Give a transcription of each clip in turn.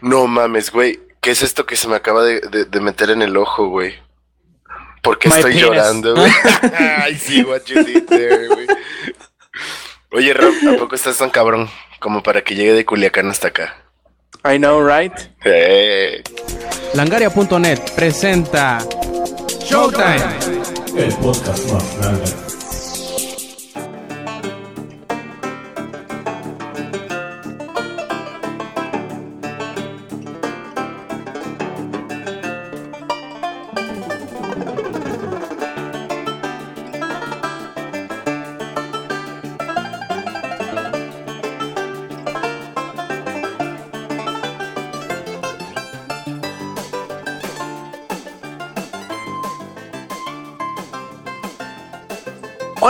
No mames, güey. ¿Qué es esto que se me acaba de, de- de meter en el ojo, güey? ¿Por qué My estoy penis. llorando, güey? Ay, sí, what you did there, güey. Oye, Rob, ¿a poco estás tan cabrón como para que llegue de Culiacán hasta acá? I know, right? Eh, Langaria.net presenta Showtime. El podcast más grande.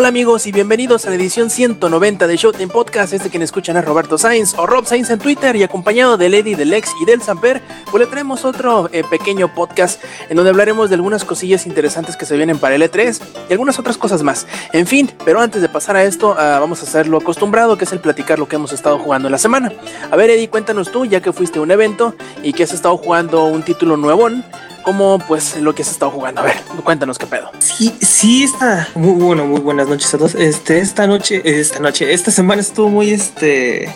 Hola amigos y bienvenidos a la edición 190 de Showtime Podcast. Este quien escuchan es Roberto Sainz o Rob Sainz en Twitter y acompañado de Lady, del Lex y del Samper, pues le traemos otro eh, pequeño podcast en donde hablaremos de algunas cosillas interesantes que se vienen para el E3 y algunas otras cosas más. En fin, pero antes de pasar a esto, ah, vamos a hacer lo acostumbrado, que es el platicar lo que hemos estado jugando en la semana. A ver, Eddie, cuéntanos tú, ya que fuiste a un evento y que has estado jugando un título nuevón, como pues lo que has estado jugando. A ver, cuéntanos qué pedo. Sí, sí, está muy bueno, muy buenas noches a todos. Este, esta noche, esta noche, esta semana estuvo muy, este,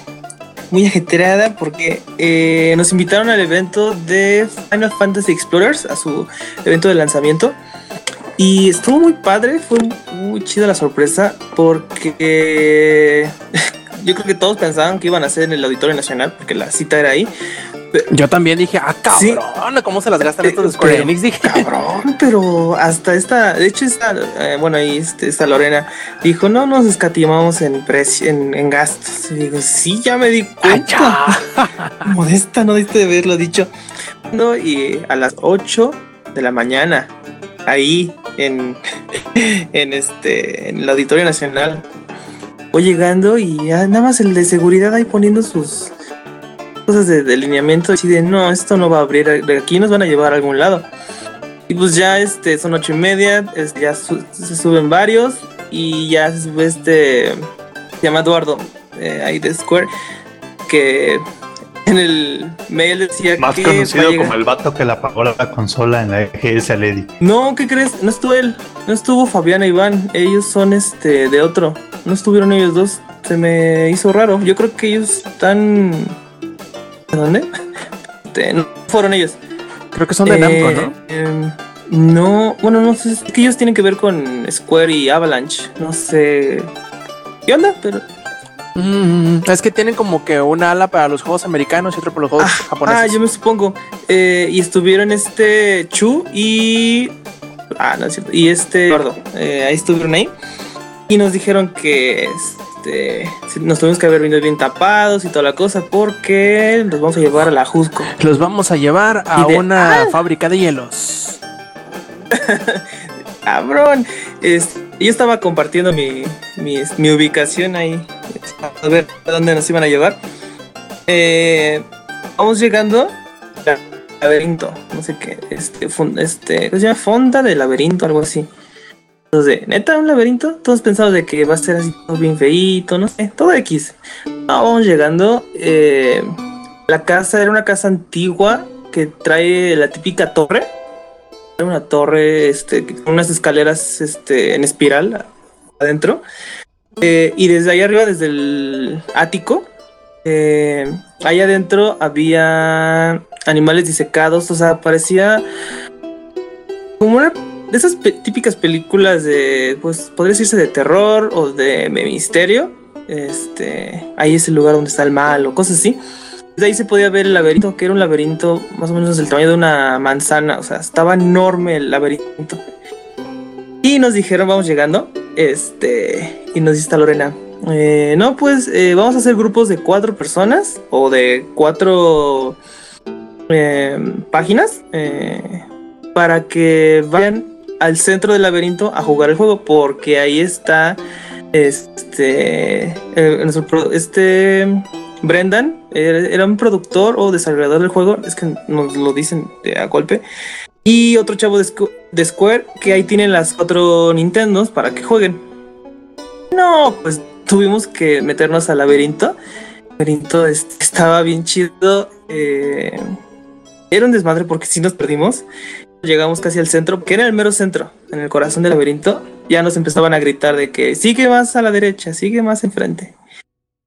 muy ajetreada porque eh, nos invitaron al evento de Final Fantasy Explorers, a su evento de lanzamiento. Y estuvo muy padre, fue muy chida la sorpresa porque yo creo que todos pensaban que iban a ser en el Auditorio Nacional porque la cita era ahí. Yo también dije, ah, Sí. cabrón, ¿cómo se las gastan Eh, estos de Square pero- Enix? Dije, Cabrón, pero hasta esta, de hecho esta, eh, bueno ahí este, esta Lorena dijo, no nos escatimamos en precio, en, en gastos. Y digo, sí, ya me di "Ay, cuenta. ya". Modesta, no diste de haberlo dicho. No, y a las 8 de la mañana, ahí en, en este, en el Auditorio Nacional, voy llegando y ya nada más el de seguridad ahí poniendo sus cosas de delineamiento así de no, esto no va a abrir, de aquí nos van a llevar a algún lado. Y pues ya este son ocho y media, es- ya su- se suben varios y ya se sube este se llama Eduardo eh, ahí de Square que en el mail decía Más que conocido como el vato que le apagó la consola en la EGS a Lady. No, ¿qué crees? No estuvo él, no estuvo Fabiana y Iván, ellos son este de otro, no estuvieron ellos dos, se me hizo raro. Yo creo que ellos están ¿de dónde? No fueron ellos. Creo que son de Eh, Namco, ¿no? em, no, bueno, no sé, es que ellos tienen que ver con Square y Avalanche, no sé qué onda, pero Mm, es que tienen como que una ala para los juegos americanos y otro para los juegos Ah, japoneses. Ah, yo me supongo. Eh, y estuvieron este Chu y. Ah, no es cierto. Y este Gordo. Eh, ahí estuvieron ahí. Y nos dijeron que este, nos tuvimos que haber venido bien tapados y toda la cosa porque los vamos a llevar a la Jusco. Los vamos a llevar a de- una Ah. fábrica de hielos. Cabrón. Este, yo estaba compartiendo mi, mi, mi ubicación ahí. A ver a dónde nos iban a llevar. Eh, vamos llegando al laberinto. No sé qué. Este, fun- este, ¿cómo se llama? Fonda de laberinto, algo así. Entonces, neta, un laberinto. Todos pensamos de que va a ser así todo bien feíto, no sé, todo X. No, vamos llegando. eh, la casa era una casa antigua que trae la típica torre era una torre este, con unas escaleras este, en espiral adentro. Eh, y desde ahí arriba, desde el ático, eh, ahí adentro había animales disecados. O sea, parecía como una de esas típicas películas de, pues, podría decirse de terror o de misterio. Este, ahí es el lugar donde está el mal o cosas así. Desde ahí se podía ver el laberinto, que era un laberinto más o menos del tamaño de una manzana. O sea, estaba enorme el laberinto. Y nos dijeron, vamos llegando. Este, y nos dice Lorena. eh, no, pues eh, vamos a hacer grupos de cuatro personas o de cuatro eh, páginas eh, para que vayan al centro del laberinto a jugar el juego, porque ahí está este, este Brendan era, un productor o desarrollador del juego, es que nos lo dicen a golpe. Y otro chavo de, Squ- de Square que ahí tienen las cuatro Nintendos para que jueguen. No, pues tuvimos que meternos al laberinto. El laberinto estaba bien chido eh, era un desmadre porque si nos perdimos. Llegamos casi al centro, que era el mero centro, en el corazón del laberinto. Ya nos empezaban a gritar de que sigue más a la derecha, sigue más enfrente.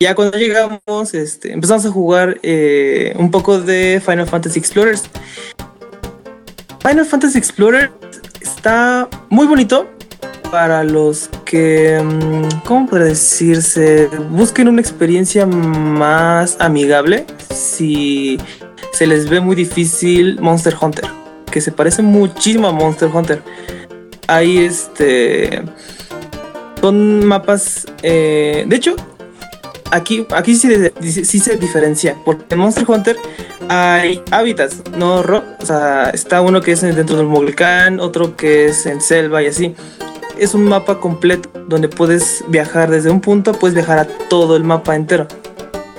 Ya cuando llegamos, este, empezamos a jugar eh, un poco de Final Fantasy Explorers. Final Fantasy Explorer está muy bonito para los que, mm, ¿cómo puede decirse? Busquen una experiencia más amigable si se les ve muy difícil Monster Hunter, que se parece muchísimo a Monster Hunter. Ahí este son mapas, eh, de hecho, aquí, aquí sí, sí- se diferencia, porque en Monster Hunter hay hábitats, no o sea, está uno que es dentro del volcán, otro que es en selva y así. Es un mapa completo donde puedes viajar desde un punto, puedes viajar a todo el mapa entero.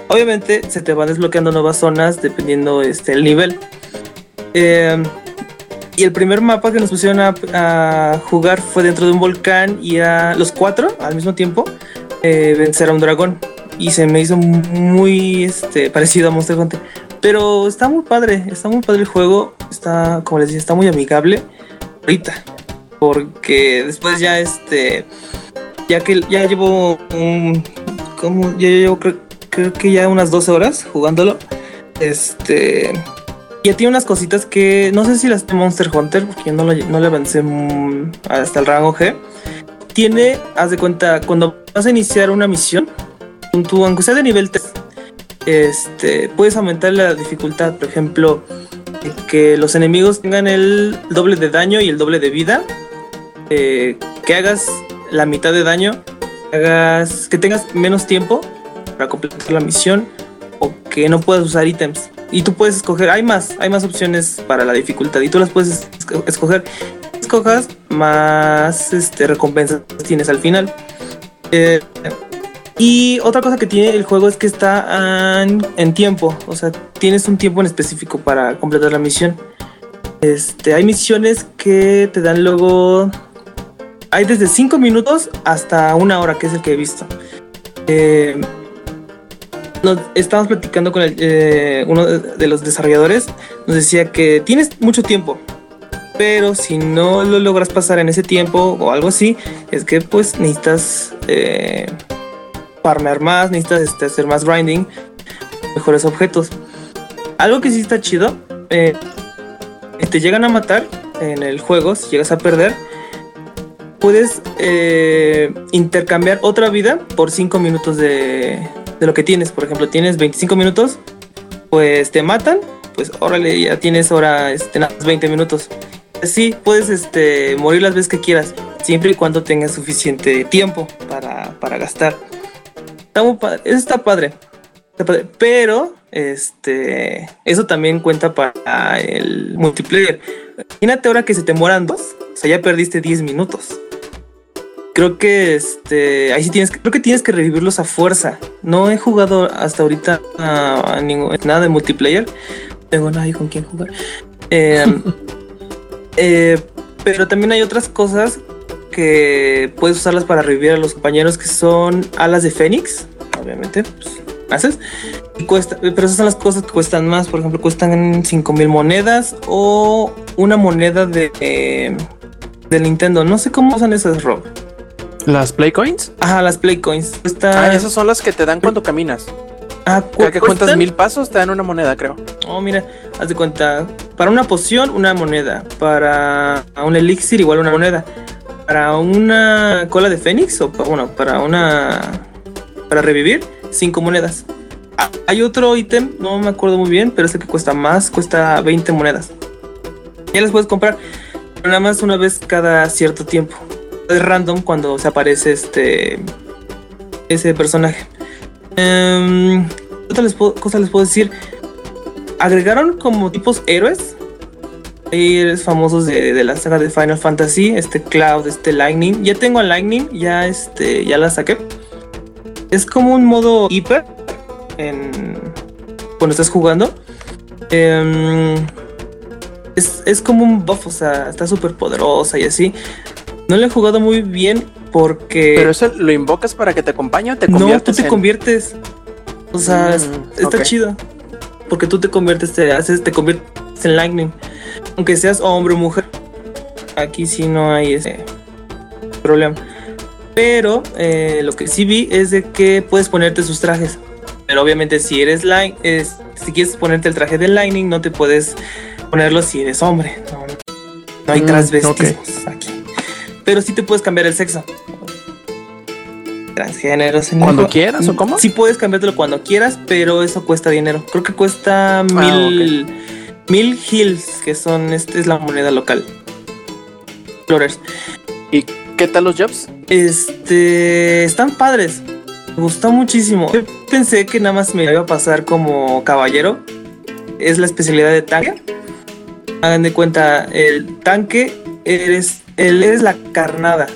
Obviamente se te van desbloqueando nuevas zonas dependiendo este, el nivel. Eh, y el primer mapa que nos pusieron a, jugar fue dentro de un volcán y a los cuatro al mismo tiempo eh, vencer a un dragón. Y se me hizo muy este, parecido a Monster Hunter. Pero está muy padre, está muy padre el juego. Está, como les decía, está muy amigable. Ahorita. Porque después ya este. Ya que ya llevo un. Como. Ya llevo creo que ya unas 12 horas jugándolo. Este. Ya tiene unas cositas que. No sé si las de Monster Hunter. Porque yo no, lo- no le avancé hasta el rango G. Tiene, haz de cuenta, cuando vas a iniciar una misión, tu, aunque sea de nivel 3, este, puedes aumentar la dificultad. Por ejemplo, que los enemigos tengan el doble de daño y el doble de vida. eh, que hagas la mitad de daño. Hagas, que tengas menos tiempo para completar la misión. O que no puedas usar ítems. Y tú puedes escoger, hay más, hay más opciones para la dificultad. Y tú las puedes esco- escoger. Escojas, más este, recompensas tienes al final. Eh, y otra cosa que tiene el juego es que está en, en tiempo. O sea, tienes un tiempo en específico para completar la misión. Este, hay misiones que te dan luego. Hay desde 5 minutos hasta una hora, que es el que he visto. Eh, nos estábamos platicando con el, eh, uno de los desarrolladores. Nos decía que tienes mucho tiempo. Pero si no lo logras pasar en ese tiempo o algo así, es que pues necesitas eh, farmear más, necesitas este, hacer más grinding, mejores objetos. Algo que sí está chido, eh, te llegan a matar en el juego, si llegas a perder, puedes intercambiar otra vida por 5 minutos de, de lo que tienes. Por ejemplo, tienes 25 minutos, pues te matan, pues órale, ya tienes ahora este, nada más 20 minutos. Sí, puedes este, morir las veces que quieras, siempre y cuando tengas suficiente tiempo para, gastar. Está muy padre, eso está padre. Está padre, Pero, este, eso también cuenta para el multiplayer. Imagínate ahora que se te mueran dos, o sea, ya perdiste 10 minutos. Creo que este, ahí sí tienes, que- creo que tienes que revivirlos a fuerza. No he jugado hasta ahorita a, a ningún- nada de multiplayer. Tengo nadie con quien jugar. Eh, eh, pero también hay otras cosas que puedes usarlas para revivir a los compañeros que son alas de Fénix, obviamente, pues, haces. Y cuesta, pero esas son las cosas que cuestan más, por ejemplo, cuestan 5 mil monedas o una moneda de, eh, de Nintendo. No sé cómo usan esas, Rob. ¿Las Play Coins? Ajá, las Play Coins. Cuesta, Ah, esas son las que te dan cuando caminas. ah, cu- que cuentas cuestan- mil pasos, te dan una moneda, creo. Oh, mira, haz de cuenta. Para una poción, una moneda. Para un elixir, igual una moneda. Para una cola de fénix, o pa- bueno, para una. Para revivir, cinco monedas. Ah, Hay otro ítem, no me acuerdo muy bien, pero es el que cuesta más, cuesta 20 monedas. Ya las puedes comprar, pero nada más una vez cada cierto tiempo. Es random cuando se aparece este. ese personaje. Em, ¿Qué otra cosa les puedo decir? agregaron como tipos héroes. Héroes famosos de, de la saga de Final Fantasy, este Cloud, este Lightning. Ya tengo a Lightning, ya este, ya la saqué. Es como un modo hiper en cuando estás jugando. Em, es, es como un buff, o sea, está súper poderosa y así. No lo he jugado muy bien porque Pero eso lo invocas para que te acompañe o te no, tú conviertes te en- conviertes. O sea, Mm, es- está chido. porque tú te conviertes, te haces, te conviertes en Lightning. Aunque seas hombre o mujer, aquí sí no hay ese problema. Pero eh, lo que sí vi es de que puedes ponerte sus trajes. Pero obviamente si eres light, es, si quieres ponerte el traje de Lightning, no te puedes ponerlo si eres hombre. No, no hay Mm, transvestismos aquí. Pero sí te puedes cambiar el sexo. Transgénero, señor. ¿Cuando quieras o cómo? Sí puedes cambiártelo cuando quieras, pero eso cuesta dinero. Creo que cuesta mil, mil hills, que son, este es la moneda local. Flores. ¿Y qué tal los jobs? Este, están padres. Me gustó muchísimo. Yo pensé que nada más me iba a pasar como caballero. Es la especialidad de tanque. Hagan de cuenta, el tanque eres, él eres la carnada.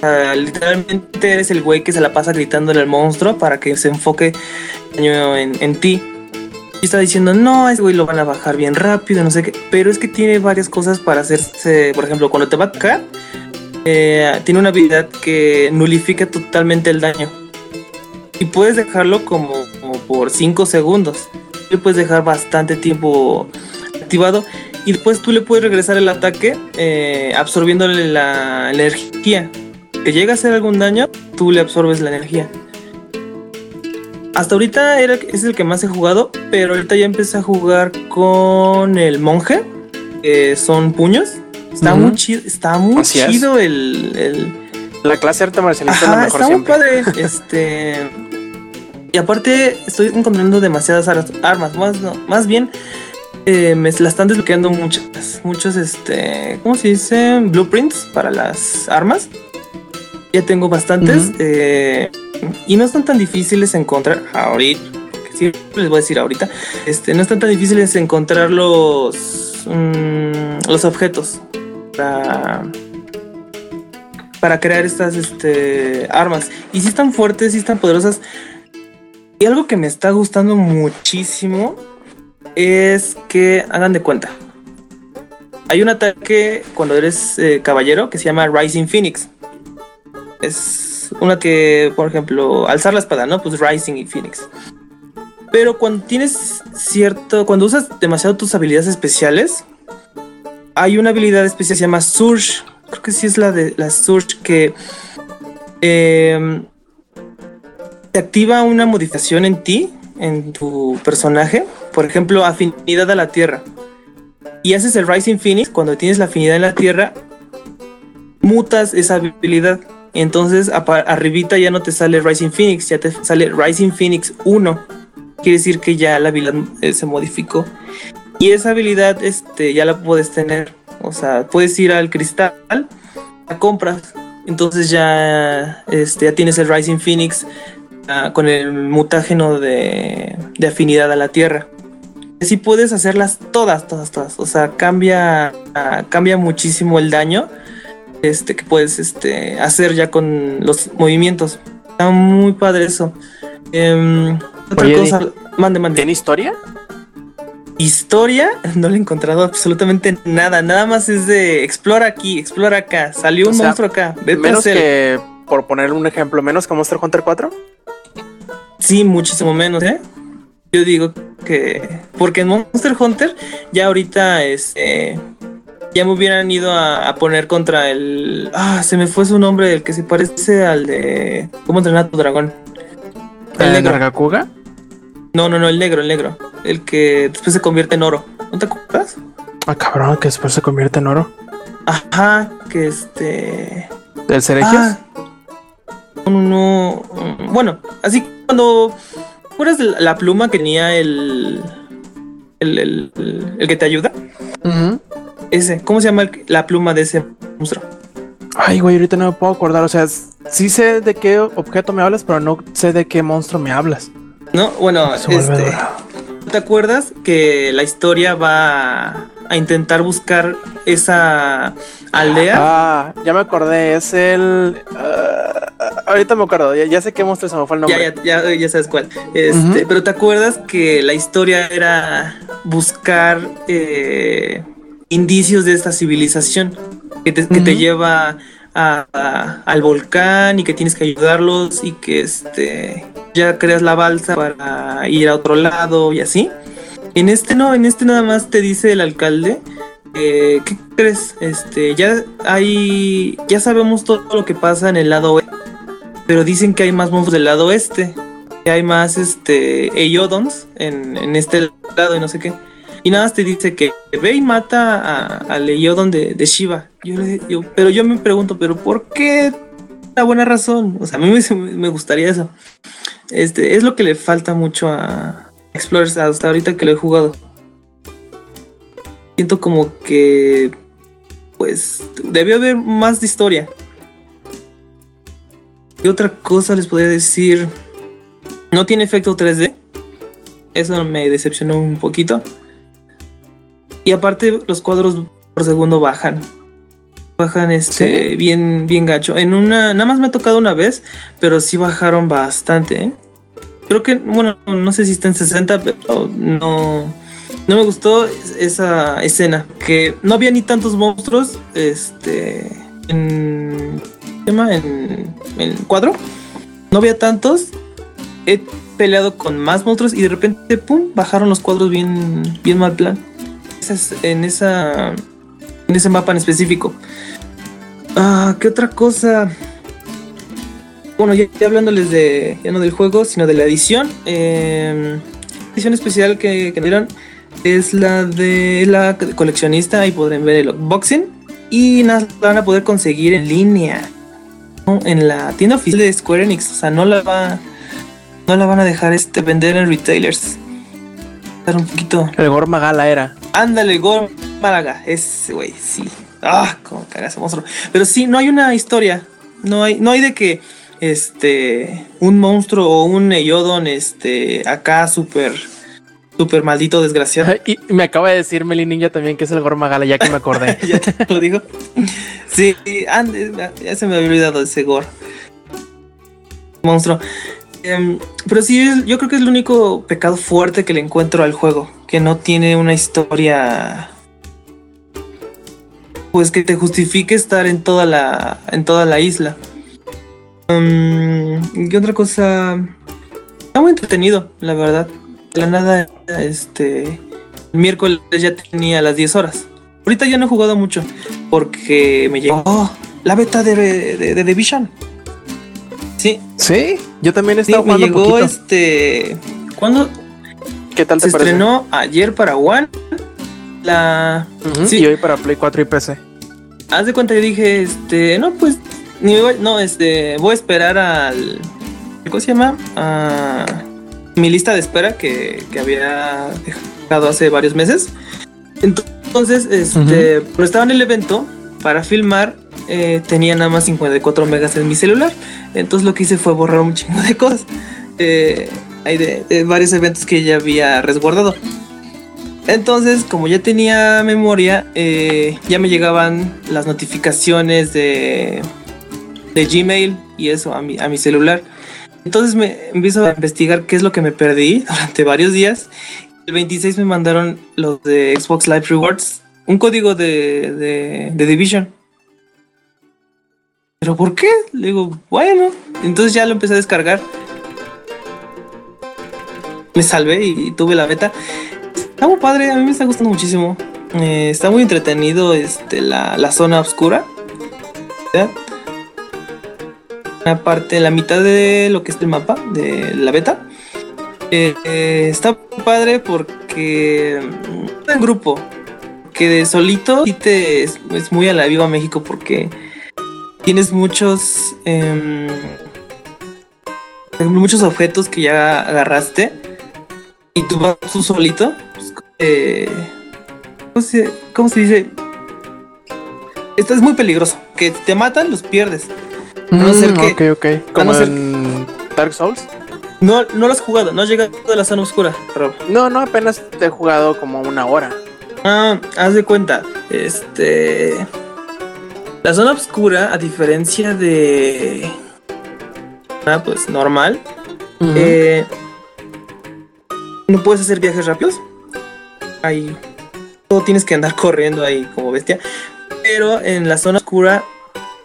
Sea, literalmente eres el güey que se la pasa gritándole al monstruo para que se enfoque en, en ti. Y está diciendo, no, ese güey lo van a bajar bien rápido, no sé qué. Pero es que tiene varias cosas para hacerse. Por ejemplo, cuando te va a tocar, eh, tiene una habilidad que nulifica totalmente el daño. Y puedes dejarlo como, como por 5 segundos. Le puedes dejar bastante tiempo activado. Y después tú le puedes regresar el ataque eh, absorbiéndole la energía. Que llega a hacer algún daño, tú le absorbes la energía. Hasta ahorita era, es el que más he jugado, pero ahorita ya empecé a jugar con el monje, que son puños. Está muy chido, está muy Así es. chido el, el, La clase arte marcialista es la mejor está muy siempre. padre. Este. Y aparte, estoy encontrando demasiadas ar- armas. Más, no, más bien, eh, me la están desbloqueando muchas. Muchos, este. ¿Cómo se dice? Blueprints para las armas. Ya tengo bastantes. Eh, y no están tan difíciles de encontrar ahorita. porque Sí, les voy a decir ahorita. Este, no están tan difíciles de encontrar los. mm, los objetos. Para para crear estas este, armas. Y sí están fuertes, sí están poderosas. Y algo que me está gustando muchísimo es que hagan de cuenta. Hay un ataque cuando eres eh, caballero que se llama Rising Phoenix. Es una que, por ejemplo, alzar la espada, ¿no? Pues Rising y Phoenix. Pero cuando tienes cierto, cuando usas demasiado tus habilidades especiales, hay una habilidad especial que se llama Surge. Creo que sí es la de la Surge que eh, te activa una modificación en ti, en tu personaje. Por ejemplo, afinidad a la tierra. Y haces el Rising Phoenix. Cuando tienes la afinidad en la tierra, mutas esa habilidad. Entonces, arribita ya no te sale Rising Phoenix, ya te sale Rising Phoenix 1. Quiere decir que ya la habilidad eh, se modificó. Y esa habilidad este, ya la puedes tener. O sea, puedes ir al cristal, la compras. Entonces ya, este, ya tienes el Rising Phoenix ah, con el mutágeno de afinidad a la tierra. Así puedes hacerlas todas, todas, todas. O sea, cambia, ah, cambia muchísimo el daño este, que puedes este, hacer ya con los movimientos. Está muy padre eso. Em, otra Oye, cosa, mande, mande. ¿Tiene historia? Historia, no le he encontrado absolutamente nada. Nada más es de explora aquí, explora acá. Salió O un sea, monstruo acá. Vete Menos que, por poner un ejemplo, menos que Monster Hunter 4. Sí, muchísimo menos, ¿eh? Yo digo que. Porque en Monster Hunter, ya ahorita este. Ya me hubieran ido a, a poner contra el. Ah, se me fue su nombre, el que se parece al de. ¿Cómo entrenar a tu dragón? El ¿El. Nargacuga? No, no, no, el negro, el negro. El que después se convierte en oro. ¿No te acuerdas? Ah, cabrón, que después se convierte en oro. Ajá, que este. ¿Del Ceregios? Ah, no, no, mm, Bueno, así cuando. ¿Recuerdas de la, pluma que tenía el el, el. que te ayuda? Ese. ¿Cómo se llama la pluma de ese monstruo? Ay, güey, ahorita no me puedo acordar. O sea, sí sé de qué objeto me hablas, pero no sé de qué monstruo me hablas. ¿No? Bueno, este. ¿Te acuerdas que la historia va a, intentar buscar esa aldea? Ah, ya me acordé. Es el. ah, ahorita me acuerdo. Ya, ya sé qué monstruo se me fue el nombre. Ya, ya, ya, sabes cuál. Este. Pero te acuerdas que la historia era buscar eh, indicios de esta civilización que te, que te Ujú. lleva a- a- al volcán y que tienes que ayudarlos y que este ya creas la balsa para ir a otro lado y así. En este no, en este nada más te dice el alcalde. eh, ¿Qué crees? Este, ya hay. Ya sabemos todo lo que pasa en el lado oeste. Pero dicen que hay más monstruos del lado oeste. Que hay más este. Eyodons en, en este lado y no sé qué. Y nada más te dice que ve y mata al Eyodon de, de Shiva. Yo, le- yo- pero yo me pregunto, ¿pero por qué? La buena razón. O sea, a mí me, me gustaría eso. Este, es lo que le falta mucho a Explorers hasta ahorita que lo he jugado. Siento como que. Pues. Debió haber más de historia. ¿Qué otra cosa les podría decir? No tiene efecto 3D. Eso me decepcionó un poquito. Y aparte, los cuadros por segundo bajan. Bajan este bien, bien gacho. En una. Nada más me ha tocado una vez. Pero sí bajaron bastante, ¿eh? Creo que, bueno, no sé si está en 60, pero no, no me gustó esa escena. Que no había ni tantos monstruos. Este. En. ¿Qué se llama? En. En cuadro. No había tantos. He peleado con más monstruos y de repente, pum, bajaron los cuadros bien, bien mal plan. En esa. En ese mapa en específico. Ah, ¿qué otra cosa? Bueno, ya, hablándoles de, ya no del juego, sino de la edición. eh, edición especial que, que nos dieron es la de la coleccionista. Ahí podrán ver el unboxing. Y nada, la van a poder conseguir en línea. ¿no? En la tienda oficial de Square Enix. O sea, no la va. No la van a dejar este, vender en retailers. Dar un poquito. El Gorma Gala era. Ándale, Gor Málaga. Ese güey, sí. Ah, cómo caga ese monstruo. Pero sí, no hay una historia. No hay, no hay de que este un monstruo o un Eyodon, este, acá súper, súper maldito, desgraciado. Y me acaba de decir Meli Ninja también que es el Gorma Gala, ya que me acordé. ya te lo digo. Sí, ande- ya se me había olvidado ese Gore. Monstruo. Em, pero sí, yo creo que es el único pecado fuerte que le encuentro al juego. Que no tiene una historia. Pues que te justifique estar en toda la. en toda la isla. Mm, ¿Qué otra cosa? Está muy entretenido, la verdad. De la nada, este. El miércoles ya tenía las 10 horas. Ahorita ya no he jugado mucho porque me llegó la beta de, de, de Division. Sí, ¿Sí? Yo también he sí, estado me jugando llegó poquito. este. ¿Cuándo ¿Qué tal se te parece? estrenó? Ayer para One. La. Sí. Y hoy para Play 4 y PC. Haz de cuenta, yo dije, este. No, pues. No, este. Voy a esperar al. ¿Cómo se llama? A mi lista de espera que, que había dejado hace varios meses. Entonces, este. Cuando estaba en el evento para filmar, eh, tenía nada más 54 megas en mi celular. Entonces lo que hice fue borrar un chingo de cosas. Eh, hay de, de varios eventos que ya había resguardado. Entonces, como ya tenía memoria, eh, ya me llegaban las notificaciones de, de Gmail y eso a mi, a mi celular. Entonces me empiezo a investigar qué es lo que me perdí durante varios días. El 26 me mandaron los de Xbox Live Rewards, un código de, de, de Division. ¿Pero por qué? Le digo, bueno. Entonces ya lo empecé a descargar. Me salvé y tuve la beta. Está muy padre, a mí me está gustando muchísimo. Eh, está muy entretenido este, la, la zona oscura. Una parte, la mitad de lo que es el mapa de la beta. Eh, eh, está padre porque mm, en grupo. Que de solito sí te es, muy a la viva México porque tienes muchos em, muchos objetos que ya agarraste y tú vas tú solito. pues, ¿cómo, se, ¿Cómo se dice? Esto es muy peligroso. Que te matan, los pierdes. No ser que- ok, ok. Como no ser- en Dark Souls. No, no lo has jugado, no has llegado a la zona oscura, Rob. No, no, apenas te he jugado como una hora. Ah, haz de cuenta. Este. La zona oscura, a diferencia de. Ah, pues normal. eh, no puedes hacer viajes rápidos. Ahí. Todo tienes que andar corriendo ahí como bestia. Pero en la zona oscura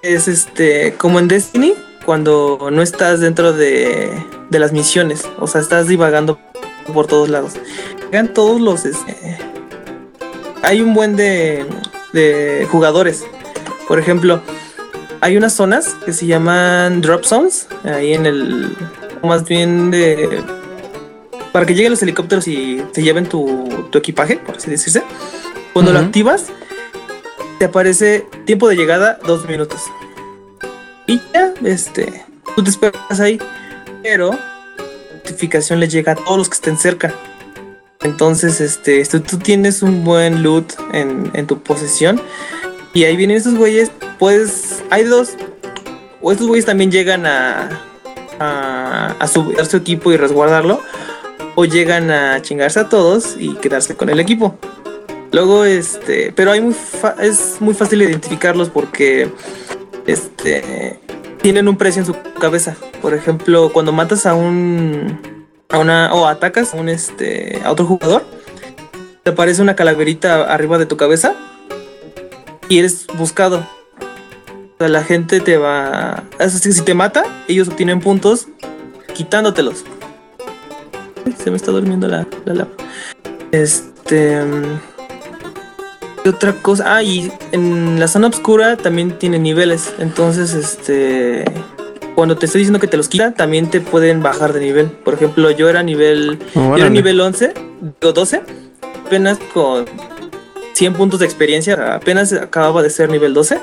es este. Como en Destiny. Cuando no estás dentro de, de las misiones. O sea, estás divagando por todos lados. llegan todos los. este, hay un buen de, de jugadores. Por ejemplo, hay unas zonas que se llaman drop zones. Ahí en el. Más bien de. Para que lleguen los helicópteros y te lleven tu, tu equipaje, por así decirse. Cuando lo activas, te aparece tiempo de llegada dos minutos. Y ya, este. Tú te esperas ahí. Pero la notificación le llega a todos los que estén cerca. Entonces, este, tú, tienes un buen loot en, en tu posesión. Y ahí vienen estos güeyes. Pues hay dos. O estos güeyes también llegan a, a, a subir su equipo y resguardarlo. O llegan a chingarse a todos y quedarse con el equipo. Luego, este, pero hay muy fa- es muy fácil identificarlos porque este tienen un precio en su cabeza. Por ejemplo, cuando matas a un a una o atacas a un este a otro jugador, te aparece una calaverita arriba de tu cabeza y eres buscado. O sea, la gente te va. Es decir, si te mata, ellos obtienen puntos quitándotelos. Se me está durmiendo la, la lap. Este. Mm, ¿Qué otra cosa? Ah, y en la zona oscura también tiene niveles. Entonces, este. Cuando te estoy diciendo que te los quita, también te pueden bajar de nivel. Por ejemplo, yo era nivel. Yo era nivel 11, digo 12. Apenas con 100 puntos de experiencia. Apenas acababa de ser nivel 12.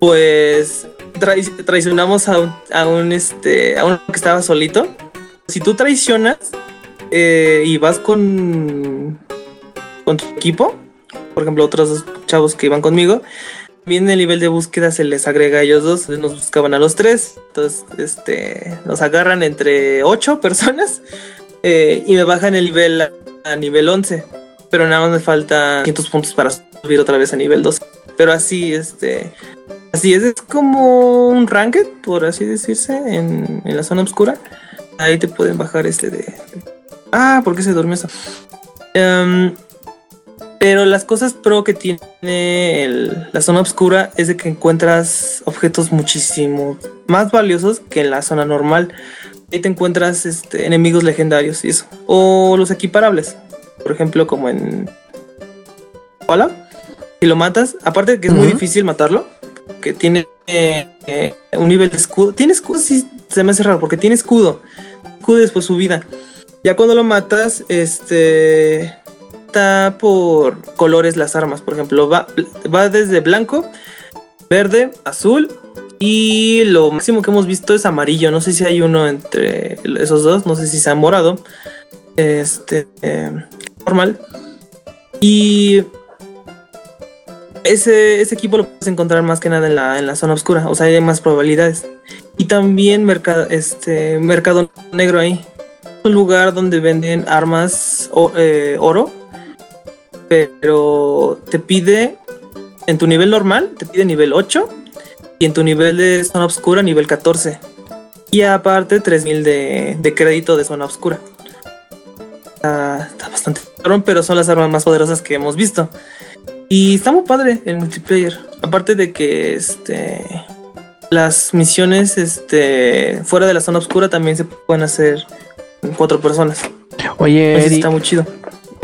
Pues trai- traicionamos a un, a un, este, a uno que estaba solito. Si tú traicionas eh, y vas con, con tu equipo, por ejemplo, otros dos chavos que iban conmigo, bien el nivel de búsqueda se les agrega a ellos dos, nos buscaban a los tres, entonces este, nos agarran entre ocho personas eh, y me bajan el nivel a, nivel 11, pero nada más me falta 500 puntos para subir otra vez a nivel 12. Pero así, este, así es, es como un ranked, por así decirse, en, en la zona oscura. Ahí te pueden bajar este de... Ah, ¿por qué se durmió eso? Em, pero las cosas pro que tiene el- la zona oscura es de que encuentras objetos muchísimo más valiosos que en la zona normal. Ahí te encuentras este, enemigos legendarios y eso. O los equiparables. Por ejemplo, como en... Hola. Si lo matas, aparte de que es muy difícil matarlo, que tiene eh, un nivel de escudo. Tiene escudo, sí, se me hace raro, porque tiene escudo. Escudo después su vida. Ya cuando lo matas, este por colores las armas. Por ejemplo, va, va desde blanco, verde, azul y lo máximo que hemos visto es amarillo. No sé si hay uno entre esos dos, no sé si sea morado. Este, eh, normal. Y ese, ese equipo lo puedes encontrar más que nada en la, en la zona oscura. O sea, hay más probabilidades. Y también mercado, este, mercado negro ahí. Un lugar donde venden armas eh, oro. Pero te pide, en tu nivel normal, te pide nivel 8. Y en tu nivel de zona oscura, nivel 14. Y aparte, 3000 de, de crédito de zona oscura. Está, está bastante cabrón, pero son las armas más poderosas que hemos visto. Y está muy padre el multiplayer. Aparte de que este las misiones este fuera de la zona oscura también se pueden hacer en cuatro personas. Oye, Eddie, está muy chido.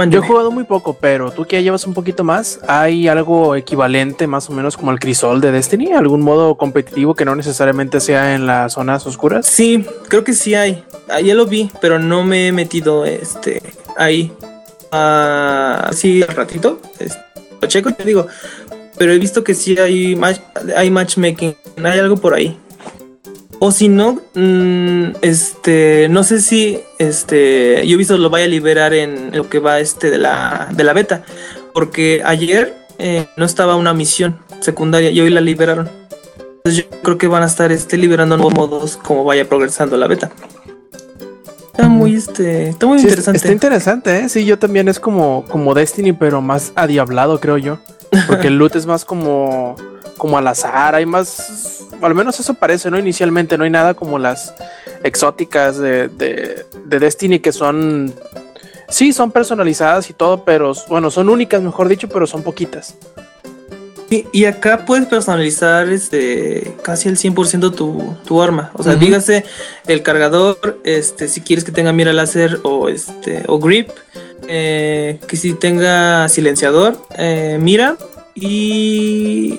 Yo he jugado muy poco, pero tú que ya llevas un poquito más, ¿hay algo equivalente más o menos como el crisol de Destiny? ¿Algún modo competitivo que no necesariamente sea en las zonas oscuras? Sí, creo que sí hay. Ah, ya lo vi, pero no me he metido este ahí. Ah, sí, al ratito. este, lo checo y te digo. Pero he visto que sí hay, match, hay matchmaking. Hay algo por ahí. O si no, mm, este, no sé si, este, yo he visto lo vaya a liberar en lo que va este de la, de la beta, porque ayer eh, no estaba una misión secundaria y hoy la liberaron. Entonces yo creo que van a estar este, liberando nuevos modos como vaya progresando la beta. Está muy, este, está muy Sí, interesante. Está interesante, ¿eh? Sí, yo también es como, como Destiny, pero más adiablado, creo yo. Porque el loot es más como, como al azar, hay más... Al menos eso parece, ¿no? Inicialmente no hay nada como las exóticas de, de, de Destiny que son... Sí, son personalizadas y todo, pero bueno, son únicas, mejor dicho, pero son poquitas. Sí, y acá puedes personalizar este casi el 100% tu, tu arma. O sea, dígase el cargador, este si quieres que tenga mira láser o este o grip, eh, que sí tenga silenciador, eh, mira y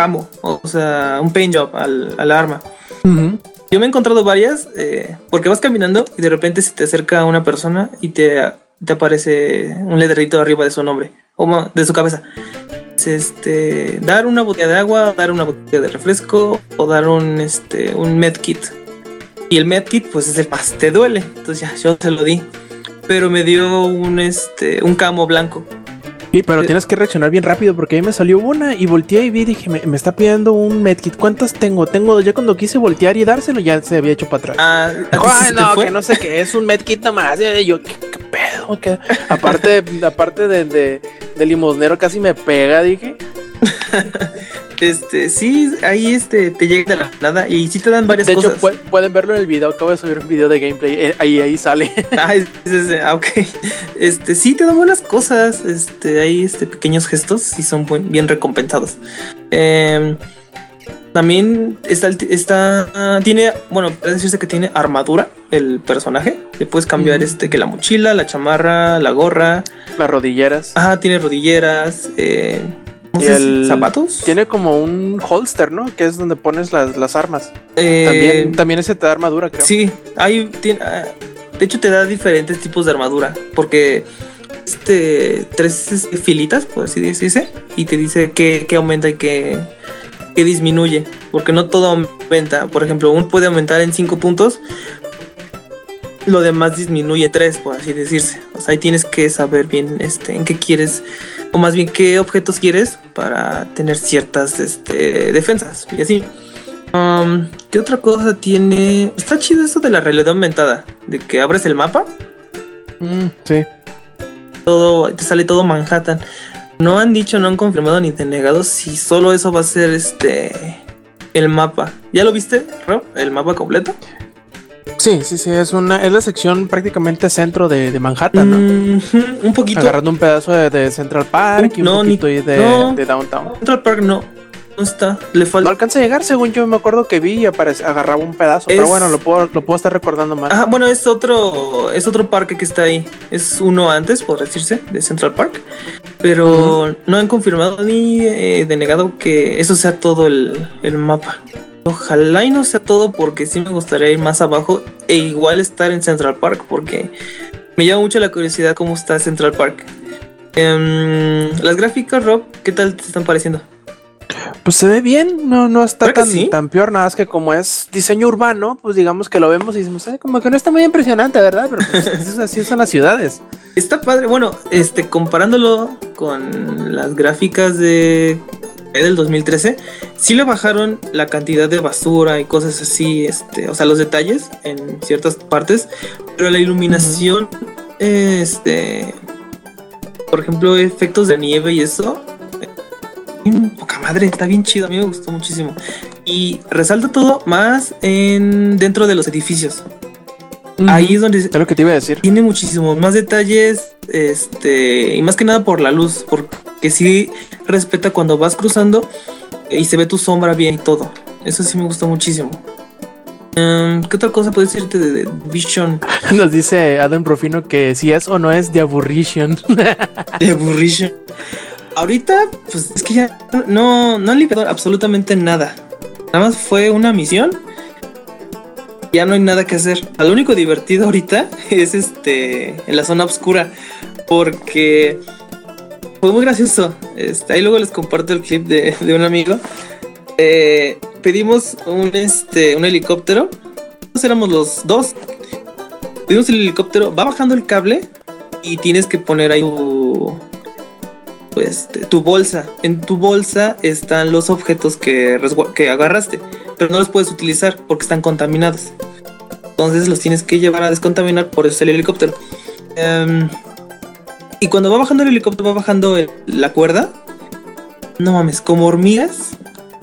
camo, o sea, un paint job al, al arma. Ujú. Yo me he encontrado varias eh, porque vas caminando y de repente se te acerca una persona y te, te aparece un letrerito arriba de su nombre o de su cabeza. Es, Este, dar una botella de agua, dar una botella de refresco o dar un, este, un medkit. Y el medkit pues es el más te duele. Entonces ya, yo se lo di. Pero me dio un, este, un camo blanco. Sí, pero Eh. tienes que reaccionar bien rápido porque ahí me salió una y volteé y vi, dije, me, me está pidiendo un medkit. ¿Cuántas tengo? Tengo dos. Ya cuando quise voltear y dárselo, ya se había hecho para atrás. Ah, ¿a ti Ay, se te no, que no sé qué es un medkit nomás. Y yo, ¿qué, qué pedo? ¿Qué? Aparte, aparte de, de, de limosnero, casi me pega, dije. Este, sí, ahí este, te llega de la nada y sí te dan varias De hecho, cosas. pu- pueden verlo en el video. Acabo de subir un video de gameplay. eh, ahí, ahí sale. Ah, es- es- es- ah, ok. Este, sí, te dan buenas cosas. Este, hay este, pequeños gestos y son buen- bien recompensados. Em, también está, está tiene, bueno, puede decirse que tiene armadura el personaje. Le puedes cambiar este, que la mochila, la chamarra, la gorra. Las rodilleras. Ajá, tiene rodilleras, eh, Y el- zapatos. Tiene como un holster, ¿no? Que es donde pones las, las armas. Eh, También, también ese te da armadura, creo. Sí, hay, tiene, ah, de hecho te da diferentes tipos de armadura, porque este tres este, filitas, por así decirse, y te dice qué, qué aumenta y qué, qué disminuye, porque no todo aumenta. Por ejemplo, uno puede aumentar en 5 puntos, lo demás disminuye 3, por así decirse. O sea, ahí tienes que saber bien este, en qué quieres, o más bien qué objetos quieres para tener ciertas este, defensas y así. Um, ¿Qué otra cosa tiene? Está chido eso de la realidad aumentada, de que abres el mapa, Mm, sí. todo te sale todo Manhattan. No han dicho, no han confirmado ni denegado si solo eso va a ser este el mapa. ¿Ya lo viste, Rob? ¿El mapa completo? Sí, sí, sí. Es una, es la sección prácticamente centro de, de Manhattan, ¿no? Un poquito. Agarrando un pedazo de, de Central Park y un No, poquito de, no. de Downtown. Central Park no, no está. Le No falta. alcanza a llegar, según yo me acuerdo que vi y agarraba un pedazo. Pero bueno, lo puedo, lo puedo estar recordando mal. Ajá, bueno, es otro, es otro parque que está ahí. Es uno antes, por decirse, de Central Park. Pero no han confirmado ni eh, denegado que eso sea todo el, el mapa. Ojalá y no sea todo porque sí me gustaría ir más abajo e igual estar en Central Park porque me llama mucho la curiosidad cómo está Central Park. Em, las gráficas, Rob, ¿qué tal te están pareciendo? Pues se ve bien, no, no está tan, sí. tan peor, nada más que como es diseño urbano, pues digamos que lo vemos y decimos, "Ay, como que no está muy impresionante, ¿verdad? Pero pues, es así son las ciudades. Está padre, bueno, este, comparándolo con las gráficas de del 2013, sí le bajaron la cantidad de basura y cosas así, este, o sea, los detalles en ciertas partes, pero la iluminación, este, por ejemplo, efectos de nieve y eso, poca madre, está bien chido, a mí me gustó muchísimo. Y resalta todo más en dentro de los edificios. Ahí es donde Es lo que te iba a decir. tiene muchísimos más detalles, este, y más que nada por la luz, porque sí respeta cuando vas cruzando y se ve tu sombra bien y todo. Eso sí me gustó muchísimo. Em, ¿Qué otra cosa puedes decirte de, de Vision? Nos dice Adam Profino que si es o no es de aburrition. De Aburrition. Ahorita, pues es que ya no, no han liberado absolutamente nada. Nada más fue una misión. Ya no hay nada que hacer. Lo único divertido ahorita es este en la zona oscura. Porque fue muy gracioso. Este, ahí luego les comparto el clip de, de un amigo. Eh, pedimos un, este, un helicóptero. Nosotros éramos los dos. Pedimos el helicóptero. Va bajando el cable. Y tienes que poner ahí tu, pues, tu bolsa. En tu bolsa están los objetos que, que agarraste, pero no los puedes utilizar porque están contaminados. Entonces los tienes que llevar a descontaminar por eso el helicóptero. Em, y cuando va bajando el helicóptero, va bajando la cuerda. No mames, como hormigas.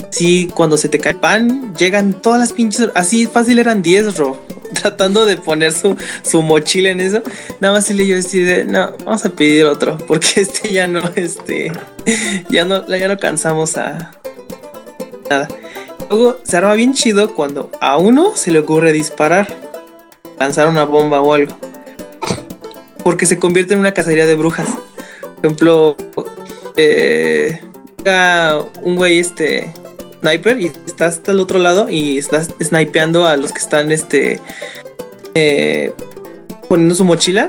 Sí, cuando se te cae pan, llegan todas las pinches. Así fácil eran 10, Ro. Tratando de poner su, su mochila en eso. Nada más le yo decía, de, no, vamos a pedir otro. Porque este ya no, este. Ya no, ya no cansamos a. Nada. Luego se arma bien chido cuando a uno se le ocurre disparar. Lanzar una bomba o algo. porque se convierte en una cacería de brujas. Por ejemplo, eh, un güey este sniper y está hasta el otro lado y está snipeando a los que están este eh, poniendo su mochila.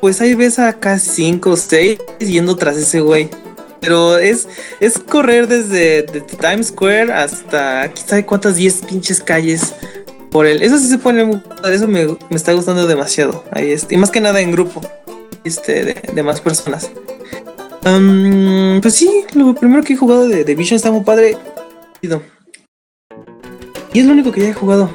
Pues ahí ves a casi 5 o 6 yendo tras ese güey. Pero es, es correr desde, Times Square hasta quién sabe cuántas 10 pinches calles por él. Eso sí se pone Eso me, me está gustando demasiado. Ahí este, y más que nada en grupo. Este, de, más personas. Pues sí, lo primero que he jugado de, de Vision está muy padre. Y es lo único que ya he jugado.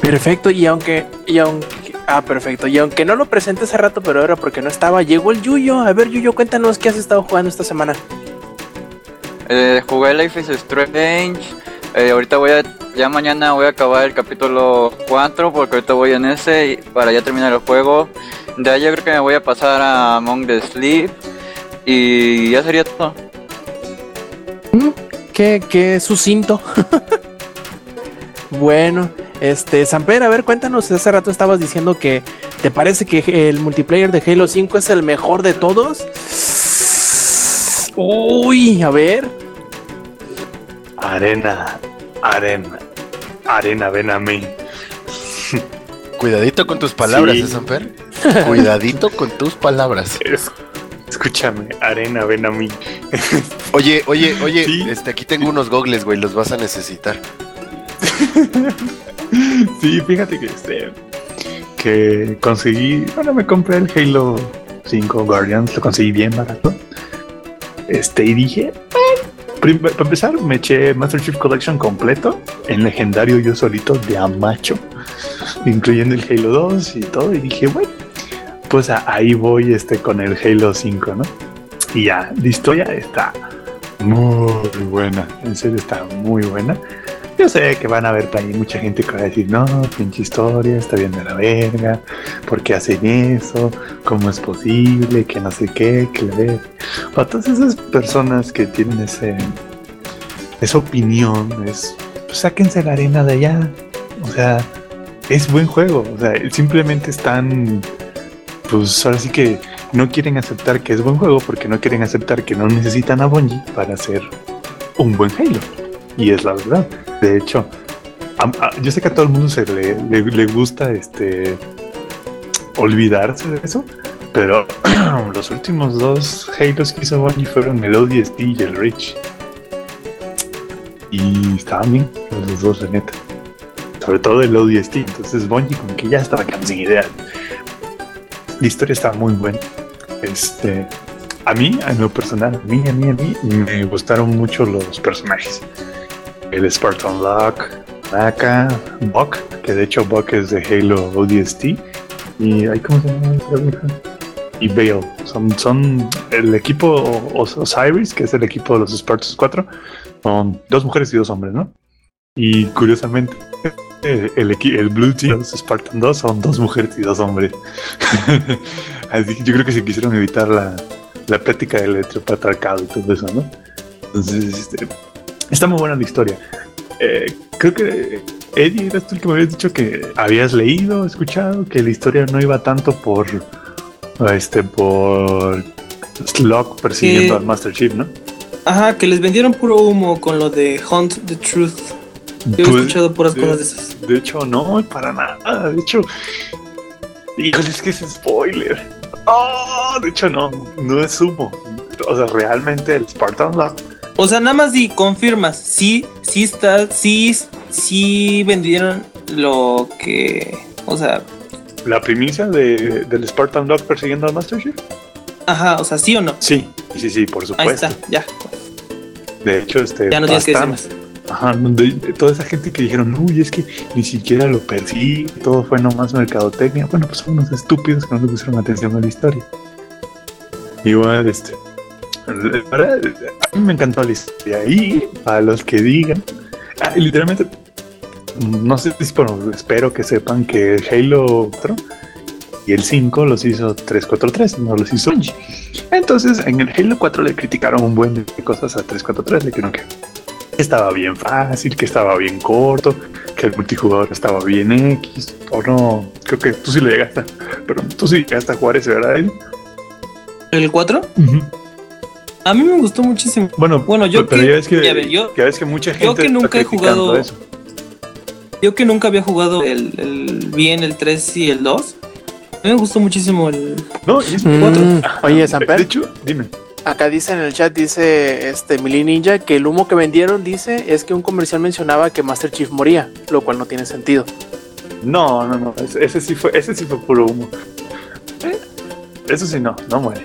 Perfecto, y aunque, y aunque, ah, perfecto, y aunque no lo presenté hace rato, pero era porque no estaba, llegó el Yuyo. A ver, Yuyo, cuéntanos qué has estado jugando esta semana. Eh, jugué Life is Strange. Eh, ahorita voy a. Ya mañana voy a acabar el capítulo 4 porque ahorita voy en ese y para ya terminar el juego. De ahí yo creo que me voy a pasar a Among the Sleep. Y ya sería todo. Qué, qué sucinto. bueno, este, Samper, a ver, cuéntanos, hace rato estabas diciendo que te parece que el multiplayer de Halo 5 es el mejor de todos. Uy, a ver. Arena, arena, arena, ven a mí. Cuidadito con tus palabras, Sí. ¿eh, Samper? Cuidadito con tus palabras. Es- escúchame, arena, ven a mí. Oye, oye, oye, Sí. este, aquí tengo unos gogles, güey, los vas a necesitar. Sí, fíjate que este que conseguí, bueno, me compré el Halo 5 Guardians, lo conseguí bien barato. Este, y dije, "Eh". Para empezar, me eché Master Chief Collection completo en legendario yo solito de Amacho, incluyendo el Halo 2 y todo, y dije, bueno, pues ahí voy este con el Halo 5, ¿no? Y ya, la historia está muy buena, en serio está muy buena. Yo sé que van a haber ahí mucha gente que va a decir, no, pinche historia, está bien de la verga, ¿por qué hacen eso? ¿Cómo es posible? Que no sé qué, que le. Para todas esas personas que tienen ese, esa opinión, es, pues sáquense la arena de allá. O sea, es buen juego. O sea, simplemente están, pues ahora sí que no quieren aceptar que es buen juego porque no quieren aceptar que no necesitan a Bungie para hacer un buen Halo. Y es la verdad. De hecho, a- a- yo sé que a todo el mundo se le, le- gusta este olvidarse de eso, pero los últimos dos Halos que hizo Bungie fueron el ODST y el Reach. Y estaban bien los dos, la neta. Sobre todo el ODST. Entonces Bungie como que ya estaba quedando sin ideas. La historia estaba muy buena. Este, a mí, a lo personal, a mí, a mí, a mí, me gustaron mucho los personajes. El Spartan Lock, Naka, Buck, que de hecho Buck es de Halo ODST. Y ay, ¿cómo se llama? Y Bale. Son, son el equipo Os- Osiris, que es el equipo de los Spartans 4. Son dos mujeres y dos hombres, ¿no? Y curiosamente, el, equi- el Blue Team, los Spartan 2, son dos mujeres y dos hombres. Así que yo creo que se quisieron evitar la, la plática del heteropatriarcado y todo eso, ¿no? Entonces, este, está muy buena la historia. Eh, creo que Eddie, eras tú el que me habías dicho que habías leído, escuchado, que la historia no iba tanto por este por Slug persiguiendo al Master Chief, ¿no? Ajá, que les vendieron puro humo con lo de Hunt the Truth. Yo he Pues, escuchado puras de- cosas de esas. De hecho, no, para nada. De hecho, híjole, es que es spoiler. Oh, de hecho, no, no es humo. O sea, realmente el Spartan Lock O sea, nada más si confirmas, sí, sí está, sí, sí vendieron lo que, o sea, la primicia de, del Spartan Lock persiguiendo al Master Chief. ajá, o sea, sí o no. Sí, sí, sí, por Ahí supuesto. está, ya, De hecho, este. ya no tienes que decir más. Ajá, de, toda esa gente que dijeron, uy, es que ni siquiera lo persigue, todo fue nomás mercadotecnia. Bueno, pues son unos estúpidos que no le pusieron atención a la historia. Igual, este. A mí me encantó la historia. Y para los que digan, ah, literalmente, no sé si, espero que sepan que Halo 4 y el 5 los hizo 343, no los hizo. Entonces, en el Halo 4 le criticaron un buen de cosas a 343, le dijeron que estaba bien fácil, que estaba bien corto, que el multijugador estaba bien X, o no, creo que tú sí lo llegaste, pero tú sí llegaste a jugar ese, ¿verdad? ¿El 4? A mí me gustó muchísimo. Bueno, Bueno, yo pero que- ya ves que, ya ve, yo- ya ves que mucha gente yo que está nunca he jugado- eso. Yo que nunca había jugado el, el bien, el 3 y el 2. A mí me gustó muchísimo el. No, y es Mm, cuatro. Oye, De Samper, hecho, dime. Acá dice en el chat, dice este Mili Ninja, que el humo que vendieron, dice, es que un comercial mencionaba que Master Chief moría, lo cual no tiene sentido. No, no, no, ese, ese sí fue, ese sí fue puro humo. Eh, Eso sí no, no muere.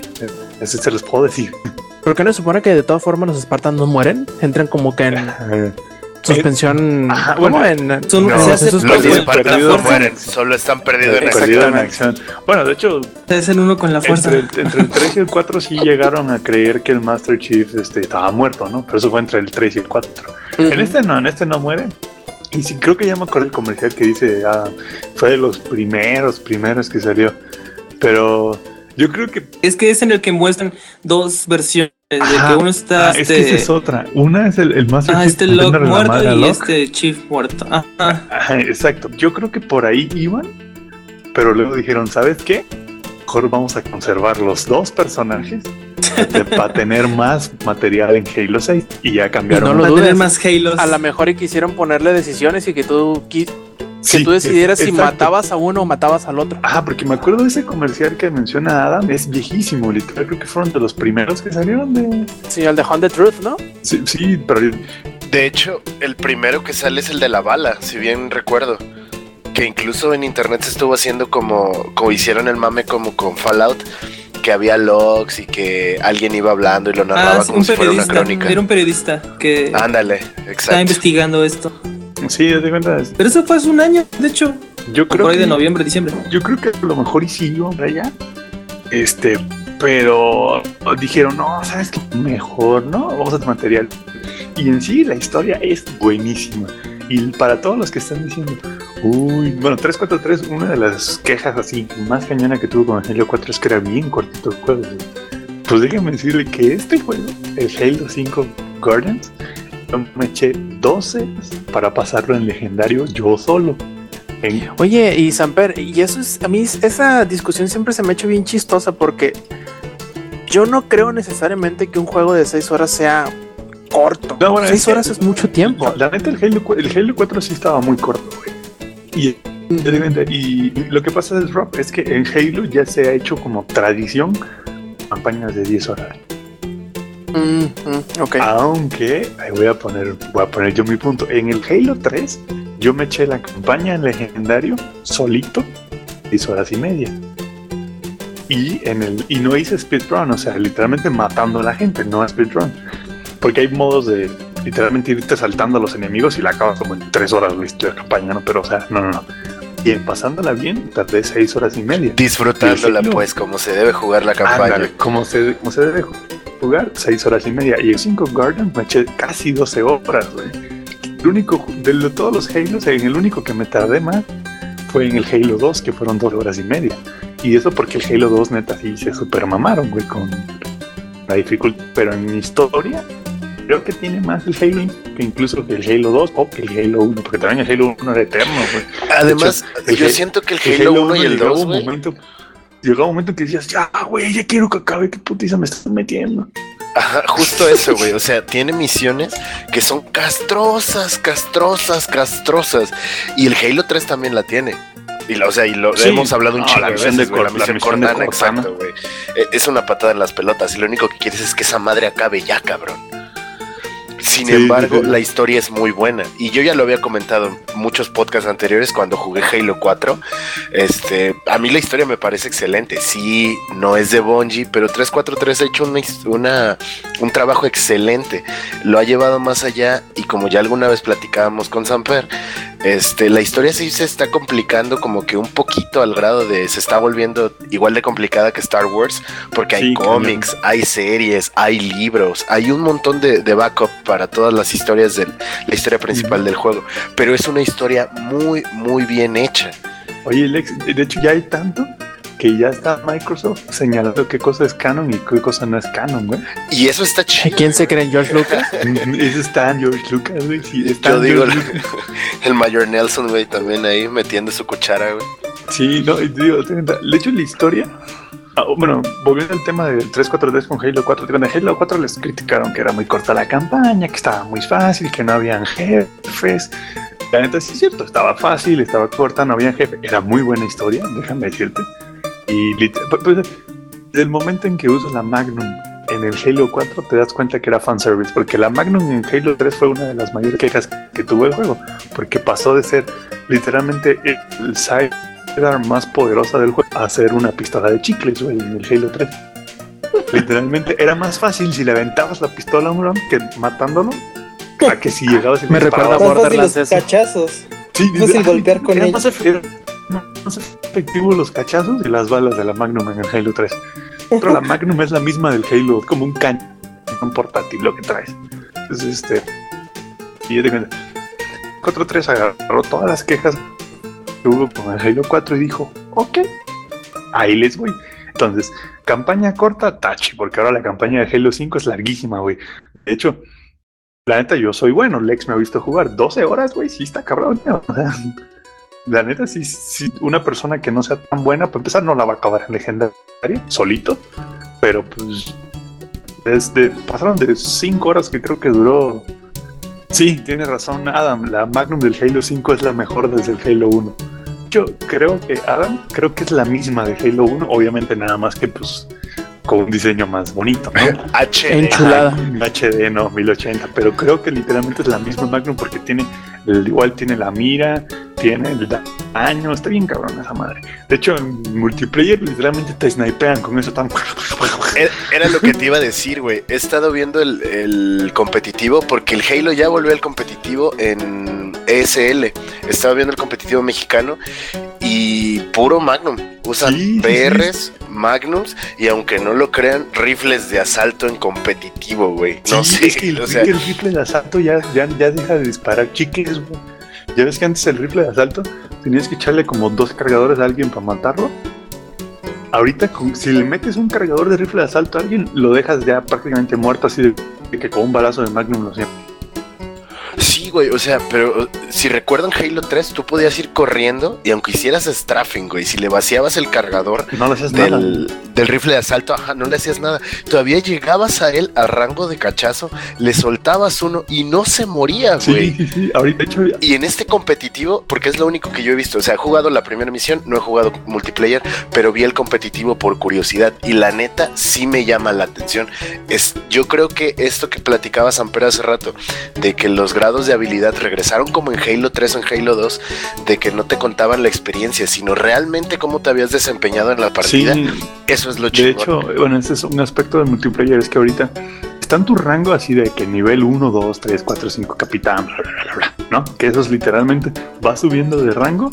Ese se los puedo decir. ¿Por qué no se supone que de todas formas los Spartans no mueren? Entran como que en suspensión. Ajá, bueno. en, Son- no, se hace- Los suspensión. Perdido- Spartans perdido no en- mueren, solo están perdidos en perdido en acción. Bueno, de hecho, Es el uno con la fuerza. entre, entre el 3 y el 4 sí llegaron a creer que el Master Chief este, estaba muerto, ¿no? Pero eso fue entre el 3 y el 4. En este no, en este no muere. Y sí, creo que ya me acuerdo el comercial que dice, ah, fue de los primeros, primeros que salió. Pero yo creo que Es que es en el que muestran dos versiones. De Ajá. que uno está Ah, es este. que esa es otra. Una es el, el Master ah, Chief este Locke muerto y Locke. este Chief muerto. Ajá. Ajá, exacto. Yo creo que por ahí iban, pero luego dijeron, ¿sabes qué? Mejor vamos a conservar los dos personajes para tener más material en Halo 6 y ya cambiaron. No lo dudes. más Halos. A lo mejor y quisieron ponerle decisiones y que tú, qui- que Sí, tú decidieras es- si exacto. matabas a uno o matabas al otro. Ah, porque me acuerdo de ese comercial que menciona Adam, es viejísimo, literal, creo que fueron de los primeros que salieron de... Sí, el de Hunt the Truth, ¿no? Sí, sí, pero De hecho, el primero que sale es el de la bala, si bien recuerdo. Que incluso en internet se estuvo haciendo como, como hicieron el mame como con Fallout, que había logs y que alguien iba hablando y lo narraba Ah, sí, como si fuera una crónica. Era un periodista que Ándale, estaba exacto. investigando esto. sí, de cuenta, Pero eso fue hace un año, de hecho. yo creo Por ahí que... de noviembre, diciembre. Yo creo que a lo mejor y sí para allá. Este, pero dijeron, no, sabes qué mejor, ¿no? Vamos a hacer material. Y en sí la historia es buenísima. Y para todos los que están diciendo, uy, bueno, 343, una de las quejas así más cañona que tuvo con el Halo 4 es que era bien cortito el juego. Pues déjenme decirle que este juego, el Halo 5 Guardians, yo me eché 12 para pasarlo en legendario yo solo. En, Oye, y Samper, y eso es, a mí esa discusión siempre se me ha hecho bien chistosa porque yo no creo necesariamente que un juego de 6 horas sea corto. No, bueno, 6 es que- horas es mucho tiempo. No, la neta, el Halo, el Halo 4 sí estaba muy corto, güey. Y, y lo que pasa es, Rob, es que en Halo ya se ha hecho como tradición campañas de 10 horas. Mm, mm. Aunque, ahí voy a poner, voy a poner yo mi punto. En el Halo 3, yo me eché la campaña en legendario solito, 10 horas y media. Y en el, y no hice speedrun, o sea, literalmente matando a la gente, no speedrun. Porque hay modos de literalmente irte saltando a los enemigos y la acabas como en 3 horas listo la campaña, ¿no? Pero, o sea, no, no, no. Y pasándola bien, tardé 6 horas y media. Disfrutándola, pues, como se debe jugar la campaña. Ándale, como se, como se debe jugar, 6 horas y media. Y en 5 Guardians me eché casi 12 horas, güey. El único, de todos los Halos, en el único que me tardé más fue en el Halo 2, que fueron 2 horas y media. Y eso porque el Halo 2, neta, sí se super mamaron, güey, con la dificultad. Pero en mi historia, creo que tiene más el Halo que incluso que el Halo 2 o que el Halo 1, porque también el Halo 1 era eterno, güey. Además, yo Halo- siento que el Halo 1 y el llegaba 2, un güey, Llegaba un momento en que decías, ya, güey, ya quiero que acabe, qué putiza me estás metiendo. Ajá, justo eso, güey. O sea, tiene misiones que son castrosas, castrosas, castrosas. Y el Halo 3 también la tiene. Y la- o sea, y lo Sí. hemos hablado un No, chingo la de veces, de la la misión de Cortana, exacto, güey. Eh, Es una patada en las pelotas y lo único que quieres es que esa madre acabe ya, cabrón. Sin Sí, embargo, sí, sí. la historia es muy buena. Y yo ya lo había comentado en muchos podcasts anteriores cuando jugué Halo 4. Este, a mí la historia me parece excelente. Sí, no es de Bungie, pero 343 ha hecho una, un trabajo excelente. Lo ha llevado más allá y como ya alguna vez platicábamos con Samper, este, la historia sí se está complicando como que un poquito al grado de se está volviendo igual de complicada que Star Wars, porque hay cómics, hay series, hay libros, hay un montón de, de backup para todas las historias de la historia principal del juego, pero es una historia muy, muy bien hecha. Oye, Lex, de hecho ya hay tanto que ya está Microsoft señalando qué cosa es canon y qué cosa no es canon, güey. Y eso está chido. ¿Quién se cree en George Lucas? Eso está en George Lucas, güey. Sí, está Yo digo, Lucas. el mayor Nelson, güey, también ahí metiendo su cuchara, güey. Sí, no, digo, de hecho la historia, bueno, volviendo al tema del 343 con Halo 4, te cuenta, Halo 4 les criticaron que era muy corta la campaña, que estaba muy fácil, que no habían jefes. La neta sí es cierto, estaba fácil, estaba corta, no había jefe, era muy buena historia, déjame decirte. Y pues, pues, desde el momento en que usas la Magnum en el Halo 4 te das cuenta que era fanservice, porque la Magnum en Halo 3 fue una de las mayores quejas que tuvo el juego, porque pasó de ser literalmente el sidearm más poderosa del juego a ser una pistola de chicles, güey, en el Halo 3. Literalmente era más fácil si le aventabas la pistola a un ram que matándolo a que si llegabas y Me recuerda a los Borderlands eso. cachazos. Sí, fácil ay, golpear con era más, efe- era más efectivo los cachazos y las balas de la Magnum en el Halo 3. Pero la Magnum es la misma del Halo, es como un cañón portátil lo que traes. Entonces, este. Y yo te cuento, 4.3 agarró todas las quejas que hubo con Halo 4 y dijo: Ok, ahí les voy. Entonces, campaña corta, Tachi, porque ahora la campaña de Halo 5 es larguísima, güey. De hecho, la neta, yo soy bueno. Lex me ha visto jugar 12 horas, güey. Sí, está cabrón. ¿no? La neta, sí, una persona que no sea tan buena, para empezar, no la va a acabar en legendaria, solito. Pero pues, desde, pasaron de 5 horas que creo que duró. Sí, tiene razón Adam. La Magnum del Halo 5 es la mejor desde el Halo 1. Yo creo que Adam, creo que es la misma de Halo 1. Obviamente, nada más que pues con un diseño más bonito, ¿no? H. Enchulada. HD, no, 1080, pero creo que literalmente es la misma Magnum porque tiene, igual tiene la mira, tiene el daño, está bien cabrón esa madre. De hecho, en multiplayer literalmente te snipean con eso tan... Era- Era lo que te iba a decir, güey. He estado viendo el, el competitivo porque el Halo ya volvió al competitivo en ESL. Estaba viendo el competitivo mexicano y puro Magnum. Usan Sí, sí, PRs, Magnums y aunque no lo crean, rifles de asalto en competitivo, güey. No sé, es que el, o sea, el rifle de asalto ya, ya, ya deja de disparar chicles, güey. Ya ves que antes el rifle de asalto tenías que echarle como dos cargadores a alguien para matarlo. Ahorita, con- si le metes un cargador de rifle de asalto a alguien, lo dejas ya prácticamente muerto, así de que con un balazo de Magnum lo hacía. Sí, güey, o sea, pero si recuerdan Halo 3, tú podías ir corriendo y aunque hicieras strafing, güey, si le vaciabas el cargador No le haces nada. del, del rifle de asalto, ajá, no le hacías nada. Todavía llegabas a él a rango de cachazo, le soltabas uno y no se moría, güey. Sí, sí, sí. Ahorita, de hecho, Y en este competitivo, porque es lo único que yo he visto, o sea, he jugado la primera misión, no he jugado multiplayer, pero vi el competitivo por curiosidad y la neta sí me llama la atención. Es, yo creo que esto que platicaba Samper hace rato, de que los grados de habilidad regresaron como en Halo 3 o en Halo 2, de que no te contaban la experiencia, sino realmente cómo te habías desempeñado en la partida, sí, eso es lo de chingón. hecho, bueno, ese es un aspecto del multiplayer, es que ahorita está en tu rango así de que nivel 1, 2, 3, 4, 5, capitán, bla, bla, bla, bla, ¿no? Que eso es literalmente, vas subiendo de rango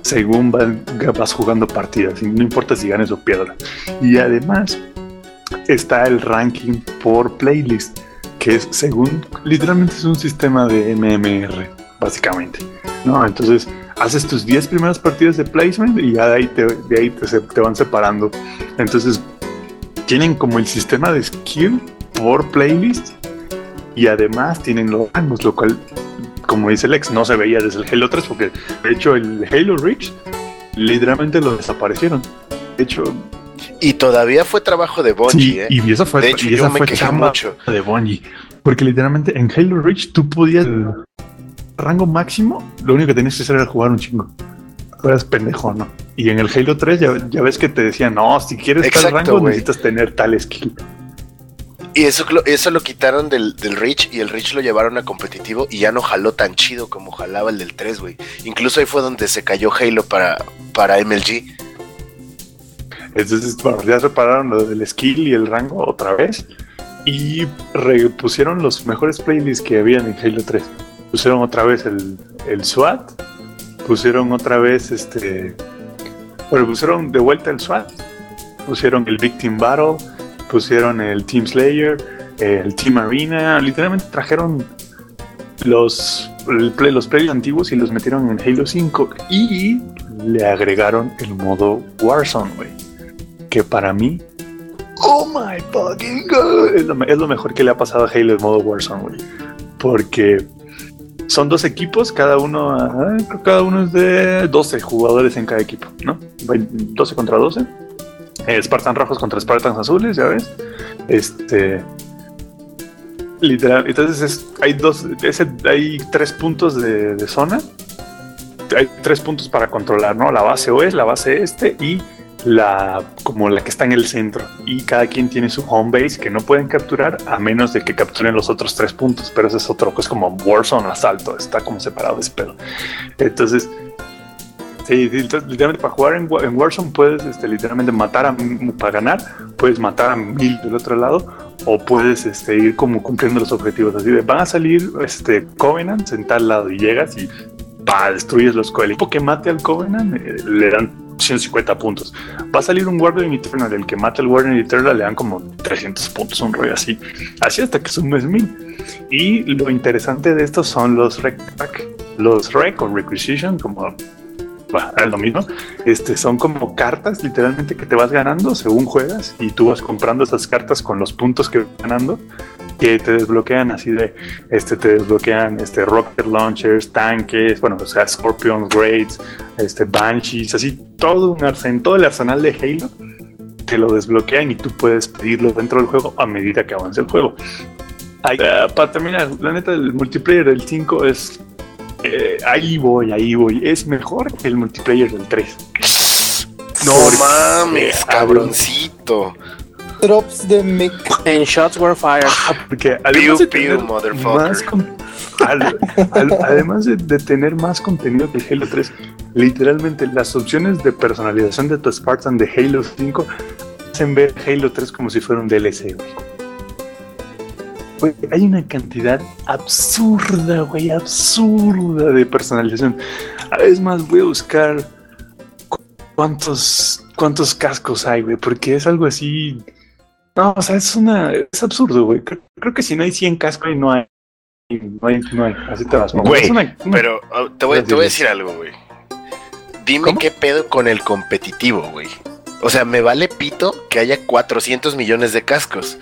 según van- vas jugando partidas, no importa si ganes o pierdas. Y además está el ranking por playlist, que es según, literalmente es un sistema de MMR, básicamente, ¿no? Entonces haces tus 10 primeras partidas de placement y ya de ahí te, de ahí te, van separando. Entonces tienen como el sistema de skill por playlist y además tienen los rangos, lo cual, como dice Lex, no se veía desde el Halo 3 porque de hecho el Halo Reach literalmente lo desaparecieron. De hecho, Y todavía fue trabajo de Bungie, Sí, ¿eh? y esa fue, De hecho, y esa yo me quejé mucho. de Bungie. Porque literalmente en Halo Reach tú podías rango máximo, lo único que tenías que hacer era jugar un chingo. Eras pendejo, ¿no? Y en el Halo 3 ya, ya ves que te decían, no, si quieres Exacto, tal rango necesitas tener tal skill. Y eso, lo- eso lo quitaron del, del Reach y el Reach lo llevaron a competitivo y ya no jaló tan chido como jalaba el del 3, güey. Incluso ahí fue donde se cayó Halo para, para MLG. Entonces, bueno, ya repararon lo del skill y el rango otra vez. Y repusieron los mejores playlists que habían en Halo 3. Pusieron otra vez el, el SWAT. Pusieron otra vez este. Bueno, pusieron de vuelta el SWAT. Pusieron el Victim Battle. Pusieron el Team Slayer. El Team Arena. Literalmente trajeron los, play- los playlists antiguos y los metieron en Halo 5. Y le agregaron el modo Warzone, güey. Que para mí, oh my fucking god, es lo, mejor que le ha pasado a Halo en modo Warzone. Porque son dos equipos, cada uno, ah, cada uno es de 12 jugadores en cada equipo, ¿no? Ve- 12 contra 12. Eh, Spartans rojos contra Spartans azules, ya ves. Este. Literal, entonces es- hay dos, hay tres puntos de, de zona. Hay tres puntos para controlar, ¿no? La base oeste, la base este y la como la que está en el centro. Y cada quien tiene su home base que no pueden capturar a menos de que capturen los otros tres puntos. Pero ese es otro, es como Warzone asalto, está como separado ese pedo. Entonces, Sí, entonces, literalmente para jugar en, en Warzone puedes este, literalmente matar a para ganar, puedes matar a mil del otro lado o puedes este, ir como cumpliendo los objetivos. Así de van a salir este, Covenants en tal lado y llegas y pa, destruyes los co- El que mate al Covenant eh, le dan 150 puntos. Va a salir un Guardian Eternal, el que mate al Guardian Eternal le dan como 300 puntos, un rollo así. Así hasta que sumes mil. Y lo interesante de estos son los rec, los rec o requisition, como bah, es lo mismo. Este, son como cartas literalmente que te vas ganando según juegas y tú vas comprando esas cartas con los puntos que vas ganando que te desbloquean así de este te desbloquean este rocket launchers, tanques, bueno, o sea, Scorpions, Grades, este Banshees, así todo un arsenal, todo el arsenal de Halo te lo desbloquean y tú puedes pedirlo dentro del juego a medida que avance el juego. Ahí, ah, para terminar, la neta, el multiplayer del 5 es eh, ahí voy, ahí voy. Es mejor que el multiplayer del 3. No mames, Ah, cabroncito. Drops de mech. En Shots Were Fired. Porque Pew, además de pew, tener motherfucker. más con- al- al- además de, de tener más contenido que Halo 3, literalmente las opciones de personalización de tu Spartan de Halo 5 hacen ver Halo 3 como si fuera un DLC, güey. Hay una cantidad absurda, güey, absurda de personalización. Es más, voy a buscar cu- cuántos, cuántos cascos hay, güey, porque es algo así. No, o sea, es una. Es absurdo, güey. Creo, creo que si no hay 100 cascos y no hay. No hay, no hay. Así te vas. Güey, Es una- una- Pero ah, te, voy, te voy a decir algo, güey. Dime ¿Cómo? qué pedo con el competitivo, güey. O sea, me vale pito que haya 400 millones de cascos.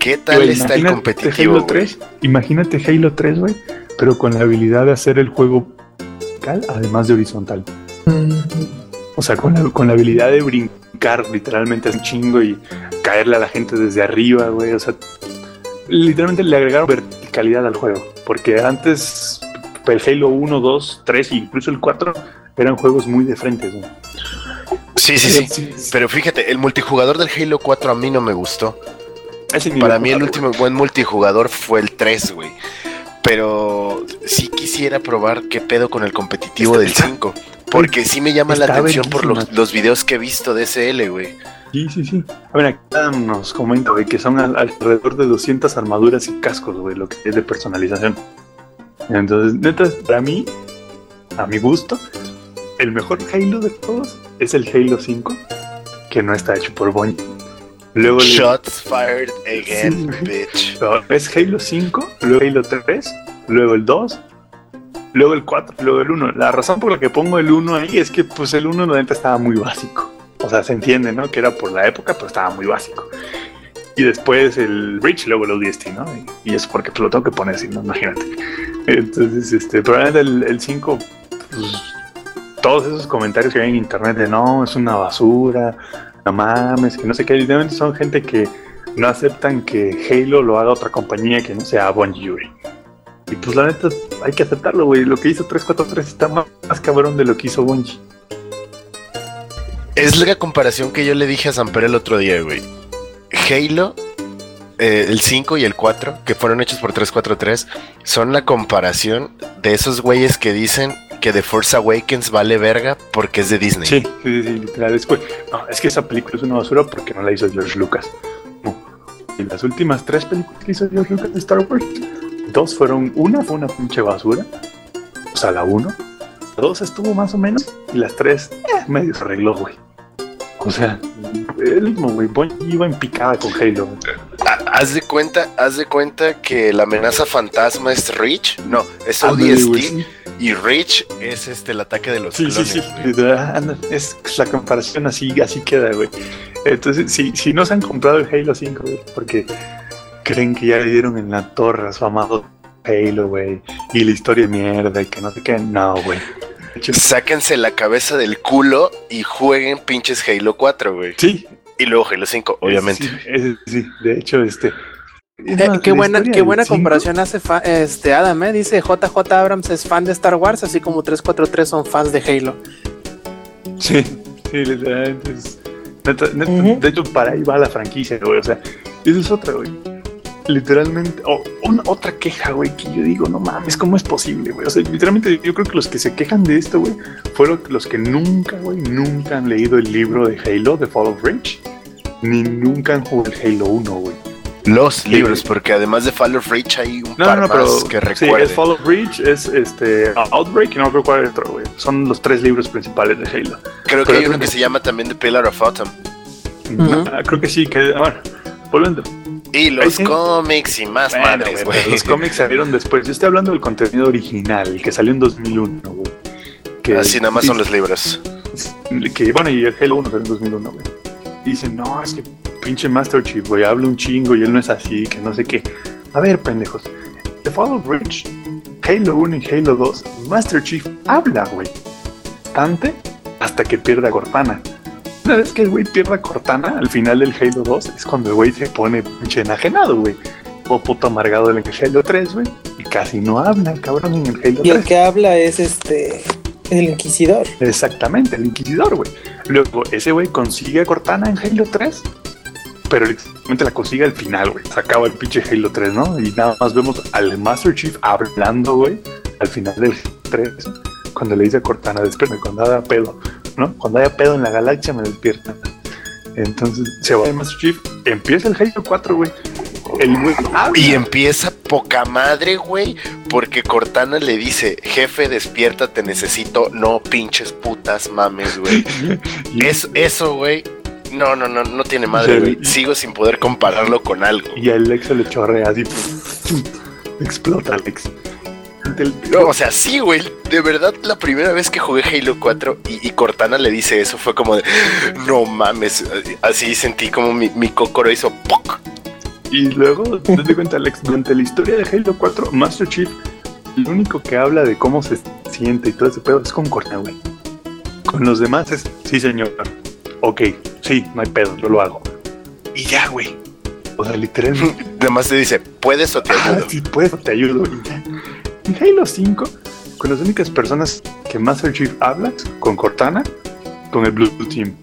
¿Qué tal Güey, está el imagínate competitivo, Halo güey? 3, imagínate Halo 3, güey, pero con la habilidad de hacer el juego vertical, además de horizontal. O sea, con la, con la habilidad de brincar literalmente un chingo y caerle a la gente desde arriba, güey. O sea, literalmente le agregaron verticalidad al juego. Porque antes el Halo 1, 2, 3 e incluso el 4 eran juegos muy de frente. güey. Sí, sí, sí. Pero fíjate, el multijugador del Halo 4 a mí no me gustó. Para mí el último buen multijugador fue el 3, güey. Pero sí quisiera probar qué pedo con el competitivo del 5. Porque sí me llama la atención por los, los videos que he visto de SL, güey. Sí, sí, sí. A ver, acá nos comenta, güey, que son al- alrededor de 200 armaduras y cascos, güey, lo que es de personalización. Entonces, neta, para mí, a mi gusto, el mejor Halo de todos es el Halo 5, que no está hecho por Bungie. Luego le- Shots fired again, Sí, bitch. no, es Halo 5, luego Halo 3, luego el 2, luego el 4, luego el 1. La razón por la que pongo el 1 ahí es que pues el 1 la neta estaba muy básico. O sea, se entiende, ¿no? Que era por la época, pero estaba muy básico. Y después el Reach, luego el ODST, ¿no? Y, y es porque pues, lo tengo que poner así, ¿no? Imagínate. Entonces, este, probablemente el, el 5, pues, todos esos comentarios que hay en internet de no, es una basura, no mames, que no sé qué, evidentemente son gente que no aceptan que Halo lo haga otra compañía que no sea güey. Y pues la neta, hay que aceptarlo, güey. Lo que hizo 343 está más, más cabrón de lo que hizo Bungie. Es la comparación que yo le dije a Samper el otro día, güey. Halo, eh, el 5 y el 4, que fueron hechos por 343, son la comparación de esos güeyes que dicen que The Force Awakens vale verga porque es de Disney. Sí, sí, sí, literal. Es, güey, no, es que esa película es una basura porque no la hizo George Lucas. No. Y las últimas tres películas que hizo George Lucas de Star Wars, dos fueron, una fue una pinche basura, o sea, la uno, la dos estuvo más o menos, y las tres, eh, medio se arregló, güey. O sea, el mismo, güey, iba en picada con Halo. Haz de cuenta, haz de cuenta que la amenaza fantasma es Reach, no, es ODST. Y Reach es este el ataque de los Sí, sí, clones. sí. güey. Ah, Es la comparación así, así queda, güey. Entonces, si, si no se han comprado el Halo 5, güey, porque creen que ya le dieron en la torre a su amado Halo, güey, y la historia es mierda y que no sé qué, no, güey. Sáquense la cabeza del culo y jueguen pinches Halo 4, güey. sí, Y luego Halo 5, obviamente. Sí, ese sí, de hecho, este. Eh, más, qué buena, qué buena cinco- comparación hace fa- este Adam, ¿eh? Dice JJ Abrams es fan de Star Wars, así como 343 son fans de Halo. Sí, sí, literalmente es. neta- neta, Ujú. De hecho, para ahí va la franquicia, güey. O sea, eso es otra, güey. Literalmente, o una, otra queja, güey, que yo digo, no mames, ¿cómo es posible, güey? O sea, literalmente yo creo que los que se quejan de esto, güey, fueron los que nunca, güey, nunca han leído el libro de Halo, de Fall of Reach, ni nunca han jugado el Halo 1, güey. Los libros, porque además de Fall of Reach hay un No, par no, no, más pero que sí, recuerden. es Fall of Reach, es este Outbreak y no recuerdo cuál es otro, güey. Son los tres libros principales de Halo. Creo que pero hay uno creo que que- se llama también The Pillar of Autumn. Ujú. Ah, creo que sí, que bueno, volviendo. Y los sí. cómics y más Bueno, madres, güey, Los cómics salieron después. Yo estoy hablando del contenido original, el que salió en 2001, güey. Que Así nada más sí, son los libros. Que bueno, y el Halo 1 salió en 2001, güey. Dicen, no, es que pinche Master Chief, güey, habla un chingo y él no es así, que no sé qué. A ver, pendejos. The Fall of Reach, Halo 1 y Halo 2, Master Chief habla, güey. Bastante hasta que pierde a Cortana. Una vez que el güey pierde a Cortana al final del Halo 2, es cuando el güey se pone pinche enajenado, güey. O puto amargado en el Halo 3, güey. Y casi no habla, el cabrón, en el Halo Y el 3. que habla es este. El Inquisidor. Exactamente, el Inquisidor, güey. Luego, ese güey consigue a Cortana en Halo 3, pero literalmente la consigue al final, güey. Se acaba el pinche Halo 3, ¿no? Y nada más vemos al Master Chief hablando, güey, al final del 3, cuando le dice a Cortana, despierta, cuando haya pedo, ¿no? Cuando haya pedo en la galaxia, me despierta. Entonces, se va el Master Chief, empieza el Halo 4, güey. El güey habla. Y empieza poca madre, güey, porque Cortana le dice, jefe, despierta, te necesito, no pinches putas mames, güey. Es, eso, güey, no, no, no, no tiene madre, güey. Sigo sin poder compararlo con algo. Y a Alex se le chorrea así. explota Alex. No, o sea, sí, güey, de verdad, la primera vez que jugué Halo 4 y, y Cortana le dice eso fue como de, no mames, así sentí como mi, mi cócoro hizo ¡poc! Y luego, te das cuenta, Alex, durante la historia de Halo 4, Master Chief, lo único que habla de cómo se siente y todo ese pedo es con Cortana, güey. Con los demás es, sí, señor. Ok, sí, no hay pedo, yo lo hago. Y ya, güey. O sea, literalmente. Además te dice, ¿puedes o te ah, ayudo? sí, puedo, te ayudo. Y ya. En Halo 5, con las únicas personas que Master Chief habla, con Cortana, con el Blue Team.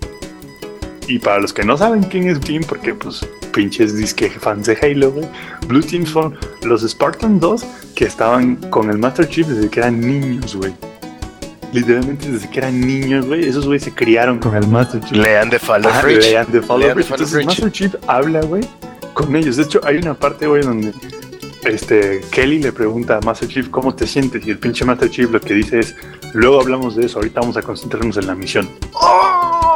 Y para los que no saben quién es Team, porque pues pinches disque fans de Halo, güey. Blue Team son los Spartan 2 que estaban con el Master Chief desde que eran niños, güey. Literalmente desde que eran niños, güey. Esos güey se criaron con el Master Chief. Lean de Fall of Reach. lean The Fall of Reach. Entonces. Master Chief habla, güey, con ellos. De hecho, hay una parte, güey, donde este, Kelly le pregunta a Master Chief cómo te sientes y el pinche Master Chief lo que dice es, luego hablamos de eso, ahorita vamos a concentrarnos en la misión. ¡Oh!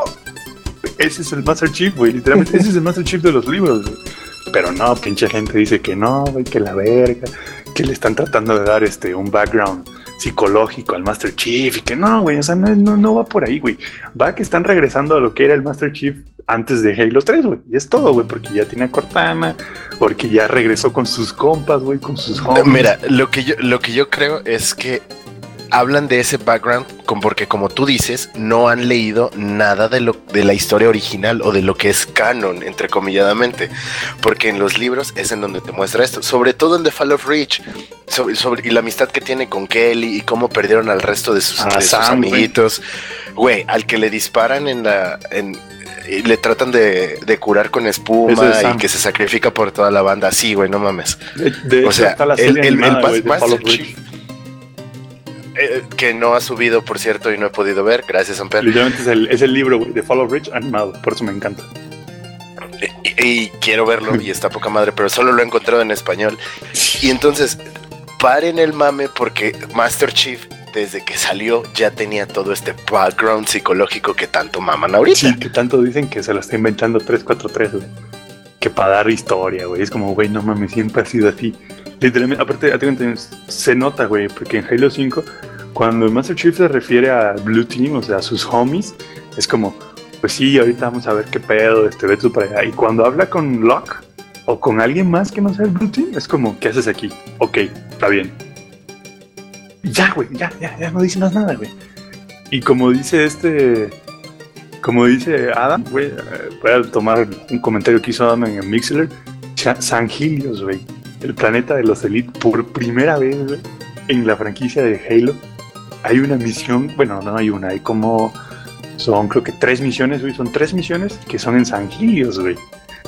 Ese es el Master Chief, güey, literalmente, ese es el Master Chief de los libros, güey. Pero no, pinche gente dice que no, güey, que la verga, que le están tratando de dar este un background psicológico al Master Chief y que no, güey, o sea, no, no, no va por ahí, güey. Va que están regresando a lo que era el Master Chief antes de Halo 3, güey. Y es todo, güey, porque ya tiene a Cortana, porque ya regresó con sus compas, güey, con sus homies. Mira, lo que yo, lo que yo creo es que hablan de ese background con, porque como tú dices, no han leído nada de lo de la historia original o de lo que es canon, entrecomilladamente. Porque en los libros es en donde te muestra esto. Sobre todo en The Fall of Reach. Sobre, sobre- y la amistad que tiene con Kelly y cómo perdieron al resto de sus, A de sus Sam, güey. amiguitos. Güey, al que le disparan en la. En, y le tratan de, de curar con espuma es y que se sacrifica por toda la banda. Sí, güey, no mames. De, de o sea, está la el- el- el animada, Eh, que no ha subido, por cierto, y no he podido ver. Gracias, Amper. Literalmente es el, es el libro, de Fall of Reach animado, por eso me encanta. Y, y quiero verlo y está poca madre, pero solo lo he encontrado en español. Y entonces, paren el mame porque Master Chief, desde que salió, ya tenía todo este background psicológico que tanto maman ahorita. Sí, que tanto dicen que se lo está inventando 343, güey. Que para dar historia, güey. Es como, güey, no mames, siempre ha sido así. Literalmente, aparte, se nota, güey, porque en Halo 5, cuando Master Chief se refiere a Blue Team, o sea, a sus homies, es como, pues sí, ahorita vamos a ver qué pedo, este, ve tú para allá. Y cuando habla con Locke o con alguien más que no sea el Blue Team, es como, ¿qué haces aquí? Ok, está bien. Ya, güey, ya, ya, ya no dice más nada, güey. Y como dice este, como dice Adam, güey, eh, voy a tomar un comentario que hizo Adam en el Mixler, San Helios, güey, el planeta de los Elite, por primera vez, güey, en la franquicia de Halo, hay una misión, bueno, no hay una, hay como, son creo que tres misiones, güey, son tres misiones que son en San Helios, güey.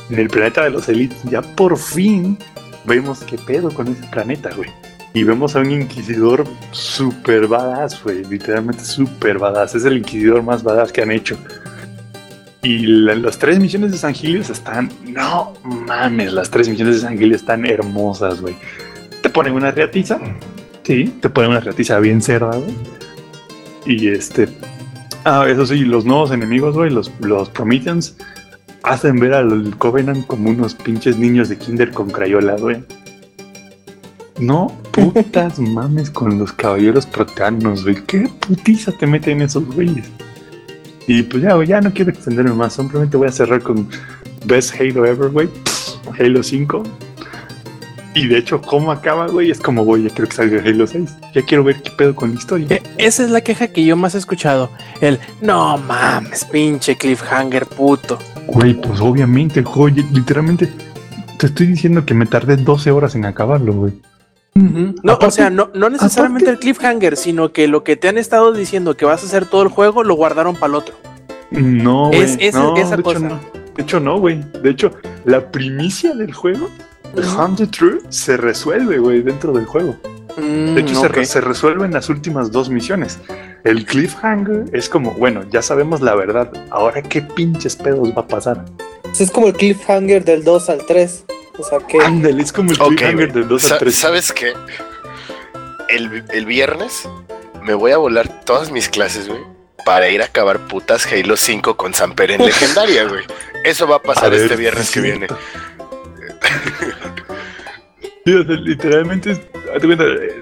En el planeta de los Elite, ya por fin vemos qué pedo con ese planeta, güey. Y vemos a un inquisidor super badass, güey. Literalmente super badass. Es el inquisidor más badass que han hecho. Y la- las tres misiones de San Gilios están. No mames, las tres misiones de San Gilios están hermosas, güey. Te ponen una reatiza. Sí, te ponen una reatiza bien cerda, güey. Y este. Ah, eso sí, los nuevos enemigos, güey, los, los Prometheans, hacen ver al Covenant como unos pinches niños de Kinder con Crayola, güey. No putas mames con los caballeros proteanos, güey. ¿Qué putiza te meten esos güeyes? Y pues ya, güey, ya no quiero extenderme más. Simplemente voy a cerrar con Best Halo Ever, güey. Halo 5. Y de hecho, ¿cómo acaba, güey? Es como, güey, ya quiero que salga Halo 6. Ya quiero ver qué pedo con la historia. E- Esa es la queja que yo más he escuchado. El no mames, pinche cliffhanger puto. Güey, pues obviamente el juego, literalmente, te estoy diciendo que me tardé 12 horas en acabarlo, güey. No, o sea, no, no necesariamente aparte- el cliffhanger, sino que lo que te han estado diciendo que vas a hacer todo el juego lo guardaron para el otro. No, güey. Es- es- no, esa de cosa. Hecho, no. De hecho, no, güey. De hecho, la primicia del juego, el Haunted True, se resuelve, güey, dentro del juego. Mm, De hecho, se, ok. re- se resuelve en las últimas dos misiones. El cliffhanger es como, bueno, ya sabemos la verdad. Ahora, ¿qué pinches pedos va a pasar? Es como el cliffhanger del 2 al 3. O sea que. Ándale, es como el cliffhanger del 2 Sa- al 3. ¿Sabes qué? El, el viernes me voy a volar todas mis clases, güey, para ir a acabar putas Halo 5 con Samper en legendaria, güey. Eso va a pasar A ver, este viernes que viene. Literalmente,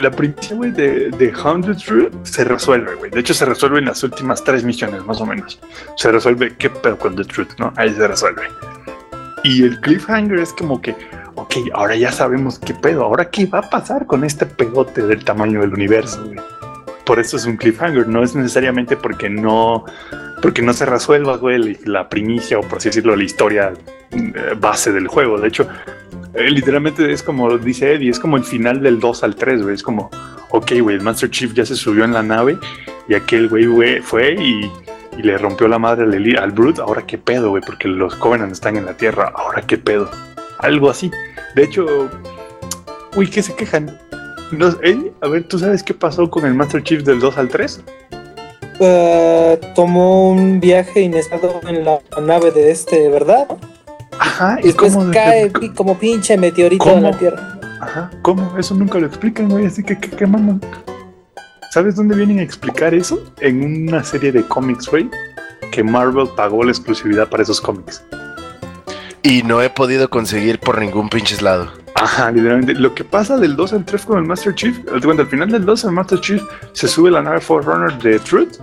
la primicia, de, de Haunted True se resuelve, güey. De hecho, se resuelve en las últimas tres misiones, más o menos. Se resuelve qué pedo con The Truth, ¿no? Ahí se resuelve. Y el cliffhanger es como que, ok, ahora ya sabemos qué pedo. Ahora qué va a pasar con este pegote del tamaño del universo, güey. Por eso es un cliffhanger, no es necesariamente porque no, porque no se resuelva, güey, la, primicia o por así decirlo, la historia eh, base del juego. De hecho, eh, literalmente es como dice Eddie, es como el final del 2 al 3, güey. Es como, ok, güey, el Master Chief ya se subió en la nave y aquel güey fue y, y le rompió la madre al, al Brute. Ahora qué pedo, güey, porque los Covenant están en la Tierra. Ahora qué pedo. Algo así. De hecho, uy, ¿qué se quejan? No, Eddie, a ver, ¿tú sabes qué pasó con el Master Chief del 2 al 3? eh, tomó un viaje inesperado en la nave de este, ¿verdad? Ajá, Y después cómo- cae como pinche meteorito ¿Cómo? en la Tierra. Ajá, ¿cómo? Eso nunca lo explican, güey, así que, ¿qué, qué maman? ¿Sabes dónde vienen a explicar eso? En una serie de cómics, güey, que Marvel pagó la exclusividad para esos cómics. Y no he podido conseguir por ningún pinches lado. Ajá, literalmente. Lo que pasa del 2 al 3 con el Master Chief, al final del 2 el Master Chief se sube la nave Forerunner de Truth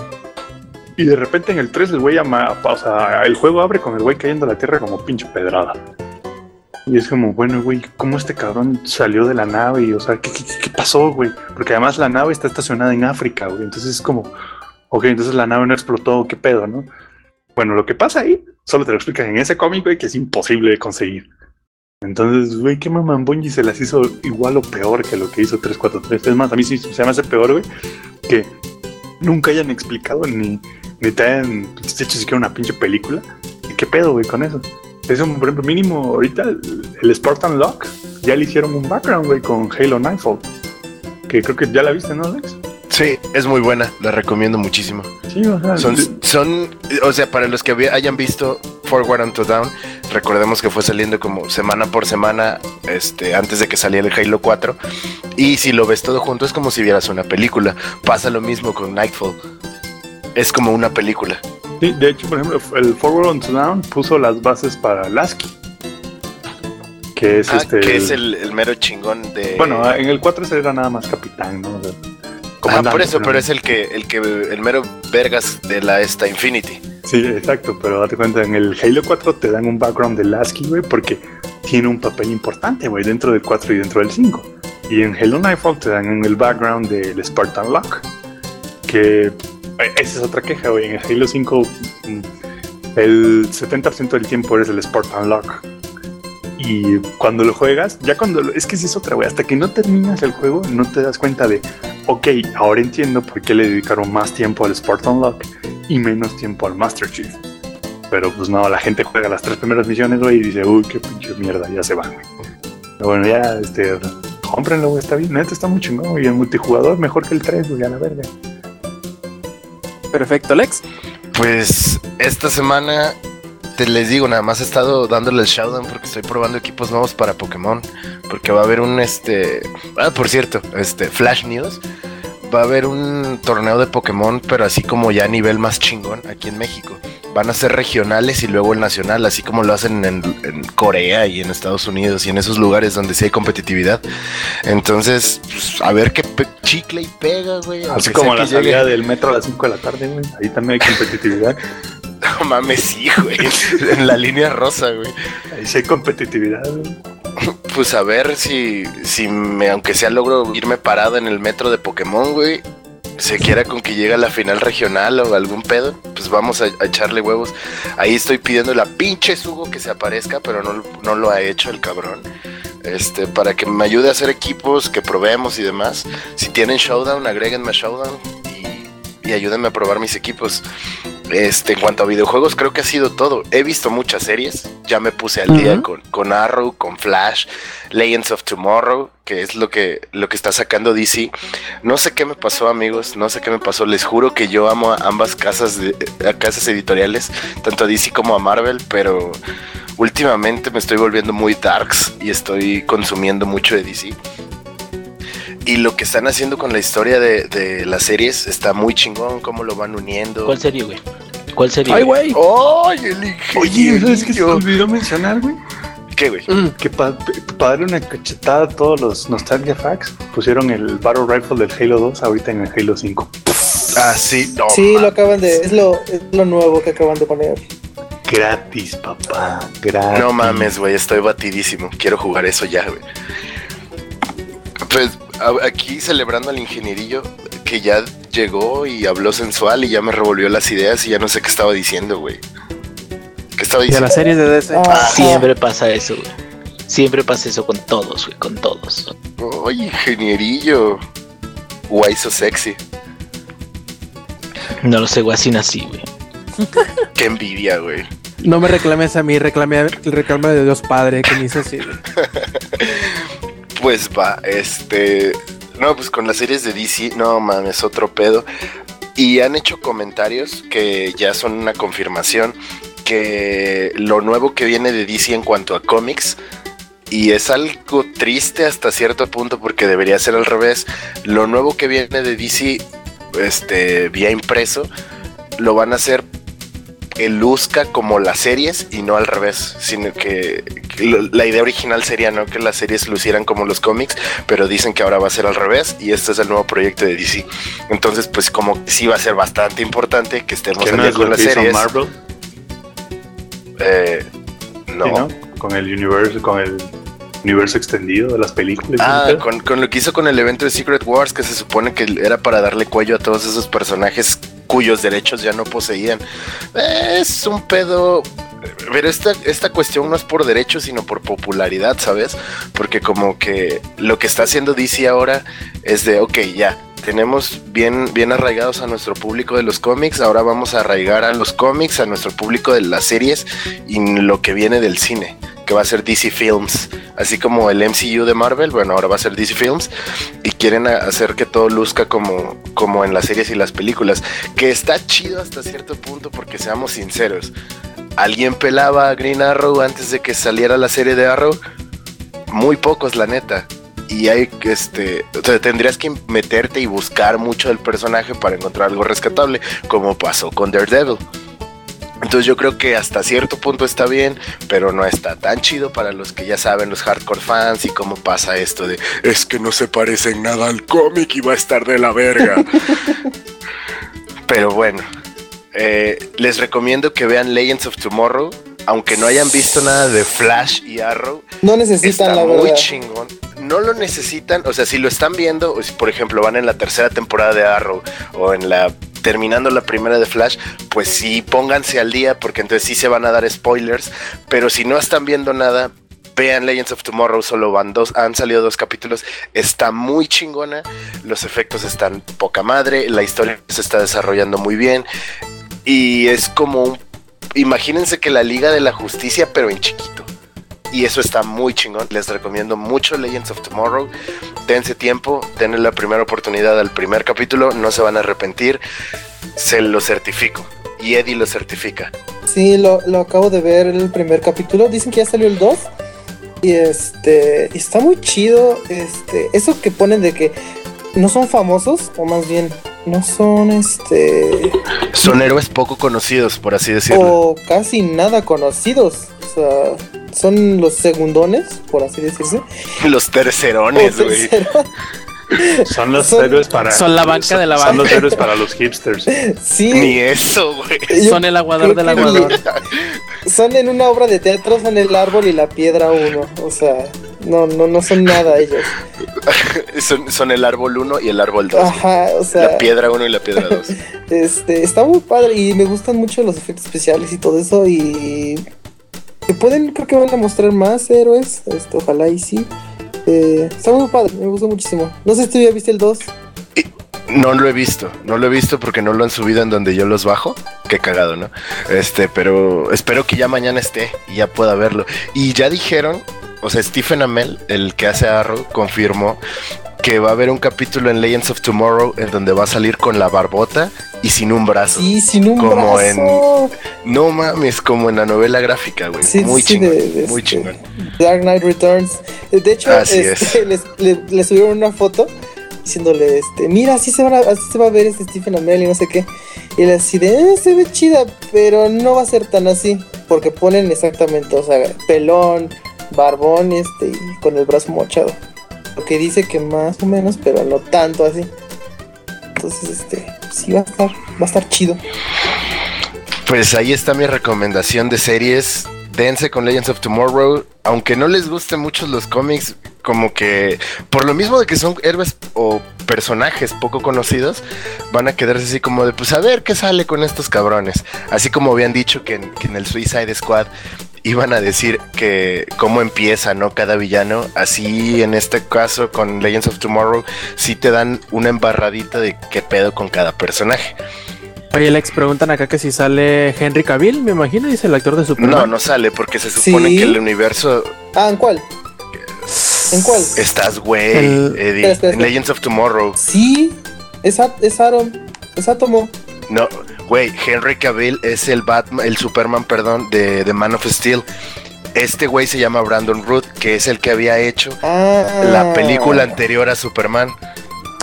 y de repente en el 3 el güey ama, o sea, el juego abre con el güey cayendo a la tierra como pinche pedrada. Y es como, bueno, güey, ¿cómo este cabrón salió de la nave? Y, o sea, ¿qué, qué, qué pasó, güey? Porque además la nave está estacionada en África, güey. Entonces es como, ok, entonces la nave no explotó, ¿qué pedo, no? Bueno, lo que pasa ahí, solo te lo explican en ese cómic, güey, que es imposible de conseguir. Entonces, güey, qué mamán Bungie se las hizo igual o peor que lo que hizo 343. Es más, a mí sí se me hace peor, güey, que nunca hayan explicado ni, ni te hayan hecho siquiera una pinche película. ¿Y ¿Qué pedo, güey, con eso? Eso, por ejemplo, mínimo ahorita el, el Spartan Lock ya le hicieron un background, güey, con Halo Nightfall. Que creo que ya la viste, ¿no, Alex? Sí, es muy buena, la recomiendo muchísimo. Sí, o sea, Son, son, o sea, para los que hayan visto Forward and to Down, recordemos que fue saliendo como semana por semana, este, antes de que saliera el Halo 4. Y si lo ves todo junto, es como si vieras una película. Pasa lo mismo con Nightfall. Es como una película. sí, de hecho, por ejemplo, el Forward on to Down puso las bases para Lasky. Que es Ah, este. que es el, el mero chingón de. Bueno, en el 4 se era nada más capitán, ¿no? O sea, Ah, por eso, pero es el que, el que, el mero vergas de la esta Infinity. Sí, exacto, pero date cuenta, en el Halo 4 te dan un background de Lasky, güey, porque tiene un papel importante, güey, dentro del 4 y dentro del 5. Y en Halo Nightfall te dan el background del Spartan Lock, que eh, esa es otra queja, güey. En el Halo 5 mm, el 70% del tiempo eres el Spartan Lock. Y cuando lo juegas, ya cuando lo- es que sí es otra, güey, hasta que no terminas el juego no te das cuenta de, ok, ahora entiendo por qué le dedicaron más tiempo al Spartan Lock y menos tiempo al Master Chief. Pero pues no, la gente juega las tres primeras misiones, güey, y dice, uy, qué pinche mierda, ya se van, güey. Pero bueno, ya, este, cómprenlo, güey, está bien, neta está muy chingón, güey, el multijugador mejor que el 3, güey, a la verga. Perfecto, Lex. Pues esta semana te les digo, nada más he estado dándole el showdown porque estoy probando equipos nuevos para Pokémon. Porque va a haber un este. Ah, por cierto, este, Flash News. Va a haber un torneo de Pokémon, pero así como ya a nivel más chingón aquí en México. Van a ser regionales y luego el nacional, así como lo hacen en, en Corea y en Estados Unidos y en esos lugares donde sí hay competitividad. Entonces, pues, a ver qué chicle y pega, güey. Así como la llegue- salida del metro a las 5 de la tarde, güey, ahí también hay competitividad. No mames, sí, güey. En la línea rosa, güey. ahí sí hay competitividad, güey. Pues a ver si, si me, aunque sea logro irme parado en el metro de Pokémon, güey. Se quiera con que llegue a la final regional o algún pedo, pues vamos a, echarle huevos. Ahí estoy pidiendo la pinche Sugo que se aparezca, pero no, no lo ha hecho el cabrón. Este, para que me ayude a hacer equipos, que probemos y demás. Si tienen Showdown, agréguenme a Showdown y, y ayúdenme a probar mis equipos. Este, en cuanto a videojuegos, creo que ha sido todo. He visto muchas series, ya me puse al día con, con Arrow, con Flash, Legends of Tomorrow, que es lo que, lo que está sacando DC. No sé qué me pasó, amigos, no sé qué me pasó. Les juro que yo amo a ambas casas, de, a casas editoriales, tanto a DC como a Marvel, pero últimamente me estoy volviendo muy darks y estoy consumiendo mucho de DC. Y lo que están haciendo con la historia de, de las series está muy chingón, cómo lo van uniendo. ¿Cuál serie, güey? ¿Cuál serie? Ay, güey. ¡Ay, el Oye, ¿sabes qué se me ingenio! olvidó mencionar, güey? ¿Qué, güey? Mm, Que para darle una cachetada a todos los Nostalgia Facts, pusieron el Battle Rifle del Halo 2 ahorita en el Halo 5. Ah, sí, no. sí, lo acaban de. Es lo, es lo nuevo que acaban de poner. Gratis, papá. Gratis. No mames, güey, estoy batidísimo. Quiero jugar eso ya, güey. Pues aquí celebrando al ingenierillo que ya llegó y habló sensual y ya me revolvió las ideas y ya no sé qué estaba diciendo, güey. ¿Qué estaba diciendo? las series de DC. Ah, Siempre pasa eso, güey. Siempre pasa eso con todos, güey, con todos. Oye, ingenierillo. Guay, so sexy. No lo sé, güey, así nací, güey. Qué envidia, güey. No me reclames a mí, reclame, reclame de Dios Padre que me hizo así. Pues va, este. No, pues con las series de DC, no mames, otro pedo. Y han hecho comentarios que ya son una confirmación que lo nuevo que viene de DC en cuanto a cómics, y es algo triste hasta cierto punto porque debería ser al revés, lo nuevo que viene de DC, este, vía impreso, lo van a hacer que luzca como las series y no al revés, sino que, la idea original sería no que las series lucieran como los cómics, pero dicen que ahora va a ser al revés y este es el nuevo proyecto de DC. Entonces, pues como sí va a ser bastante importante que estemos al no día es con las series. Marvel, Eh, no. ¿sí, no? Con el universo, con el universo extendido de las películas. Ah, con, con lo que hizo con el evento de Secret Wars, que se supone que era para darle cuello a todos esos personajes cuyos derechos ya no poseían. Es un pedo. Pero esta, esta cuestión no es por derechos, sino por popularidad, ¿sabes? Porque como que lo que está haciendo DC ahora es de, ok, ya, tenemos bien, bien arraigados a nuestro público de los cómics, ahora vamos a arraigar a los cómics, a nuestro público de las series y lo que viene del cine, que va a ser DC Films, así como el MCU de Marvel, bueno, ahora va a ser DC Films y quieren hacer que todo luzca como, como en las series y las películas, que está chido hasta cierto punto porque seamos sinceros. ¿Alguien pelaba a Green Arrow antes de que saliera la serie de Arrow? Muy pocos, la neta. Y hay que, este, o sea, tendrías que meterte y buscar mucho del personaje para encontrar algo rescatable, como pasó con Daredevil. Entonces yo creo que hasta cierto punto está bien, pero no está tan chido para los que ya saben, los hardcore fans y cómo pasa esto de es que no se parece en nada al cómic y va a estar de la verga. pero bueno, eh, les recomiendo que vean Legends of Tomorrow. Aunque no hayan visto nada de Flash y Arrow, No necesitan está la muy verdad. chingón. No lo necesitan, o sea, si lo están viendo, o si por ejemplo van en la tercera temporada de Arrow o en la terminando la primera de Flash, pues sí pónganse al día porque entonces sí se van a dar spoilers, pero si no están viendo nada, vean Legends of Tomorrow, solo van dos, han salido dos capítulos, está muy chingona, los efectos están poca madre, la historia se está desarrollando muy bien y es como imagínense que la Liga de la Justicia pero en chiquito. Y eso está muy chingón. Les recomiendo mucho Legends of Tomorrow. Dense tiempo, denle la primera oportunidad al primer capítulo, no se van a arrepentir. Se lo certifico. Y Eddie lo certifica. Sí, lo, lo acabo de ver el primer capítulo. Dicen que ya salió el 2. Y este. Está muy chido. Este. Eso que ponen de que no son famosos. O más bien. No son este. Son héroes poco conocidos, por así decirlo. O casi nada conocidos. O sea. Son los segundones, por así decirse. Los tercerones, güey. Son los Son- héroes para. Son la banca de la Son los banca. héroes para los hipsters. Sí. Ni eso, güey. Son el aguador del aguador. Son en una obra de teatro, son el árbol y la piedra uno. O sea, no, no, no son nada ellos. Son, son el árbol 1 y el árbol 2. Ajá, o sea. La piedra 1 y la piedra 2. Este, está muy padre y me gustan mucho los efectos especiales y todo eso y pueden, creo que van a mostrar más héroes, este, ojalá y sí. Eh, está muy padre, me gustó muchísimo. No sé si tú ya viste el 2. No lo he visto, no lo he visto porque no lo han subido en donde yo los bajo. Qué cagado, ¿no? Este, pero espero que ya mañana esté y ya pueda verlo. Y ya dijeron, o sea, Stephen Amell, el que hace Arrow, confirmó que va a haber un capítulo en Legends of Tomorrow en donde va a salir con la barbota y sin un brazo. Sí, sin un Como brazo. No mames, como en la novela gráfica, güey. Sí, muy sí, chingón, de- de muy este- chingón. Dark Knight Returns. Eh, De hecho, este, les, le subieron una foto diciéndole, este, mira, así se, va a, así se va a ver este Stephen Amell y no sé qué. Y él así de, "Eh, se ve chida, pero no va a ser tan así. Porque ponen exactamente, o sea, pelón, barbón este, y con el brazo mochado. Que dice que más o menos, pero no tanto así. Entonces, este, sí va a estar, va a estar chido. Pues ahí está mi recomendación de series. Dense con Legends of Tomorrow. Aunque no les gusten mucho los cómics, como que por lo mismo de que son héroes o personajes poco conocidos, van a quedarse así como de, pues a ver qué sale con estos cabrones. Así como habían dicho que en el Suicide Squad iban a decir que cómo empieza, ¿no? Cada villano. Así en este caso con Legends of Tomorrow, sí te dan una embarradita de qué pedo con cada personaje. Oye, Lex, preguntan acá que si sale Henry Cavill, me imagino, dice el actor de Superman. No, no sale porque se supone Sí. que el universo Ah, ¿en cuál? ¿En cuál? estás, güey, El- Eddie, en. Legends of Tomorrow. Sí, es, es Aaron, es Átomo. No, güey, Henry Cavill es el Batman, el Superman, perdón, de, de Man of Steel. Este güey se llama Brandon Root, que es el que había hecho Ah. la película anterior a Superman.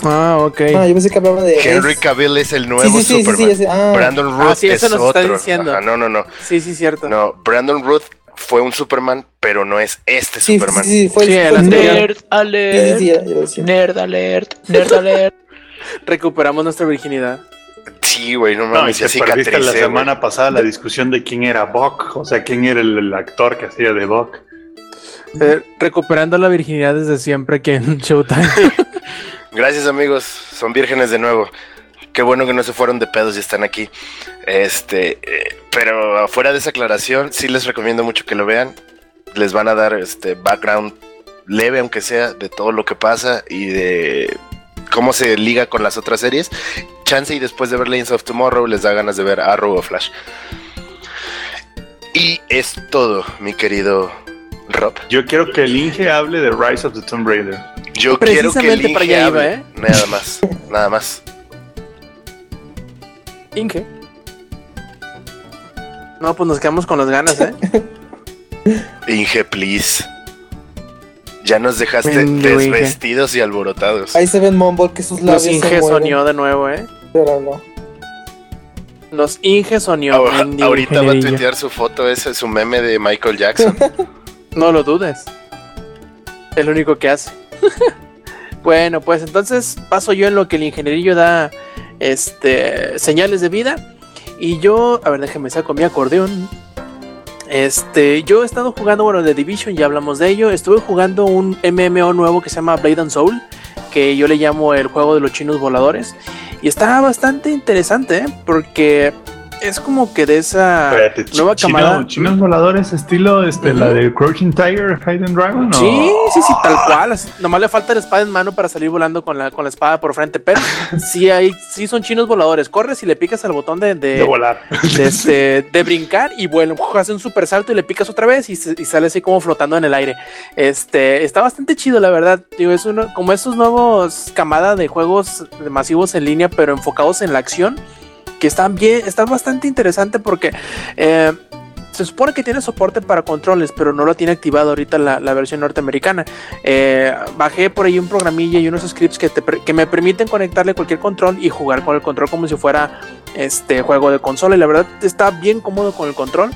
Ah, ok. Ah, yo pensé que hablaba de. Henry es- Cavill es el nuevo sí, sí, sí, sí, Superman. sí, ah. Brandon Root Ah, sí, eso es nos está otro. diciendo. Ajá, no, no, no. Sí, sí, cierto. No, Brandon Root fue un Superman, pero no es este Sí, sí, Superman. sí, fue Sí, fue el anterior. Nerd Sí, sí, alert. sí. Nerd alert. Nerd alert. Recuperamos nuestra virginidad. Sí, güey, no No, y mames, te perdiste la semana pasada la discusión de quién era Buck, o sea, quién era el, el actor que hacía de Buck. Eh, recuperando la virginidad desde siempre aquí en Showtime. Gracias amigos, son vírgenes de nuevo. Qué bueno que no se fueron de pedos y están aquí. Este, eh, pero afuera de esa aclaración, sí les recomiendo mucho que lo vean. Les van a dar este background leve, aunque sea, de todo lo que pasa y de cómo se liga con las otras series. Chance y después de ver Legends of Tomorrow les da ganas de ver Arrow o Flash. Y es todo, mi querido Rob. Yo quiero que el Inge hable de Rise of the Tomb Raider. Yo quiero que el Precisamente para Inge allá iba, hable. ¿eh? Nada más, nada más. Inge. No, pues nos quedamos con las ganas, ¿eh? Inge, please. Ya nos dejaste desvestidos y alborotados. Ahí se ven Mumble que sus Los labios se Inge soñó de nuevo, ¿eh? pero no. Los Inge soñó. Ahorita va a tuitear su foto, ese es su meme de Michael Jackson. No lo dudes. Es lo único que hace. bueno, pues entonces paso yo en lo que el ingenierillo da este señales de vida. Y yo, a ver, déjenme saco mi acordeón. Este, yo he estado jugando, bueno, de Division, ya hablamos de ello. Estuve jugando un MMO nuevo que se llama Blade and Soul, que yo le llamo el juego de los chinos voladores. Y está bastante interesante, ¿eh? porque es como que de esa Espérate, nueva chino- camada. chinos voladores estilo este, la de Crouching Tiger, Hidden Dragon. ¿o? Sí, sí, sí, tal cual. así- Nomás le falta la espada en mano para salir volando con la, con la espada por frente. Pero sí hay, sí son chinos voladores. Corres y le picas al botón de, de, de volar. de, este, de brincar y bueno, hace un super salto y le picas otra vez y, y sale así como flotando en el aire. Este está bastante chido, la verdad. Digo, es uno, como esos nuevos camada de juegos masivos en línea, pero enfocados en la acción, que están bien, está bastante interesante porque eh, se supone que tiene soporte para controles, pero no lo tiene activado ahorita la, la versión norteamericana. Eh, bajé por ahí un programilla y unos scripts que, que me permiten conectarle cualquier control y jugar con el control como si fuera este juego de consola. Y la verdad está bien cómodo con el control.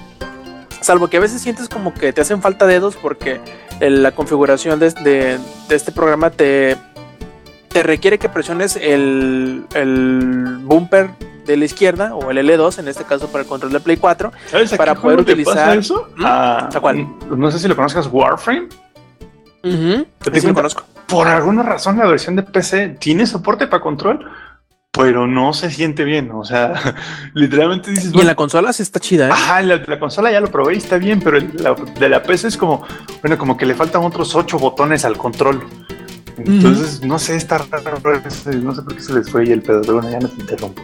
Salvo que a veces sientes como que te hacen falta dedos porque el- la configuración de- de este programa te, te requiere que presiones el, el bumper de la izquierda o el L2, en este caso para el control de Play 4. ¿Sabes a para qué poder utilizar- pasa eso? ¿Mm? A- ¿A cuál? No sé si lo conozcas, Warframe. Ujú, Te sí lo cuenta- conozco. Por alguna razón la versión de PC tiene soporte para control, pero no se siente bien. O sea, literalmente dices, Y en la consola sí está chida, ¿eh? Ajá, la, la consola ya lo probé y está bien, pero la- de la PC es como, bueno, como que le faltan otros ocho botones al control. Entonces, no sé, está raro. No sé por qué se les fue y el pedo, pero bueno, ya no te interrumpo.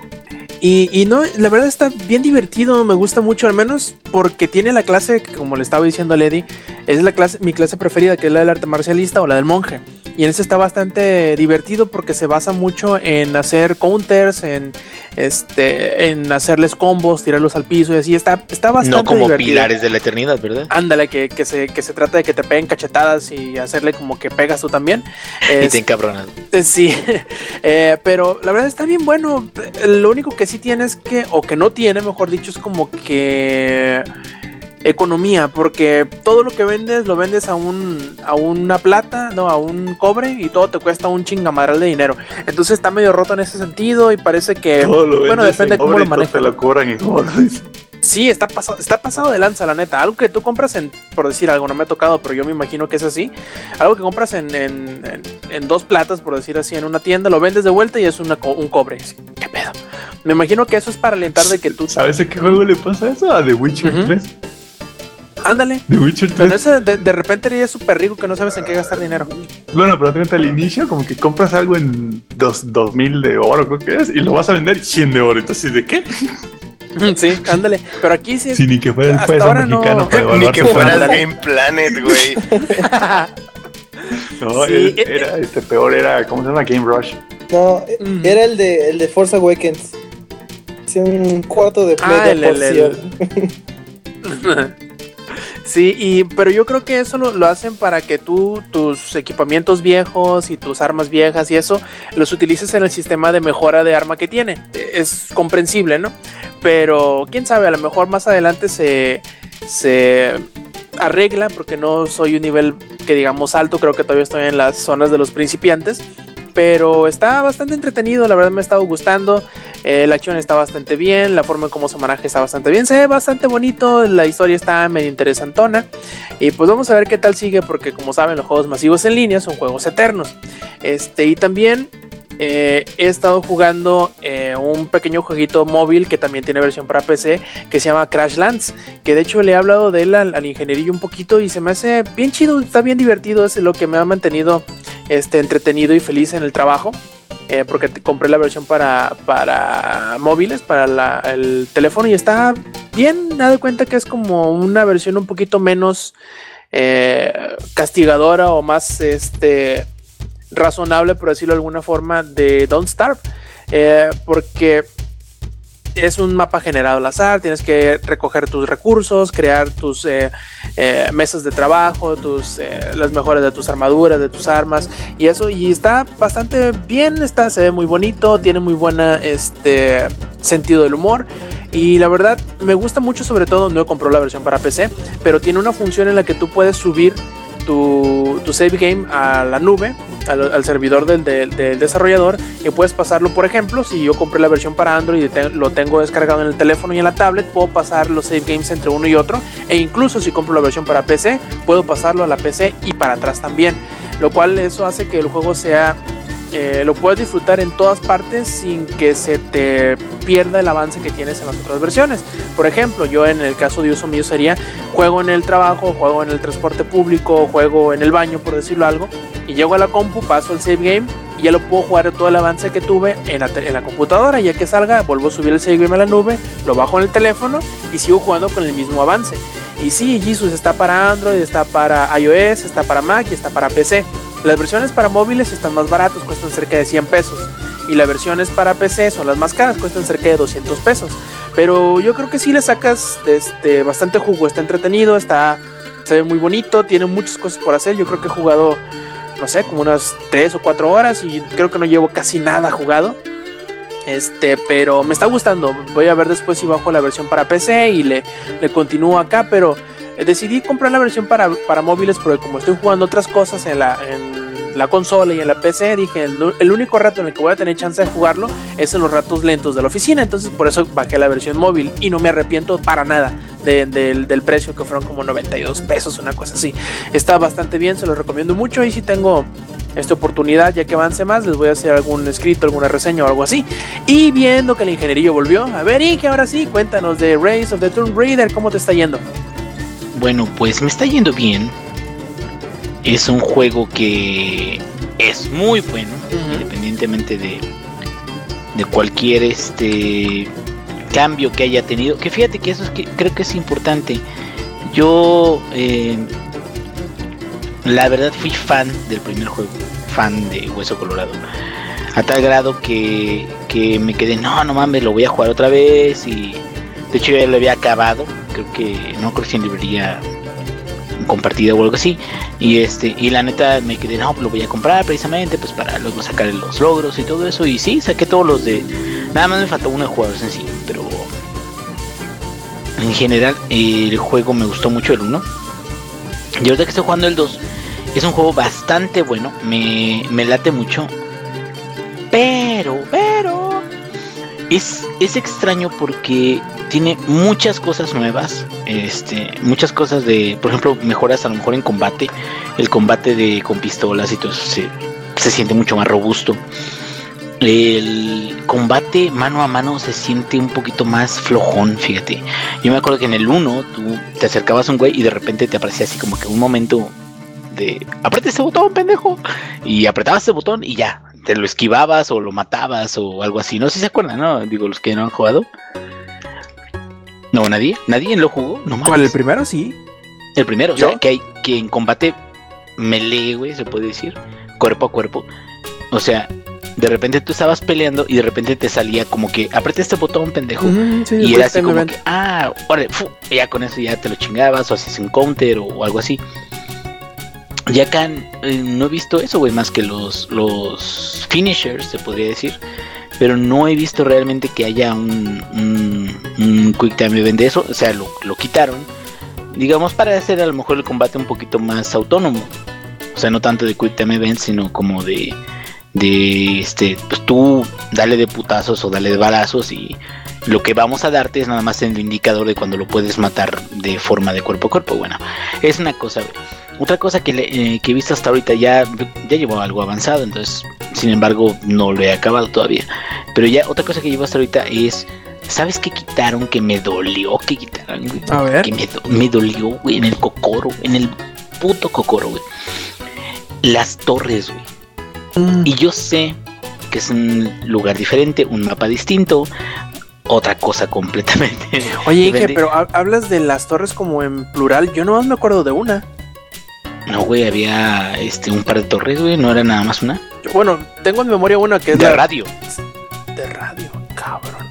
Y, y no, la verdad está bien divertido, me gusta mucho, al menos porque tiene la clase, como le estaba diciendo a Lady, es la clase, mi clase preferida, que es la del arte marcialista o la del monje. Y en ese está bastante divertido porque se basa mucho en hacer counters, en este, en hacerles combos, tirarlos al piso y así. Está, está bastante No como divertido. pilares de la eternidad, ¿verdad? Ándale, que, que, se, que se trata de que te peguen cachetadas y hacerle como que pegas tú también. Y te encabronas. Sí, Eh, pero la verdad está bien bueno. Lo único que sí tiene es que, o que no tiene, mejor dicho, es como que economía, porque todo lo que vendes lo vendes a un a una plata, no, a un cobre y todo te cuesta un chingamadral de dinero. Entonces está medio roto en ese sentido y parece que Todo lo bueno, depende en cómo lo. Te cobran todo. Sí, está pasado, está pasado de lanza, la neta. Algo que tú compras en, por decir algo, no me ha tocado, pero yo me imagino que es así. Algo que compras en, en, en- en dos platas, por decir así, en una tienda, lo vendes de vuelta y es una, un cobre. ¿Qué pedo? Me imagino que eso es para alentar de que tú. ¿Sabes a qué juego le pasa eso? A The Witcher Ujú. 3. Ándale. The Witcher Pero 3. ese de, de repente eres súper rico que no sabes en qué gastar dinero. Bueno, pero fíjate al inicio, como que compras algo en dos, 2000 de oro, creo que es, y lo vas a vender 100 de oro. Entonces, ¿de qué? Sí, ándale. Pero aquí sí. Si ni que fuera el peso no. mexicano para Ni que plata. Game Planet, güey. No, Sí, el- eh, era, este peor era, ¿cómo se llama? Game Rush. No, Mm. era el de, el de Force Awakens. Sí, un cuarto de play Ah, de el- el-. Sí, y, pero yo creo que eso lo, lo hacen para que tú tus equipamientos viejos y tus armas viejas y eso los utilices en el sistema de mejora de arma que tiene. Es comprensible, ¿no? Pero quién sabe, a lo mejor más adelante se, se arregla porque no soy un nivel que digamos alto, creo que todavía estoy en las zonas de los principiantes. Pero está bastante entretenido, la verdad me ha estado gustando. Eh, la acción está bastante bien, la forma en cómo se maneja está bastante bien, se ve bastante bonito, la historia está medio interesantona. Y pues vamos a ver qué tal sigue, porque como saben, los juegos masivos en línea son juegos eternos. Este, y también eh, he estado jugando eh, un pequeño jueguito móvil que también tiene versión para PC, que se llama Crash Lands, que de hecho le he hablado de él al, ingenierillo un poquito y se me hace bien chido, está bien divertido, es lo que me ha mantenido este, entretenido y feliz en el trabajo eh, porque compré la versión para, para móviles, para el teléfono y está bien, nada de cuenta que es como una versión un poquito menos eh, castigadora o más este, razonable, por decirlo de alguna forma, de Don't Starve, eh, porque es un mapa generado al azar, tienes que recoger tus recursos, crear tus eh, eh, mesas de trabajo, tus, las mejoras de tus armaduras, de tus armas y eso, y está bastante bien, está, se ve muy bonito, tiene muy buena este sentido del humor. Y la verdad me gusta mucho, sobre todo no he comprado la versión para PC, pero tiene una función en la que tú puedes subir tu, save game a la nube, al, servidor del, desarrollador, y puedes pasarlo, por ejemplo, si yo compré la versión para Android y lo tengo descargado en el teléfono y en la tablet, puedo pasar los save games entre uno y otro, e incluso si compro la versión para PC, puedo pasarlo a la PC y para atrás también, lo cual eso hace que el juego sea eh, lo puedes disfrutar en todas partes sin que se te pierda el avance que tienes en las otras versiones. Por ejemplo, yo en el caso de uso mío sería juego en el trabajo, juego en el transporte público, juego en el baño, por decirlo algo, y llego a la compu, paso el save game y ya lo puedo jugar todo el avance que tuve en la, en la computadora. Ya que salga, vuelvo a subir el save game a la nube, lo bajo en el teléfono y sigo jugando con el mismo avance. Y sí, Jesus está para Android, está para iOS, está para Mac y está para PC. Las versiones para móviles están más baratas, cuestan cerca de 100 pesos. Y las versiones para PC son las más caras, cuestan cerca de 200 pesos. Pero yo creo que sí le sacas este, bastante jugo, está entretenido, está, se ve muy bonito, tiene muchas cosas por hacer. Yo creo que he jugado, no sé, como unas 3 o 4 horas y creo que no llevo casi nada jugado. Este, pero me está gustando. Voy a ver después si bajo la versión para PC y le, le continúo acá, pero decidí comprar la versión para, para móviles porque como estoy jugando otras cosas en la, en la consola y en la PC, dije, el, único rato en el que voy a tener chance de jugarlo es en los ratos lentos de la oficina, entonces por eso bajé la versión móvil y no me arrepiento para nada de- del, del precio que fueron como 92 pesos, una cosa así. Está bastante bien, se lo recomiendo mucho y si tengo esta oportunidad, ya que avance más, les voy a hacer algún escrito, alguna reseña o algo así. Y viendo que el ingenierillo volvió, a ver, y que ahora sí, cuéntanos de Race of the Tomb Raider, ¿cómo te está yendo? Bueno, pues me está yendo bien. Es un juego que es muy bueno, independientemente de, de cualquier este cambio que haya tenido. Que fíjate que eso es que creo que es importante. Yo eh, la verdad fui fan del primer juego, fan de Hueso Colorado. A tal grado que, que me quedé, no, no mames, lo voy a jugar otra vez. Y de hecho ya lo había acabado. Creo que no creo que en librería compartida o algo así. Y este, y la neta me quedé, no, lo voy a comprar precisamente, pues para luego sacar los logros y todo eso. Y sí, saqué todos los de. Nada más me faltó uno de jugador sencillo, pero en general el juego me gustó mucho el 1. Y ahorita que estoy jugando el 2, es un juego bastante bueno, me, me late mucho. Pero, pero, es, es extraño porque tiene muchas cosas nuevas, este, muchas cosas de, por ejemplo, mejoras a lo mejor en combate, el combate de con pistolas y todo eso se, siente mucho más robusto. El combate mano a mano se siente un poquito más flojón, fíjate. Yo me acuerdo que en el 1 tú te acercabas a un güey y de repente te aparecía así como que un momento de aprieta ese botón, pendejo. Y apretabas ese botón y ya, te lo esquivabas o lo matabas o algo así. No sé si se acuerdan, ¿no? Digo, los que no han jugado. No, nadie, nadie lo jugó, no ¿Cuál? ¿El primero? Sí. El primero, o sea, que hay que en combate melee, güey, se puede decir, cuerpo a cuerpo. O sea, de repente tú estabas peleando y de repente te salía como que aprieta este botón, pendejo. Sí, y era así como que, ah, órale, fu, y ya con eso ya te lo chingabas o haces un counter o, o algo así. Y acá eh, no he visto eso, güey, más que los, los finishers, se podría decir. Pero no he visto realmente que haya un, Quick Time Event de eso. O sea, lo, lo quitaron. Digamos, para hacer a lo mejor el combate un poquito más autónomo. O sea, no tanto de Quick Time Event, sino como de, de este, pues tú dale de putazos o dale de balazos y lo que vamos a darte es nada más el indicador de cuando lo puedes matar de forma de cuerpo a cuerpo. Bueno, es una cosa. Otra cosa que, eh, que he visto hasta ahorita ya, ya llevo algo avanzado, entonces, sin embargo, no lo he acabado todavía. Pero ya otra cosa que llevo hasta ahorita es, ¿sabes qué quitaron que me dolió que quitaran, güey? A ver. Que me, do- me dolió, güey, en el cocoro, en el puto cocoro, güey. Las torres, güey. Mm. Y yo sé que es un lugar diferente, un mapa distinto, otra cosa completamente. Oye, diferente. pero ha- hablas de las torres como en plural. Yo nomás me acuerdo de una. No, güey, había este un par de torres, güey, no era nada más una. Bueno, tengo en memoria una que es De la radio. de radio, cabrón.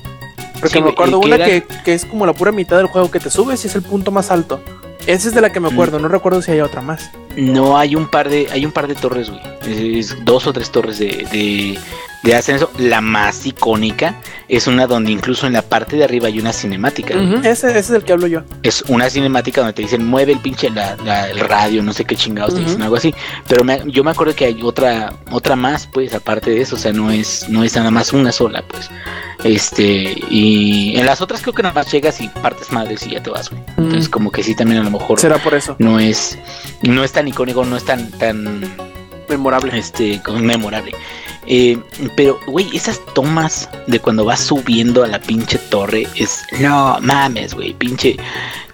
Porque Sí, me acuerdo que una era- que, que es como la pura mitad del juego que te subes y es el punto más alto. Esa es de la que me Mm. acuerdo, no recuerdo si hay otra más. No hay un par de, hay un par de torres, güey. Es, es dos o tres torres de, de, le hacen eso. La más icónica es una donde incluso en la parte de arriba hay una cinemática. ese, ese es el que hablo yo. Es una cinemática donde te dicen mueve el pinche la, la- el radio, no sé qué chingados te dicen algo así. Pero me- yo me acuerdo que hay otra otra más, pues aparte de eso, o sea, no es no es nada más una sola, pues. Este y en las otras creo que nada más llegas y partes madres y ya te vas, güey. Entonces como que sí también a lo mejor Será por eso. no es no es tan icónico, no es tan tan Memorable. este como memorable. Eh, pero, güey, esas tomas de cuando vas subiendo a la pinche torre es. No mames, güey, pinche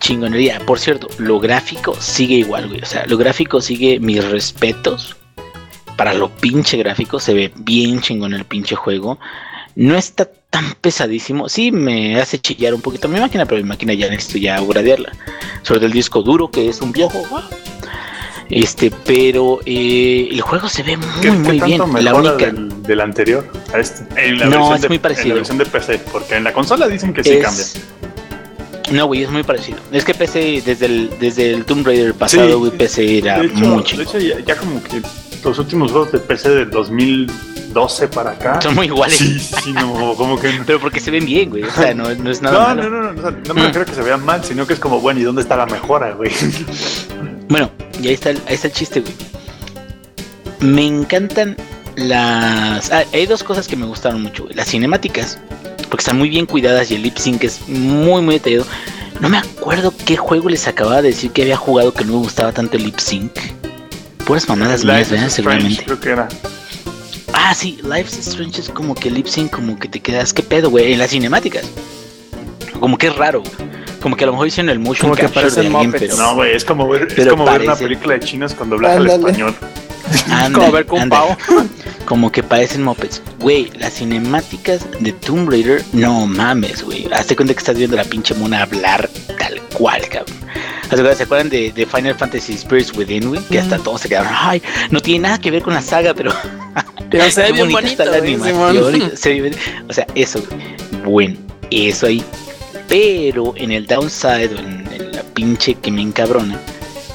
chingonería. Por cierto, lo gráfico sigue igual, güey. O sea, lo gráfico sigue mis respetos. Para lo pinche gráfico se ve bien chingón el pinche juego. No está tan pesadísimo. Sí, me hace chillar un poquito mi máquina, pero mi máquina ya necesito ya gradearla. Sobre el disco duro, que es un viejo. ah. Este, pero eh, el juego se ve muy, ¿Qué, qué muy bien. tanto La mejora única. del, del anterior a este? En la No, es de, muy En parecido. la versión de PC, porque en la consola dicen que sí es- cambia. No, güey, es muy parecido. Es que PC, desde el, desde el Tomb Raider pasado, Sí. güey, PC era De hecho, muy de hecho ya, ya como que los últimos juegos de PC del 2012 para acá. Son muy iguales. Sí, sí, no, como que no. Pero porque se ven bien, güey. O sea, no, no es nada No, malo. no, no, no, o sea, no me Mm. refiero a que se vean mal, sino que es como, bueno, ¿y dónde está la mejora, güey? Bueno, y ahí está, el, ahí está el chiste, güey. Me encantan las... ah, hay dos cosas que me gustaron mucho, güey. Las cinemáticas, porque están muy bien cuidadas y el lip sync es muy, muy detallado. No me acuerdo qué juego les acababa de decir que había jugado que no me gustaba tanto el lip sync. Puras mamadas mías, ¿verdad? Seguramente. Creo que era. Ah, sí, Life's Strange es como que lip sync, como que te quedas, ¿qué pedo, güey? En las cinemáticas. Como que es raro, güey. Como que a lo mejor hicieron el motion Como que de parecen alguien, pero... No, güey, es como ver, es como ver una película de chinos con doblaje al español. Ándale, Como ver con. Pau. Como que parecen mopeds. Güey, las cinemáticas de Tomb Raider, no mames, güey. Hazte cuenta que estás viendo a la pinche mona hablar tal cual, cabrón. ¿Se acuerdan de, de Final Fantasy Spirits Within, güey? Que hasta todos se quedaron, ay, no tiene nada que ver con la saga, pero Pero se ve bien bonito, está la animación. Se ve- o sea, eso, güey. Bueno, eso ahí. Pero en el downside, o en, en la pinche que me encabrona,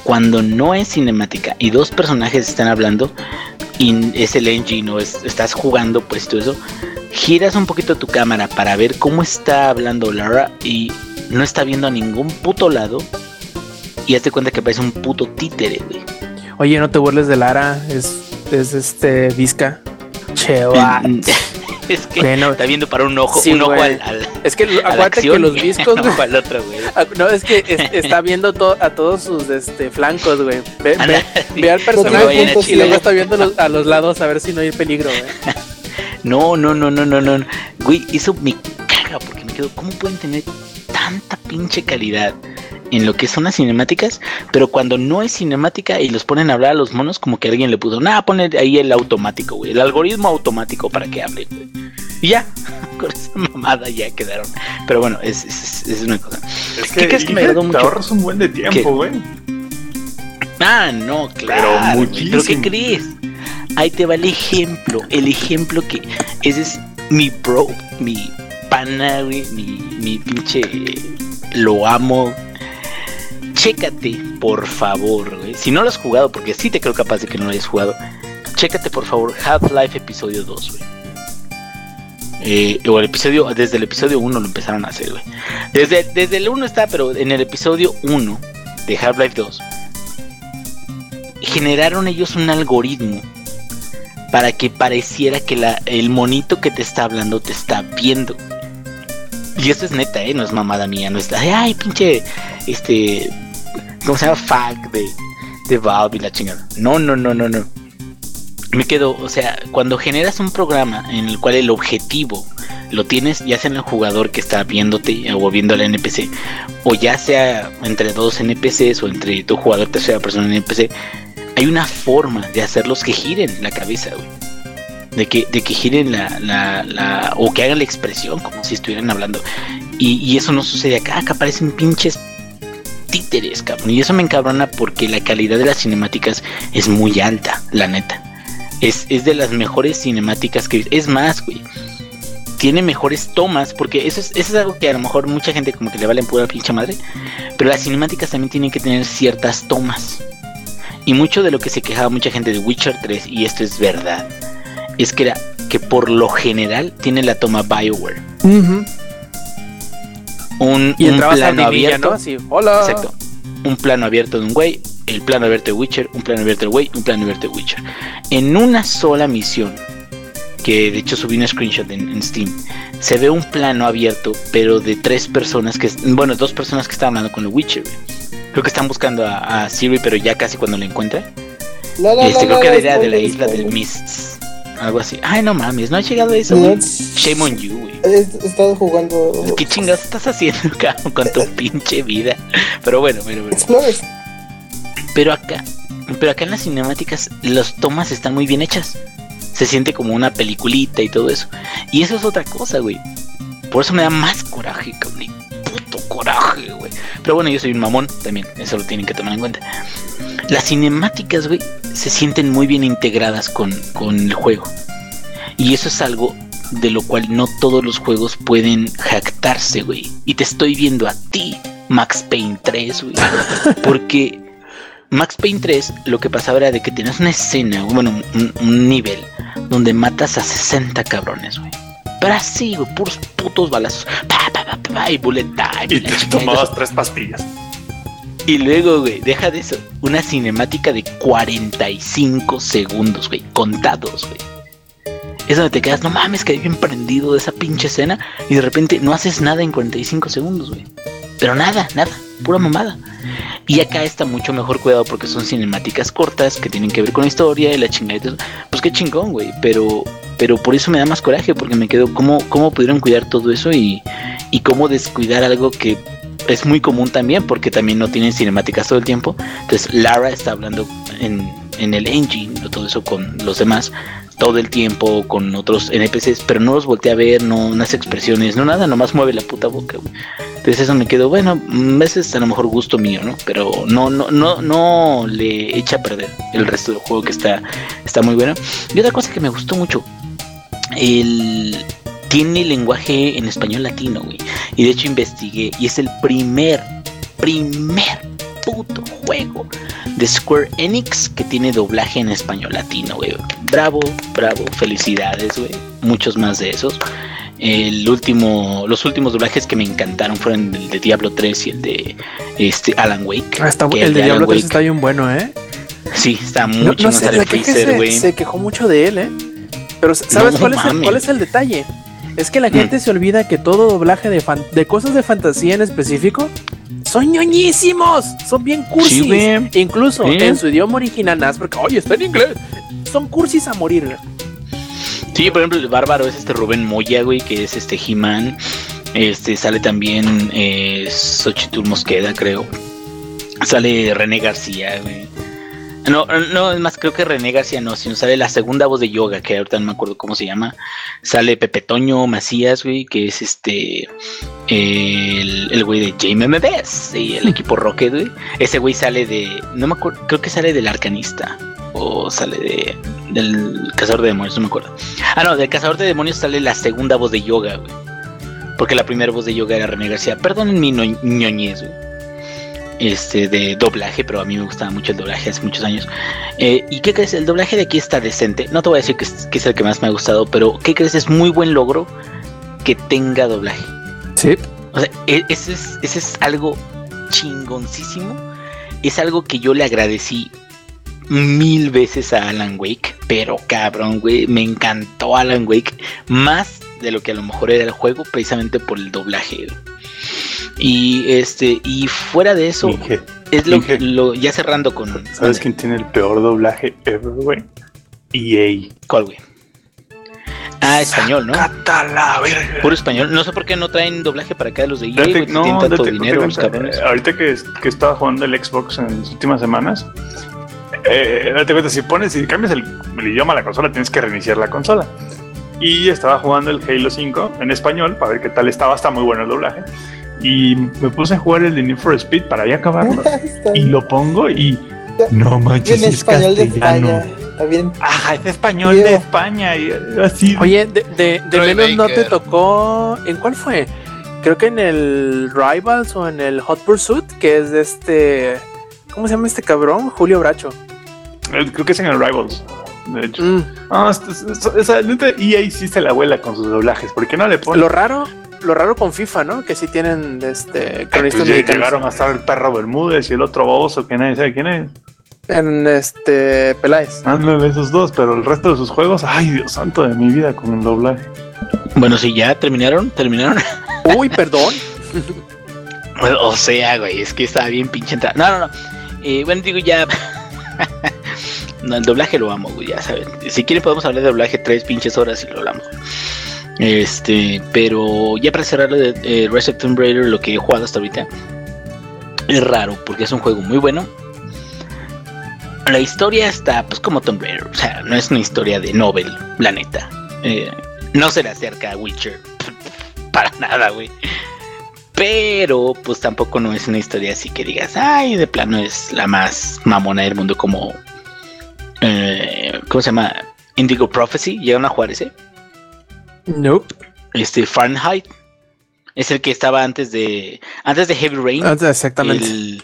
cuando no es cinemática y dos personajes están hablando, y es el engine o es- estás jugando, pues todo eso, giras un poquito tu cámara para ver cómo está hablando Lara y no está viendo a ningún puto lado. Y hazte cuenta que parece un puto títere, güey. Oye, no te burles de Lara. Es, es este Vizca. Che. es que Bueno, está viendo para un ojo, Sí, un ojo al, al- es que a la acuérdate que acción los un güey. al otro, güey. Ah, No, es que es- está viendo to- a todos sus este, flancos, güey. Ve, ve- al No personaje y luego está viendo los- a los lados a ver si no hay peligro, güey. No, no, no, no, no, no. Güey, eso me caga porque me quedo. ¿Cómo pueden tener tanta pinche calidad en lo que son las cinemáticas? Pero cuando no es cinemática y los ponen a hablar a los monos, como que alguien le puso, nada, pone ahí el automático, güey. El algoritmo automático para que hable, güey. Y ya, con esa mamada ya quedaron. Pero bueno, es, es, es una cosa. Es ¿Qué crees que me agradó mucho? Te ahorras un buen de tiempo, güey. Ah, no, claro. güey. muchísimo. ¿Pero qué crees? Ahí te va el ejemplo. El ejemplo que ese es mi bro, mi pana, güey, mi, mi pinche. Lo amo. Chécate, por favor, güey. Si no lo has jugado, porque sí te creo capaz de que no lo hayas jugado. Chécate, por favor, Half-Life episodio 2, güey. Eh, o el episodio, desde el episodio 1 lo empezaron a hacer, güey. Desde, desde el 1 está, pero en el episodio 1 de Half-Life 2 generaron ellos un algoritmo para que pareciera que el monito que te está hablando te está viendo. Y eso es neta, ¿eh? No es mamada mía, no es... Ay, pinche... Este... ¿Cómo se llama? Fag de, de Valve y la chingada. No, no, no, no, no. Me quedo, o sea, cuando generas un programa en el cual el objetivo lo tienes ya sea en el jugador que está viéndote o viendo al NPC, o ya sea entre dos NPCs o entre tu jugador tercera persona en NPC, hay una forma de hacerlos que giren la cabeza, güey. De que, de que giren la, la, la- o que hagan la expresión como si estuvieran hablando. Y, y eso no sucede acá, acá aparecen pinches títeres, cabrón. Y eso me encabrona porque la calidad de las cinemáticas es muy alta, la neta. Es, es de las mejores cinemáticas que. Es más, güey. Tiene mejores tomas, porque eso es, eso es algo que a lo mejor mucha gente como que le vale pura pinche madre. Pero las cinemáticas también tienen que tener ciertas tomas. Y mucho de lo que se quejaba mucha gente de Witcher 3, y esto es verdad, es que era que por lo general tiene la toma BioWare. Un, Y un plano Divilla, abierto. ¿no? Así, hola. Exacto. Un plano abierto de un güey, el plano abierto de Witcher, un plano abierto de güey, un plano abierto de Witcher. En una sola misión, que de hecho subí un screenshot en, en Steam, se ve un plano abierto, pero de tres personas que, bueno, dos personas que están hablando con el Witcher. Creo que están buscando a, a Siri, pero ya casi cuando la encuentran. Este, creo que idea de la isla del spoiler. Algo así. Ay, no mames, no ha llegado a eso. No, güey. Shame on you, güey. He estado jugando. ¿Qué chingados estás haciendo, cabrón, con tu pinche vida? Pero bueno, bueno, bueno. Explorers. Pero acá, pero acá en las cinemáticas las tomas están muy bien hechas. Se siente como una peliculita y todo eso. Y eso es otra cosa, güey. Por eso me da más coraje, cabrón. Puto coraje, güey. Pero bueno, yo soy un mamón también. Eso lo tienen que tomar en cuenta. Las cinemáticas, güey, se sienten muy bien integradas con, con el juego. Y eso es algo de lo cual no todos los juegos pueden jactarse, güey. Y te estoy viendo a ti, Max Payne 3, güey. Porque Max Payne 3 lo que pasaba era de que tenías una escena, bueno, un, un nivel donde matas a 60 cabrones, güey. Pero así, güey, puros putos balazos. Pa, pa, pa, y bullet time. Y te tomabas tres pastillas. Y luego, güey, deja de eso. Una cinemática de 45 segundos, güey. Contados, güey. Es donde te quedas, no mames, que bien prendido de esa pinche escena. Y de repente no haces nada en 45 segundos, güey. Pero nada, nada. Pura mamada. Y acá está mucho mejor cuidado porque son cinemáticas cortas que tienen que ver con la historia y la chingadita. Pues qué chingón, güey. Pero, pero por eso me da más coraje porque me quedo, ¿cómo, cómo pudieron cuidar todo eso y, y cómo descuidar algo que es muy común también porque también no tienen cinemáticas todo el tiempo. Entonces Lara está hablando en, en el engine o todo eso con los demás todo el tiempo con otros NPCs, pero no los voltea a ver, no, hace expresiones, no nada, nomás mueve la puta boca. güey. Entonces eso me quedó, bueno, mm, ese es a lo mejor gusto mío, ¿no? Pero no, no, no, no le echa a perder el resto del juego que está, está muy bueno. Y otra cosa que me gustó mucho, el tiene lenguaje en español latino, güey. Y de hecho investigué y es el primer, primer puto juego de Square Enix que tiene doblaje en español latino, güey. Bravo, bravo, felicidades, güey. Muchos más de esos. El último, los últimos doblajes que me encantaron fueron el de Diablo 3 y el de este Alan Wake. Ah, está el de Alan Diablo 3 Wake- está bien bueno, ¿eh? Sí, está No, mucho no más sé, Freezer, se, güey. se quejó mucho de él, ¿eh? Pero ¿sabes No cuál, es el, cuál es el detalle? Es que la gente se olvida que todo doblaje de, fan- de cosas de fantasía en específico son ñoñísimos, son bien cursis. Sí. Incluso en su idioma original, nada porque, oye, está en inglés. Son cursis a morir. Sí, por ejemplo, el bárbaro es este Rubén Moya, güey, que es este He-Man. Este, sale también eh, Xochitl Mosqueda, creo. Sale René García, güey. No, no, es más, creo que René García no, sino sale la segunda voz de yoga, que ahorita no me acuerdo cómo se llama. Sale Pepe Toño Macías, güey, que es este. El, el güey de Jaime MBS y el equipo Rocket, güey. Ese güey sale de. No me acuerdo, creo que sale del Arcanista. O sale de. Del Cazador de Demonios, no me acuerdo. Ah, no, del Cazador de Demonios sale la segunda voz de yoga, güey. Porque la primera voz de yoga era René García. Perdonen mi ñoñez, güey. Este, de doblaje, pero a mí me gustaba mucho el doblaje hace muchos años. Eh, ¿Y qué crees? El doblaje de aquí está decente. No te voy a decir que es, que es el que más me ha gustado, pero ¿qué crees? Es muy buen logro que tenga doblaje. Sí. O sea, e- ese es, ese es algo chingoncísimo. Es algo que yo le agradecí mil veces a Alan Wake. Pero cabrón, güey, me encantó Alan Wake. Más de lo que a lo mejor era el juego, precisamente por el doblaje. Y este, y fuera de eso, Inge, es lo, Inge. lo- ya cerrando con. ¿Sabes quién tiene el peor doblaje ever, güey? EA. ¿Cuál, güey? Ah, español, ¿no? Catala, verga. Puro español. No sé por qué no traen doblaje para acá los de EA, Date- güey, no, tienen tanto date- dinero date eh, ahorita que, que estaba jugando el Xbox en las últimas semanas, eh, date cuenta, si pones, si cambias el, el idioma a la consola, tienes que reiniciar la consola. Y estaba jugando el Halo 5 en español para ver qué tal estaba. Está muy bueno el doblaje. Y me puse a jugar el de Need for Speed para ya acabarlo. Y lo pongo y no manches, es español de castellano. España. Está bien. Ah, es español de España. Y así. Oye, de, de, menos no te tocó. ¿En cuál fue? Creo que en el Rivals o en el Hot Pursuit, que es de este. ¿Cómo se llama este cabrón? Julio Bracho. Eh, Creo que es en el Rivals. De hecho. Mm, No, esto- esto- o sea, neta, EA sí se la vuela con sus doblajes. ¿Por qué no le ponen? Lo raro, lo raro con FIFA, ¿no? Que sí tienen este Pues cronistas mexicanos. llegaron a estar el perro Bermúdez y el otro baboso que nadie sabe quién es. En este Peláez. Ándale esos dos, pero el resto de sus juegos, ay Dios santo de mi vida con el doblaje. Bueno, sí, ya terminaron, terminaron. Uy, perdón. O sea, güey, es que estaba bien pinche entrada. No, no, no. Eh, bueno, digo ya. no, el doblaje lo amo, güey, ya saben. Si quieren podemos hablar de doblaje tres pinches horas y lo hablamos. Este, pero ya para cerrar de eh, Rise of Tomb Raider, lo que he jugado hasta ahorita, es raro porque es un juego muy bueno. La historia está pues como Tomb Raider, o sea, no es una historia de novel, la neta. Eh, no se le acerca a Witcher, para nada, güey. Pero, pues tampoco no es una historia así que digas, ay, de plano es la más mamona del mundo como... eh, ¿Cómo se llama? Indigo Prophecy. ¿Llegaron a jugar ese? Nope. Este, Fahrenheit. Es el que estaba antes de... Antes de Heavy Rain. Exactamente. El,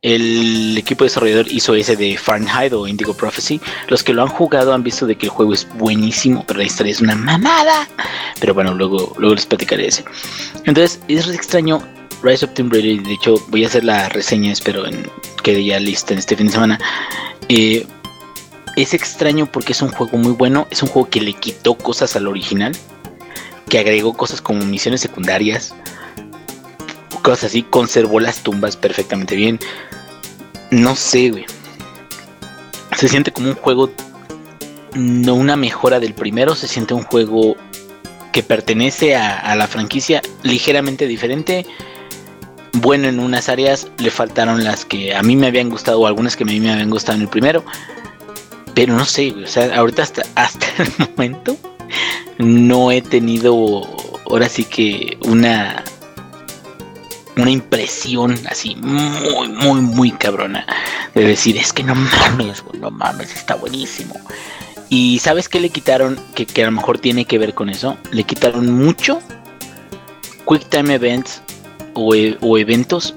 el equipo desarrollador hizo ese de Fahrenheit o Indigo Prophecy. Los que lo han jugado han visto de que el juego es buenísimo, pero la historia es una mamada. Pero bueno, luego, luego les platicaré ese. Entonces, es extraño Rise of Tomb Raider. De hecho, voy a hacer la reseña, espero en, quede ya lista en este fin de semana. Eh, es extraño porque es un juego muy bueno. Es un juego que le quitó cosas al original. Que agregó cosas como misiones secundarias. Cosas así. Conservó las tumbas perfectamente bien. No sé, güey. Se siente como un juego. No una mejora del primero. Se siente un juego que pertenece a, a la franquicia ligeramente diferente. Bueno en unas áreas, le faltaron las que a mí me habían gustado o algunas que a mí me habían gustado en el primero. Pero no sé, o sea, ahorita hasta, hasta el momento no he tenido ahora sí que una una impresión así muy, muy, muy cabrona de decir, es que no mames, no mames, está buenísimo. Y ¿sabes qué le quitaron? Que, que a lo mejor tiene que ver con eso. Le quitaron mucho Quick Time Events o, e- o eventos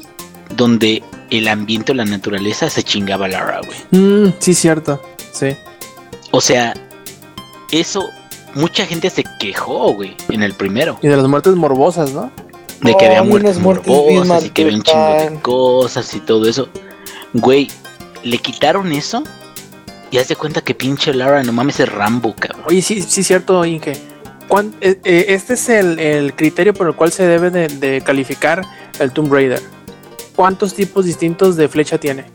donde el ambiente o la naturaleza se chingaba a Lara, güey. Mm, sí, cierto. Sí. O sea, eso mucha gente se quejó, güey, en el primero. Y de las muertes morbosas, ¿no? De que No, había muertes morbosas y que había un chingo de cosas y todo eso. Güey, le quitaron eso y haz de cuenta que pinche Lara, no mames, es Rambo, cabrón. Oye, sí, sí, cierto, Inge. ¿Cuán- eh, eh, Este es el, el criterio por el cual se debe de, de calificar el Tomb Raider. ¿Cuántos tipos distintos de flecha tiene?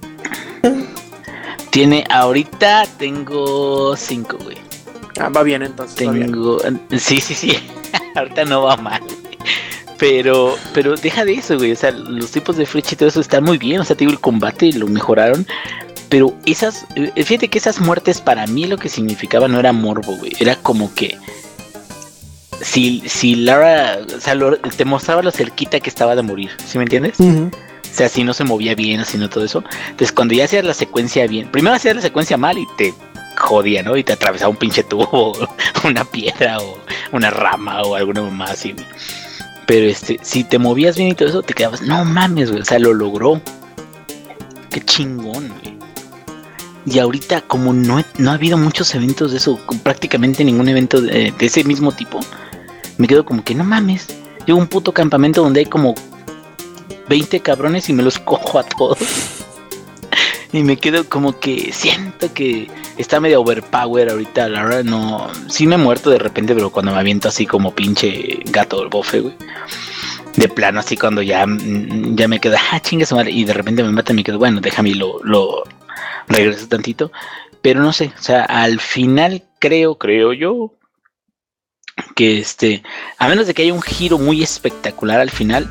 Tiene, ahorita tengo cinco, güey. Ah, va bien entonces. bien. Tengo, sí, sí, sí. ahorita no va mal. Pero, pero deja de eso, güey. O sea, los tipos de flecha y todo eso están muy bien. O sea, te digo, el combate lo mejoraron. Pero esas, eh, fíjate que esas muertes para mí lo que significaba no era morbo, güey. Era como que si, si Lara, o sea, lo- te mostraba lo cerquita que estaba de morir. ¿Sí me entiendes? Sea, si no se movía bien, así no todo eso. Entonces, cuando ya hacías la secuencia bien, primero hacías la secuencia mal y te jodía, ¿no? Y te atravesaba un pinche tubo, o una piedra o una rama o alguna mamá así. güey. Pero este, si te movías bien y todo eso, te quedabas, no mames, güey. O sea, lo logró. Qué chingón, güey. Y ahorita, como no, no ha habido muchos eventos de eso, prácticamente ningún evento de, de ese mismo tipo, me quedo como que no mames. Llego a un puto campamento donde hay como 20 cabrones y me los cojo a todos. y me quedo como que siento que está medio overpower ahorita. La verdad, no. Sí me he muerto de repente, pero cuando me aviento así como pinche gato del bofe, güey. De plano, así cuando ya, mm, ya me quedo, ah, chinga su madre. Y de repente me mata y me quedo, bueno, déjame y lo, lo regreso tantito. Pero no sé, o sea, al final creo, creo yo, que este, a menos de que haya un giro muy espectacular al final,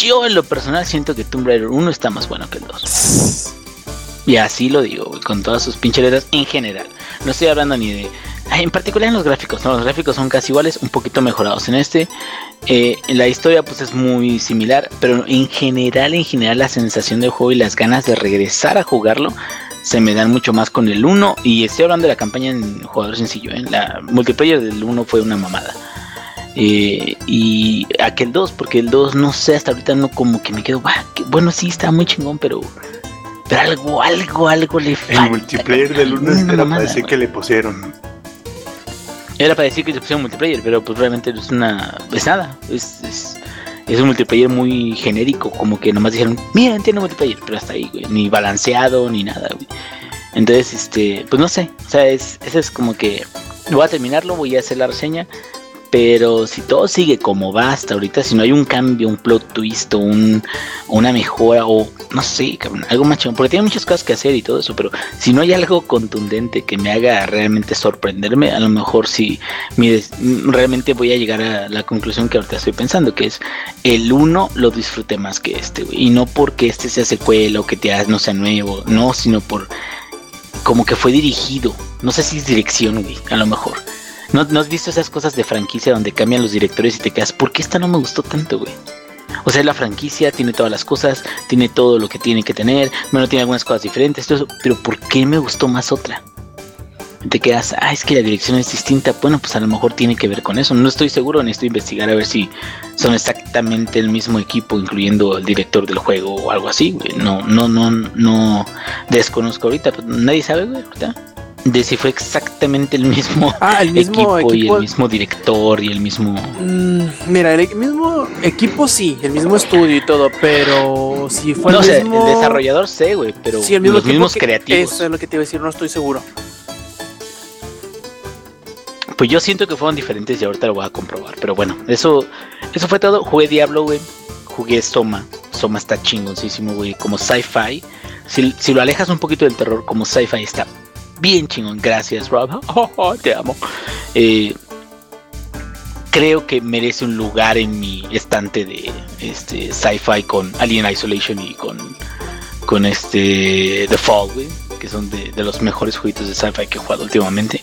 yo en lo personal siento que Tomb Raider 1 está más bueno que el 2. Y así lo digo, con todas sus pinches letras en general. No estoy hablando ni de... En particular en los gráficos, ¿no? Los gráficos son casi iguales, un poquito mejorados en este. Eh, la historia pues es muy similar, pero en general, en general la sensación del juego y las ganas de regresar a jugarlo se me dan mucho más con el 1. Y estoy hablando de la campaña en jugador sencillo, ¿eh? La multiplayer del 1 fue una mamada. Eh, y aquel 2, porque el 2 no sé, hasta ahorita no como que me quedo, "Bah, que- bueno, sí está muy chingón, pero pero algo, algo, algo le El falta. multiplayer del 1 Una era mamada, para decir que le pusieron. Era para decir que se pusieron multiplayer, pero pues realmente es una. Es nada. Es, es, es un multiplayer muy genérico, como que nomás dijeron, mira, tiene multiplayer, pero hasta ahí, güey. Ni balanceado, ni nada, güey. Entonces, este, pues no sé. O sea, es, eso es como que. Voy a terminarlo, voy a hacer la reseña. Pero si todo sigue como va hasta ahorita, si no hay un cambio, un plot twist un, una mejora o no sé, algo más chingón, porque tiene muchas cosas que hacer y todo eso, pero si no hay algo contundente que me haga realmente sorprenderme, a lo mejor sí realmente voy a llegar a la conclusión que ahorita estoy pensando, que es el uno lo disfruté más que este, y no porque este sea secuela o que te no sea nuevo, no, sino por como que fue dirigido, no sé si es dirección, güey, a lo mejor. ¿No, ¿No has visto esas cosas de franquicia donde cambian los directores y te quedas, ¿por qué esta no me gustó tanto, güey? O sea, la franquicia tiene todas las cosas, tiene todo lo que tiene que tener, bueno, tiene algunas cosas diferentes, todo eso, pero ¿por qué me gustó más otra? Te quedas, ah, es que la dirección es distinta, bueno, pues a lo mejor tiene que ver con eso, no estoy seguro, necesito investigar a ver si son exactamente el mismo equipo, incluyendo el director del juego o algo así, güey. No, no, no, no desconozco ahorita, pues nadie sabe, güey, ahorita. De si fue exactamente el mismo Ah, el mismo equipo, y el mismo director y el mismo Mm, mira, el mismo equipo sí, el mismo estudio y todo, pero si fue no el sé, mismo. el desarrollador sé, güey, pero sí, el mismo los mismos que- creativos. Eso es lo que te iba a decir, no estoy seguro. Pues yo siento que fueron diferentes y ahorita lo voy a comprobar. Pero bueno, eso, eso fue todo. Jugué Diablo, güey. Jugué Soma. Soma está chingoncísimo, güey. Como sci-fi. Si, si lo alejas un poquito del terror, como sci-fi está bien chingón. Gracias, Rob. Oh, te amo. Eh, creo que merece un lugar en mi estante de este sci-fi con Alien Isolation y con, con este The Fall, güey. Que son de, de los mejores jueguitos de sci-fi que he jugado últimamente.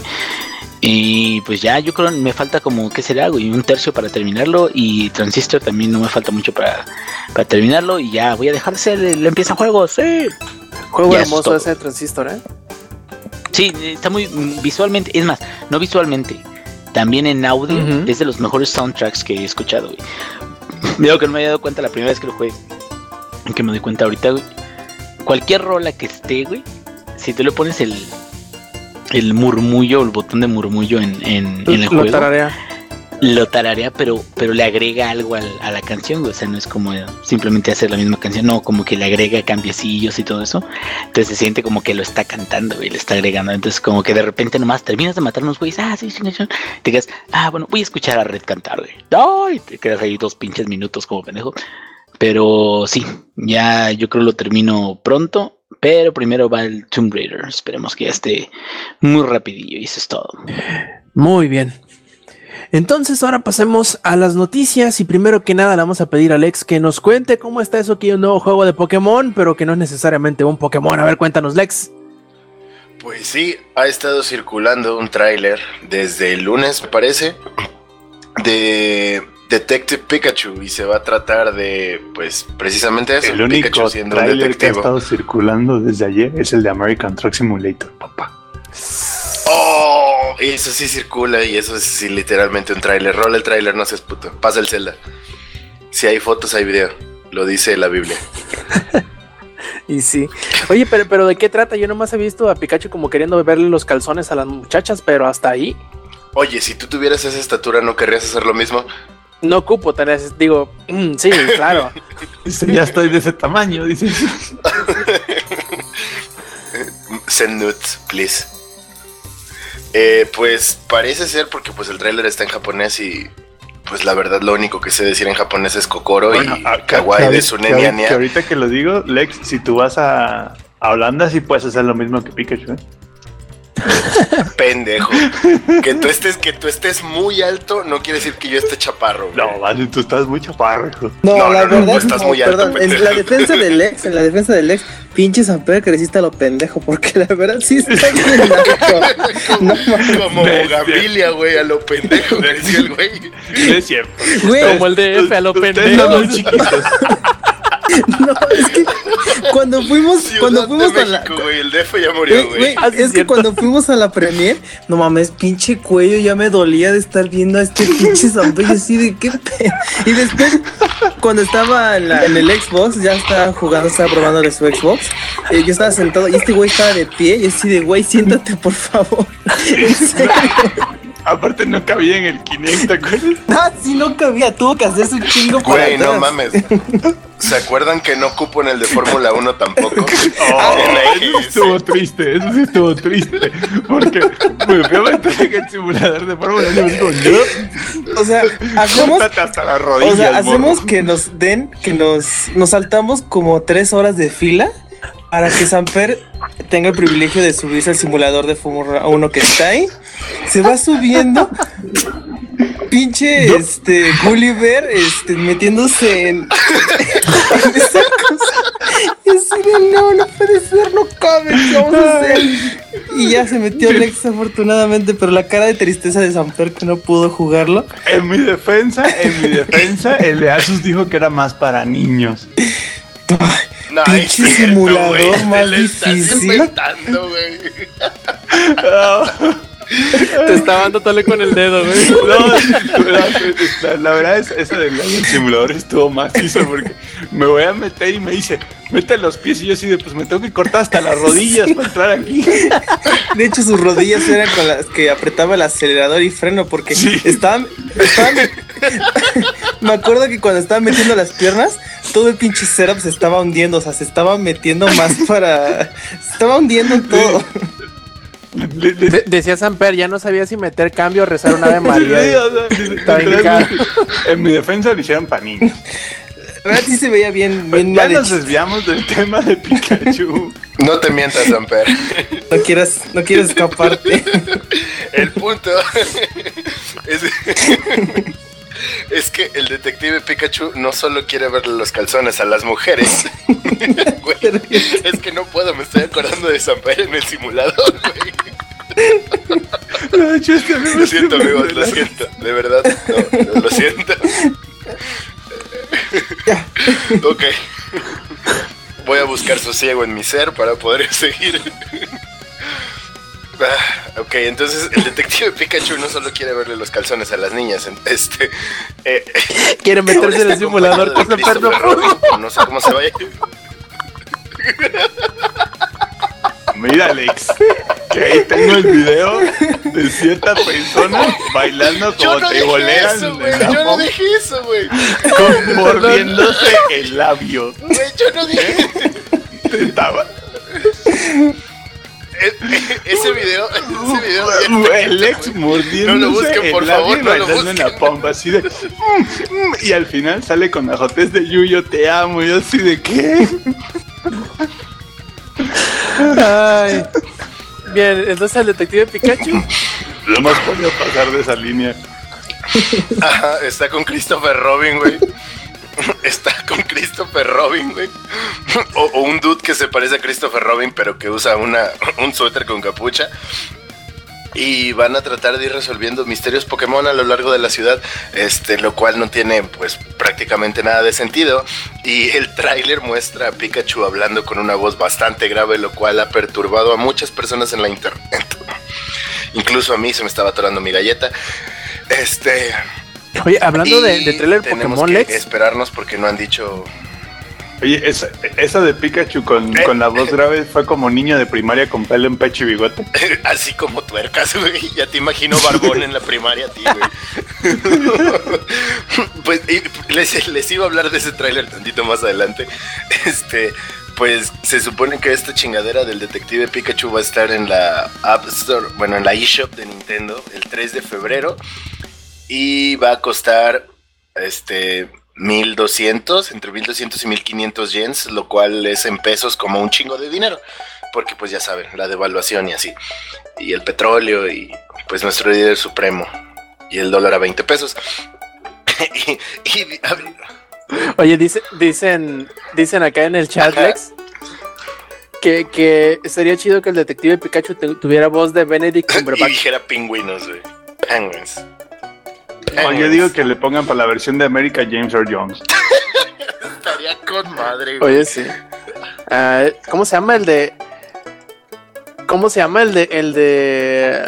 Y pues ya, yo creo me falta como, ¿qué será, güey? Un tercio para terminarlo. Y Transistor también no me falta mucho para, para terminarlo. Y ya voy a dejar de ser el empieza juegos, sí. Juego Ya es hermoso todo. ese de Transistor, ¿eh? Sí, está muy mm, visualmente, es más, no visualmente, también en audio es de los mejores soundtracks que he escuchado, güey. Mira que no me había dado cuenta la primera vez que lo jugué, que me doy cuenta ahorita, güey. Cualquier rola que esté, güey, si tú le pones el el murmullo, el botón de murmullo en, en, en el Lo juego, tararea. Lo tararea, pero, pero le agrega algo al- a la canción. O sea, no es como simplemente hacer la misma canción, no, como que le agrega cambiecillos y todo eso. Entonces se siente como que lo está cantando, güey, le está agregando. Entonces, como que de repente nomás terminas de matar unos güeyes, ah, sí, sí, sí. Te quedas, ah, bueno, voy a escuchar a Red cantar, güey. Ay, te quedas ahí dos pinches minutos como pendejo. Pero sí, ya yo creo lo termino pronto. Pero primero va el Tomb Raider. Esperemos que ya esté muy rapidillo y eso es todo. Muy bien. Entonces ahora pasemos a las noticias y primero que nada le vamos a pedir a Alex que nos cuente cómo está eso que hay un nuevo juego de Pokémon, pero que no es necesariamente un Pokémon. A ver, cuéntanos, Lex. Pues sí, ha estado circulando un tráiler desde el lunes, me parece, de Detective Pikachu y se va a tratar de, pues, precisamente eso, El único Pikachu siendo un trailer que ha detective. estado circulando desde ayer es el de American Truck Simulator, papá. Oh, eso sí circula y eso es sí, literalmente un tráiler. Rola el tráiler, no seas puto. Pasa el Zelda. Si hay fotos, hay video. Lo dice la Biblia. Y sí. Oye, pero, pero ¿de qué trata? Yo nomás he visto a Pikachu como queriendo beberle los calzones a las muchachas, pero hasta ahí Oye, si tú tuvieras esa estatura, ¿no querrías hacer lo mismo? no ocupo tener, digo, mm, sí, claro. Dice, ya estoy de ese tamaño, dice. Send nudes, please. Eh, pues parece ser porque pues el tráiler está en japonés y pues la verdad lo único que sé decir en japonés es Kokoro Bueno, y ah, Kawaii de su que ahorita- que Nia. ahorita que lo digo, Lex, si tú vas a, a Holanda, sí puedes hacer lo mismo que Pikachu, ¿eh? Pendejo. Que tú estés, que tú estés muy alto no quiere decir que yo esté chaparro. güey. No, vale, tú estás muy chaparro. No, No, la no, verdad, tú estás no, muy alto, perdón, en la defensa del ex, en la defensa del ex, pinche Samper creciste a lo pendejo, porque la verdad sí está bien alto. Como Bestia. Gabilia, güey, a lo pendejo, decía el güey. No es cierto. güey, Como el DF a lo Ustedes pendejo. son muy chiquitos. no, es que cuando fuimos, Ciudad cuando de fuimos a la. México, güey. El DF ya Güey, murió, güey, güey. Ah, es que cuando fuimos a la premier, no mames, pinche cuello ya me dolía de estar viendo a este pinche zombie así de qué pe... Y después, cuando estaba en, la- en el Xbox, ya estaba jugando, estaba probando de su Xbox, eh, yo estaba sentado y este güey estaba de pie y así de güey, siéntate por favor. En serio. Aparte no cabía en el Kinect, ¿te acuerdas? Ah, si no cabía, tuvo que hacerse un chingo para Güey, no atrás. mames. ¿Se acuerdan que no cupo en el de Fórmula 1 tampoco? Oh, eso sí estuvo triste, eso sí estuvo triste. Porque me fui a meter en el simulador de Fórmula 1 y me digo, no, O sea, hacemos hasta las rodillas. O sea, hacemos que nos den, que nos, nos saltamos como tres horas de fila para que Samper tenga el privilegio de subirse al simulador de Fórmula 1 que está ahí. Se va subiendo. Pinche este Gulliver este, metiéndose en, en esa cosa. Y así de no, no puede ser, no cabe, ¿qué vamos a hacer? Y ya se metió Alex afortunadamente, pero la cara de tristeza de Samper que no pudo jugarlo. En mi defensa, en mi defensa, el de Asus dijo que era más para niños. No, Pinche es cierto, simulador más estás difícil. inventando, güey. Te estaba dando tole con el dedo, güey. No, la, la- la verdad es esa del del simulador estuvo macizo porque me voy a meter y me dice, mete los pies y yo así de pues me tengo que cortar hasta las rodillas para entrar aquí. De hecho, sus rodillas eran con las que apretaba el acelerador y freno porque Sí. estaban, estaban- Me acuerdo que cuando estaba metiendo las piernas, todo el pinche setup se estaba hundiendo, o sea, se estaba metiendo más para... Se estaba hundiendo todo. Le- le- De- decía Samper, ya no sabía si meter cambio o rezar una Ave María. Sí, o sea, en mi defensa lo hicieron verdad sí se veía bien, bien Ya nos desviamos del tema de Pikachu. No te mientas, Amper. No quieras, no quieres escaparte. El punto es, es que el detective Pikachu no solo quiere verle los calzones a las mujeres. Es que no puedo, me estoy acordando de Samper en el simulador, güey. De hecho, es que a mí me Lo siento, amigos, lo siento. De verdad, no, lo siento. Ok. Voy a buscar sosiego en mi ser para poder seguir. Ah, ok, entonces el detective Pikachu no solo quiere verle los calzones a las niñas, este... eh, Quiere meterse en el simulador con Samper. No sé cómo se vaya. Mira, Alex, que ahí tengo el video de cierta persona bailando como no la Yo no dije eso, güey. mordiéndose el labio. Güey, yo no dije... Estaba E- e- Ese video, ese video... el ex mordiéndose No lo busquen, por el labio favor, y no lo bailando en la busquen. pompa, así de... "Mm, mm", y al final sale con azotes de Yuyo, te amo, y yo así de ¿qué? Ay. Bien, entonces el detective Pikachu. No más podía pasar de esa línea. Ajá, está con Christopher Robin, güey. Está con Christopher Robin, güey. O, un dude que se parece a Christopher Robin, pero que usa una, un suéter con capucha. Y van a tratar de ir resolviendo misterios Pokémon a lo largo de la ciudad, este, lo cual no tiene pues prácticamente nada de sentido. Y el tráiler muestra a Pikachu hablando con una voz bastante grave, lo cual ha perturbado a muchas personas en la internet. Incluso a mí se me estaba atorando mi galleta. Este, Oye, hablando de, y de trailer tenemos Pokémon que Lex. esperarnos porque no han dicho. Oye, esa, esa de Pikachu con, Eh. con la voz grave fue como niño de primaria con pelo en pecho y bigote. Así como tuercas, güey. Ya te imagino barbón en la primaria a ti, güey. pues y les, les iba a hablar de ese tráiler tantito más adelante. Este, pues se supone que esta chingadera del detective Pikachu va a estar en la App Store, bueno, en la eShop de Nintendo el 3 de febrero. Y va a costar este 1200, entre 1200 y 1500 yens, lo cual es en pesos como un chingo de dinero, porque pues ya saben, la devaluación y así, y el petróleo y pues nuestro líder supremo y el dólar a 20 pesos. y, y- a Oye, dice, dicen, dicen acá en el chat, Lex, que, que sería chido que el detective Pikachu te- tuviera voz de Benedict y Cumberbatch. dijera pingüinos, güey. Penguins. Yo digo que le pongan para la versión de América James Earl Jones. Estaría con madre, güey. Oye, sí. Ah, ¿Cómo se llama el de? ¿Cómo se llama el de el de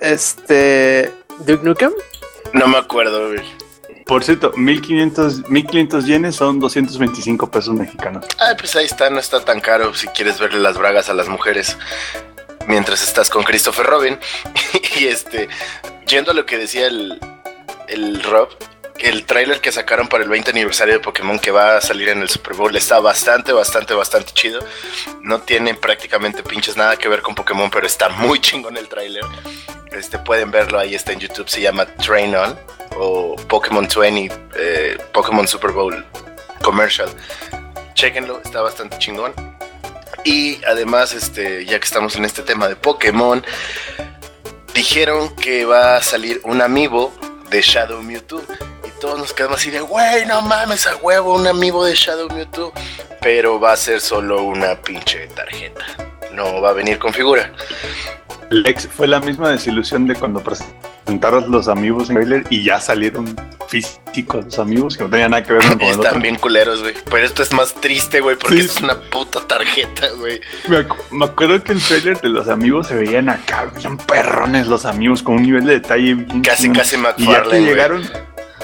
este Duke Nukem? No me acuerdo, güey. Por cierto, 1500, 1500 yenes son 225 pesos mexicanos. Ah, pues ahí está, no está tan caro si quieres verle las bragas a las mujeres mientras estás con Christopher Robin. y este, yendo a lo que decía el, el Rob, el tráiler que sacaron para el 20 aniversario de Pokémon que va a salir en el Super Bowl está bastante, bastante, bastante chido. No tiene prácticamente pinches nada que ver con Pokémon, pero está muy chingón el tráiler. Este, pueden verlo, ahí está en YouTube, se llama Train On o Pokémon 20, eh, Pokémon Super Bowl Commercial. Chequenlo, está bastante chingón. Y además, este, ya que estamos en este tema de Pokémon, dijeron que va a salir un amiibo de Shadow Mewtwo. Y todos nos quedamos así de, güey, no mames, a huevo, un amiibo de Shadow Mewtwo. Pero va a ser solo una pinche tarjeta. No va a venir con figura. Lex, fue la misma desilusión de cuando presentaron los amigos en trailer y ya salieron físicos los amigos que no tenían nada que ver con el otro. Están bien culeros, güey. Pero esto es más triste, güey, porque Sí. es una puta tarjeta, güey. Me, acu- me acuerdo que el trailer de los amigos se veían acá, bien perrones los amigos, con un nivel de detalle. bien Casi, casi Y ya McFarlane, llegaron,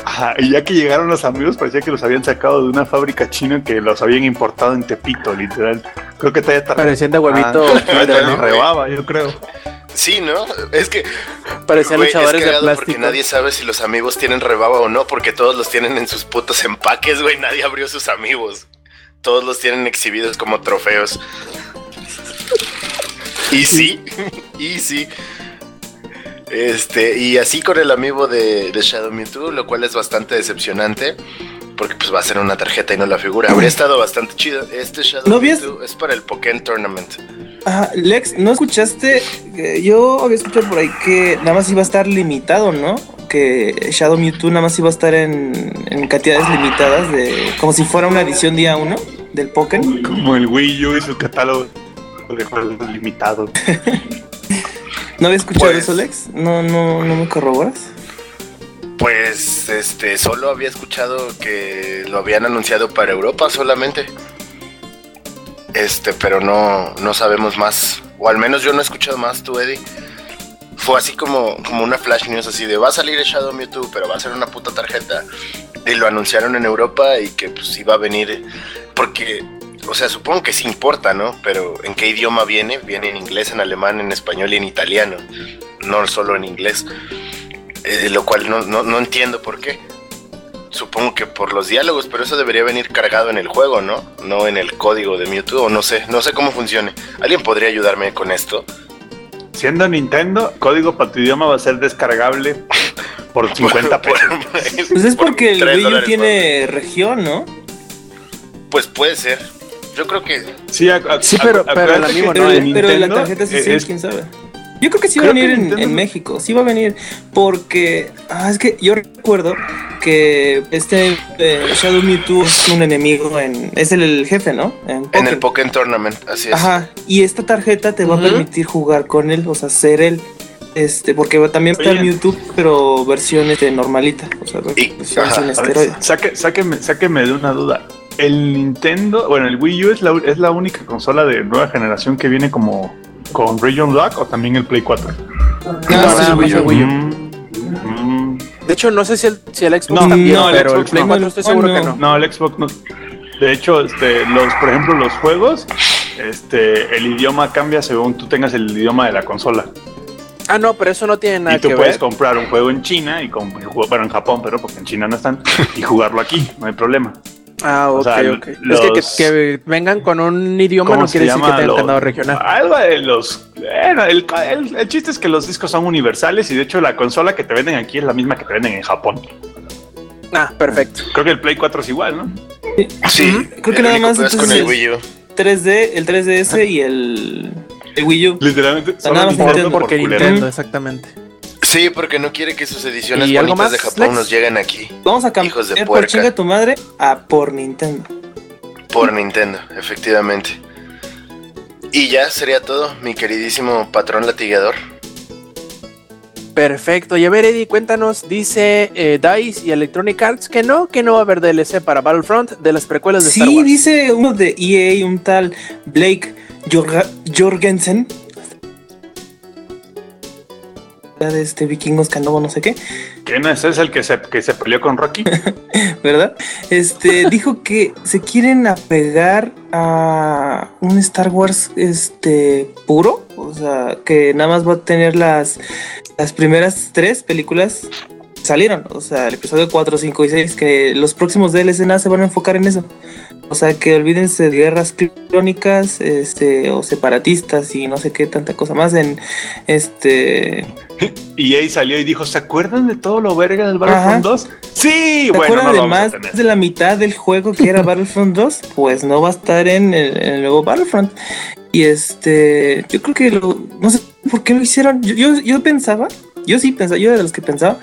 ajá, y ya que llegaron los amigos, parecía que los habían sacado de una fábrica china que los habían importado en Tepito, literal. Creo que todavía Parecían de huevito. Ah, me güey. rebaba, yo creo. Sí, ¿no? Es que Parecían es luchadores de cagado porque nadie sabe si los amigos tienen rebaba o no, porque todos los tienen en sus putos empaques, güey. Nadie abrió sus amigos. Todos los tienen exhibidos como trofeos. Y sí, y sí. Este, y así con el amigo de, de Shadow Mewtwo, lo cual es bastante decepcionante. Porque pues va a ser una tarjeta y no la figura. Habría estado bastante chido. Este Shadow ¿No Mewtwo es para el Pokémon Tournament. Ah, Lex, ¿no escuchaste? Yo había escuchado por ahí que nada más iba a estar limitado, ¿no? Que Shadow Mewtwo nada más iba a estar en, en cantidades limitadas, de como si fuera una edición día 1 del Pokémon. Como el Wii U y su catálogo de juegos limitado. ¿No había escuchado Pues- eso, Lex? ¿No, no, no me corroboras? Pues este, solo había escuchado que lo habían anunciado para Europa solamente. Este, pero no, no sabemos más. O al menos yo no he escuchado más, tú, Eddie. Fue así como, como una flash news así de va a salir el Shadow Mewtwo, pero va a ser una puta tarjeta. Y lo anunciaron en Europa y que pues iba a venir. Porque, o sea, supongo que sí importa, ¿no? Pero ¿en qué idioma viene? Viene en inglés, en alemán, en español y en italiano. No solo en inglés. Eh, lo cual no, no, no entiendo por qué. Supongo que por los diálogos, pero eso debería venir cargado en el juego, ¿no? No en el código de Mewtwo, o no sé, no sé cómo funcione. ¿Alguien podría ayudarme con esto? Siendo Nintendo, código para tu idioma va a ser descargable por 50 Por- pesos. Pues es por porque el Wii U tiene región, ¿no? Pues puede ser. Yo creo que Sí, Sí, pero- pero el amigo no, Pero, en pero la tarjeta sí, sí, es- quién sabe. Yo creo que sí va a venir en, Nintendo- en México, sí va a venir, porque ah, es que yo recuerdo que este eh, Shadow Mewtwo es un enemigo en, es el, el jefe, ¿no? En, en el Pokémon Tournament, así es. Ajá, y esta tarjeta te va a permitir jugar con él, o sea, ser él. Este, porque también está el. Mewtwo, pero versión este, normalita, o sea, Y- versión ver, esteroides. Saque, sáqueme, sáqueme de una duda. El Nintendo, bueno, el Wii U es la, es la única consola de nueva generación que viene como con Region Lock o también el Play 4. Ah, No, sí, el Wii U. Mm, mm. De hecho, no sé si el, si el Xbox No, también, no, el pero el Xbox Play no. 4 estoy seguro No, que no. no. El Xbox no. De hecho, este, los, por ejemplo, los juegos, este, el idioma cambia según tú tengas el idioma de la consola. Ah, no, pero eso no tiene nada y tú que puedes ver. comprar un juego en China y con, bueno, en Japón, pero porque en China no están, y jugarlo aquí, no hay problema. Ah, ok, o sea, ok. los- Es que, que, que vengan con un idioma ¿Cómo no quiere decir que tengan Los- candado regional. Algo de los. bueno, el, el- el chiste es que los discos son universales y de hecho la consola que te venden aquí es la misma que te venden en Japón. Ah, perfecto. Creo que el Play 4 es igual, ¿no? Sí, Creo que el nada más pedo es con entonces el Wii U. 3D, el 3DS y el, el Wii U. Literalmente. sea, nada más Nintendo Nintendo, por Porque culero. Nintendo, exactamente. Sí, porque no quiere que sus ediciones ¿Y algo bonitas más, de Japón Lex? nos lleguen aquí Vamos a Hijos de cambiar por puerca. chinga tu madre a por Nintendo. por Nintendo, efectivamente. Y ya sería todo, mi queridísimo patrón latigueador. Perfecto. Y a ver, Eddie, cuéntanos, dice eh, DICE y Electronic Arts que no, que no va a haber DLC para Battlefront de las precuelas de Star Sí, Wars. dice uno de EA, un tal Blake Jorga- De este vikingos canovo, no sé qué, ¿Quién es? ¿Es el que se, que se peleó con Rocky? ¿verdad? Este dijo que se quieren apegar a un Star Wars este puro, o sea, que nada más va a tener las, las primeras tres películas que salieron, o sea, el episodio 4, 5 y 6, que los próximos DLC nada se van a enfocar en eso. O sea, que olvídense de guerras crónicas, este, o separatistas y no sé qué tanta cosa más en este. Y ahí salió y dijo, ¿se acuerdan de todo lo verga del Battlefront 2? Sí, ¿Se bueno, acuerdan no de más de la mitad del juego que era Battlefront 2? Pues no va a estar en el, en el nuevo Battlefront. Y este, yo creo que lo, no sé por qué lo hicieron. Yo, yo, yo pensaba, yo sí pensaba, yo era de los que pensaba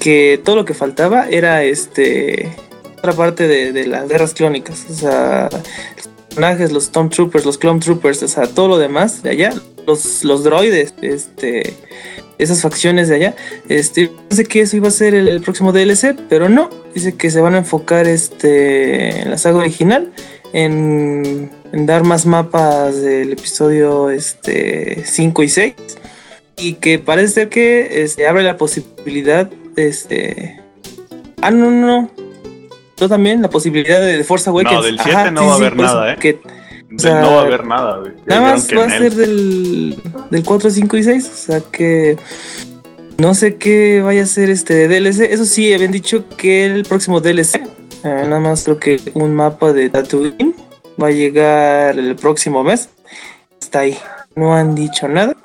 que todo lo que faltaba era este otra parte de, de las guerras clónicas. O sea, personajes, los Stormtroopers, los Clone Troopers, o sea, todo lo demás de allá, los, los droides, este, esas facciones de allá. Este, pensé que eso iba a ser el, el próximo DLC, pero no. Dice que se van a enfocar este, en la saga original, en, en dar más mapas del episodio este, 5 y 6. Y que parece ser que este, abre la posibilidad este. Ah, no, no, no. Yo también, la posibilidad de, Force Awakens. No, del 7 no va a haber por eso nada, ¿eh? que sea, no va a haber nada, güey. Nada más va a ser del, del 4, 5 y 6. O sea que no sé qué vaya a ser este de DLC. Eso sí, habían dicho que el próximo DLC, eh, nada más creo que un mapa de Tatooine va a llegar el próximo mes. Está ahí. No han dicho nada.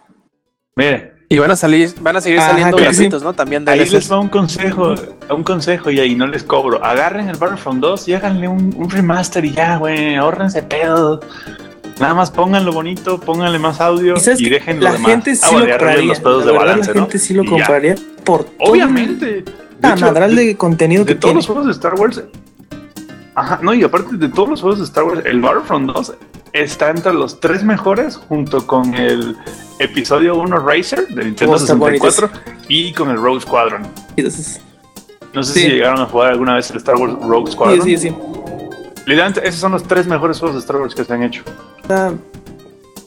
Mire, Y van a salir, van a seguir Ajá, saliendo sí. gratuitos, ¿no? También ahí DLCs. les va un consejo, un consejo y ahí no les cobro. Agarren el Battlefront 2 y háganle un, un remaster y ya, güey, ahórrense pedo. Nada más pónganlo bonito, pónganle más audio Y y dejen la demás. gente sí Ah, bueno, lo compraría. los pedos La de balance, la ¿no? gente sí lo compraría por todo Obviamente. De la madral de- de contenido de que todos tiene. los juegos de Star Wars. Ajá, no, y aparte de todos los juegos de Star Wars, el Battlefront 2 está entre los tres mejores junto con el episodio 1 Racer de Nintendo Oh, está bonito 64 y con el Rogue Squadron. Entonces, No sé Sí. si llegaron a jugar alguna vez el Star Wars Rogue Squadron. sí, sí, sí. Literalmente, esos son los tres mejores juegos de Star Wars que se han hecho. Está-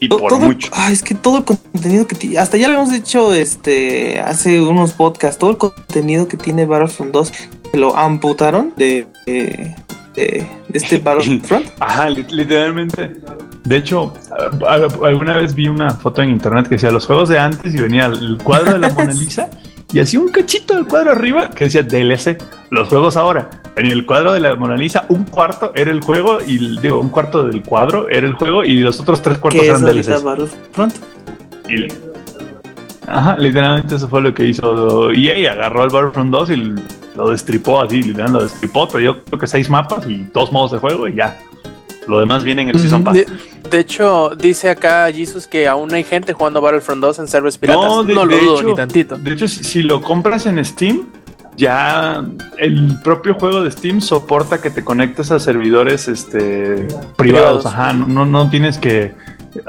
Y por todo, mucho. ah, es que todo el contenido que tiene, hasta ya lo hemos dicho este hace unos podcasts, todo el contenido que tiene Battlefront 2 que lo amputaron de, de, de- de este Battlefront. Ajá, li- literalmente. De hecho, alguna vez vi una foto en internet que decía los juegos de antes y venía el cuadro de la Mona Lisa y hacía un cachito del cuadro arriba que decía DLC. Los juegos ahora. En el cuadro de la Mona Lisa, un cuarto era el juego y digo, un cuarto del cuadro era el juego y los otros tres cuartos eran DLCs. Battlefront. Y- Ajá, literalmente eso fue lo que hizo EA, agarró el Battlefront 2 y lo destripó así, literalmente lo destripó, pero yo creo que seis mapas y dos modos de juego y ya. Lo demás viene en el Season Pass. De, de hecho, dice acá Jesus que aún hay gente jugando Battlefront 2 en servers piratas. No, de- lo de dudo hecho- ni tantito. De hecho, si, si lo compras en Steam, ya el propio juego de Steam soporta que te conectes a servidores este, privados. Privados. Ajá, no, no, no tienes que.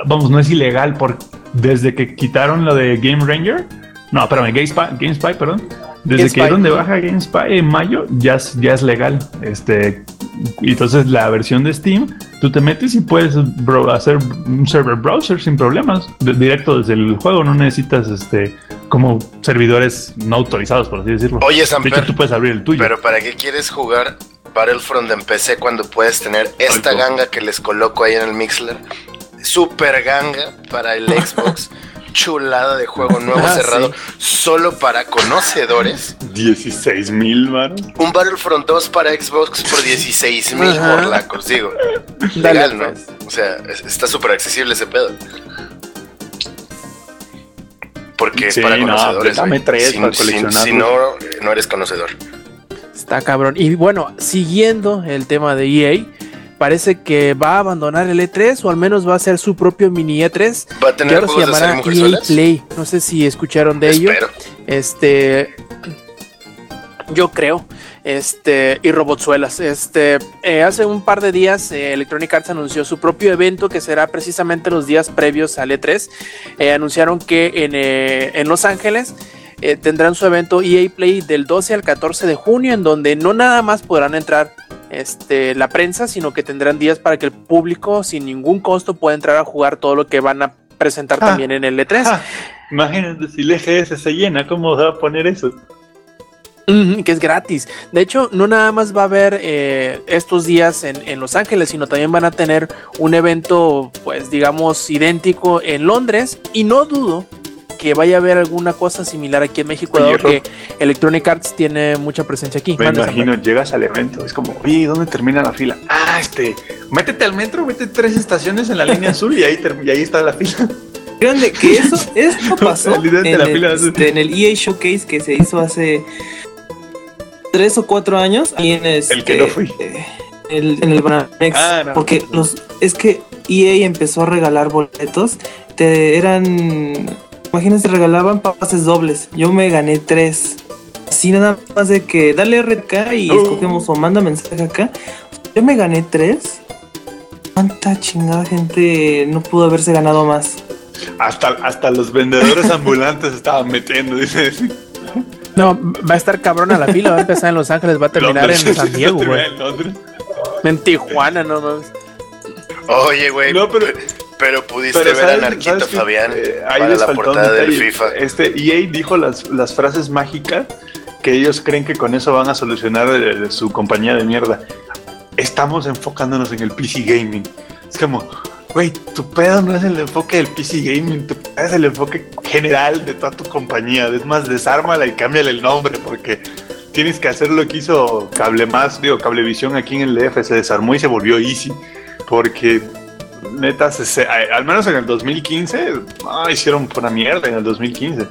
Vamos, no es ilegal por desde que quitaron lo de Game Ranger. No, espérame, GameSpy, GameSpy perdón. Desde GameSpy. que dieron de baja GameSpy en mayo, ya, es- ya es legal. Este, y entonces la versión de Steam, tú te metes y puedes bro- hacer un server browser sin problemas, de- directo desde el juego. No necesitas este como servidores no autorizados, por así decirlo. Oye, de hecho, Samper, tú puedes abrir el tuyo. pero ¿para qué quieres jugar Battlefront en PC cuando puedes tener esta ganga que les coloco ahí en el Mixler? Super ganga para el Xbox. Chulada de juego nuevo Ah, cerrado sí. solo para conocedores. 16 mil, man. Un Battlefront 2 para Xbox por 16 mil Ajá. morlacos, digo. Dale, Legal, ¿no? pues. O sea, es- está súper accesible ese pedo. Porque es para no, conocedores. dame tres Si- para. Si, no, eh, no eres conocedor. Está cabrón. Y bueno, siguiendo el tema de EA, parece que va a abandonar el E3 o al menos va a hacer su propio mini E3 ¿Va a que tener ahora se llamará EA? Play. No sé si escucharon de ello. Espero. Este, yo creo. Este, y Robotsuelas. Este, eh, hace un par de días eh, Electronic Arts anunció su propio evento que será precisamente los días previos al E3. Eh, anunciaron que en, en Los Ángeles tendrán su evento EA Play del 12 al 14 de junio, en donde no nada más podrán entrar este, la prensa, sino que tendrán días para que el público sin ningún costo pueda entrar a jugar todo lo que van a presentar Ah. también en el E3. Ah, imagínate si el EGS se llena, ¿cómo se va a poner eso? Que es gratis. De hecho, no nada más va a haber eh, estos días en, en Los Ángeles, sino también van a tener un evento, pues digamos, idéntico en Londres. Y no dudo que vaya a haber alguna cosa similar aquí en México, dado que Electronic Arts tiene mucha presencia aquí. Me imagino, llegas al evento, es como, oye, ¿dónde termina la fila? Ah, este, métete al metro, vete tres estaciones en la línea azul y ahí, y ahí está la fila. Grande, que eso, eso pasó El líder de en la el, fila. este, en el EA Showcase que se hizo hace tres o cuatro años. Y en este, El que no fui. eh, el- en el Bananex. Ah, no. Porque los, es que EA empezó a regalar boletos. Te eran. Imagínense, regalaban pases dobles. Yo me gané tres. Así nada más de que dale RK y escogemos o manda mensaje acá. Yo me gané tres. ¿Cuánta chingada gente no pudo haberse ganado más? Hasta, hasta los vendedores ambulantes estaban metiendo, dice. No, va a estar cabrona la fila, va a empezar en Los Ángeles, va a terminar Londres. en San Diego, güey. En Tijuana, no mames. Oye, güey. No, pero- pero, pudiste Pero ver a ¿sabes- Narquito sabes? Fabián Eh, ahí para les la portada del. FIFA. Este EA dijo las, las frases mágicas que ellos creen que con eso van a solucionar su compañía de mierda. Estamos enfocándonos en el PC gaming. Es como, güey, tu pedo no es el enfoque del PC gaming, tu pedo es el enfoque general de toda tu compañía. Es más, desármala y cámbiale el nombre porque tienes que hacer lo que hizo Cable Más, digo, Cablevisión aquí en el DF, se desarmó y se volvió easy. Porque neta, se- se- a- al menos en el 2015, ah, hicieron pura mierda en el 2015.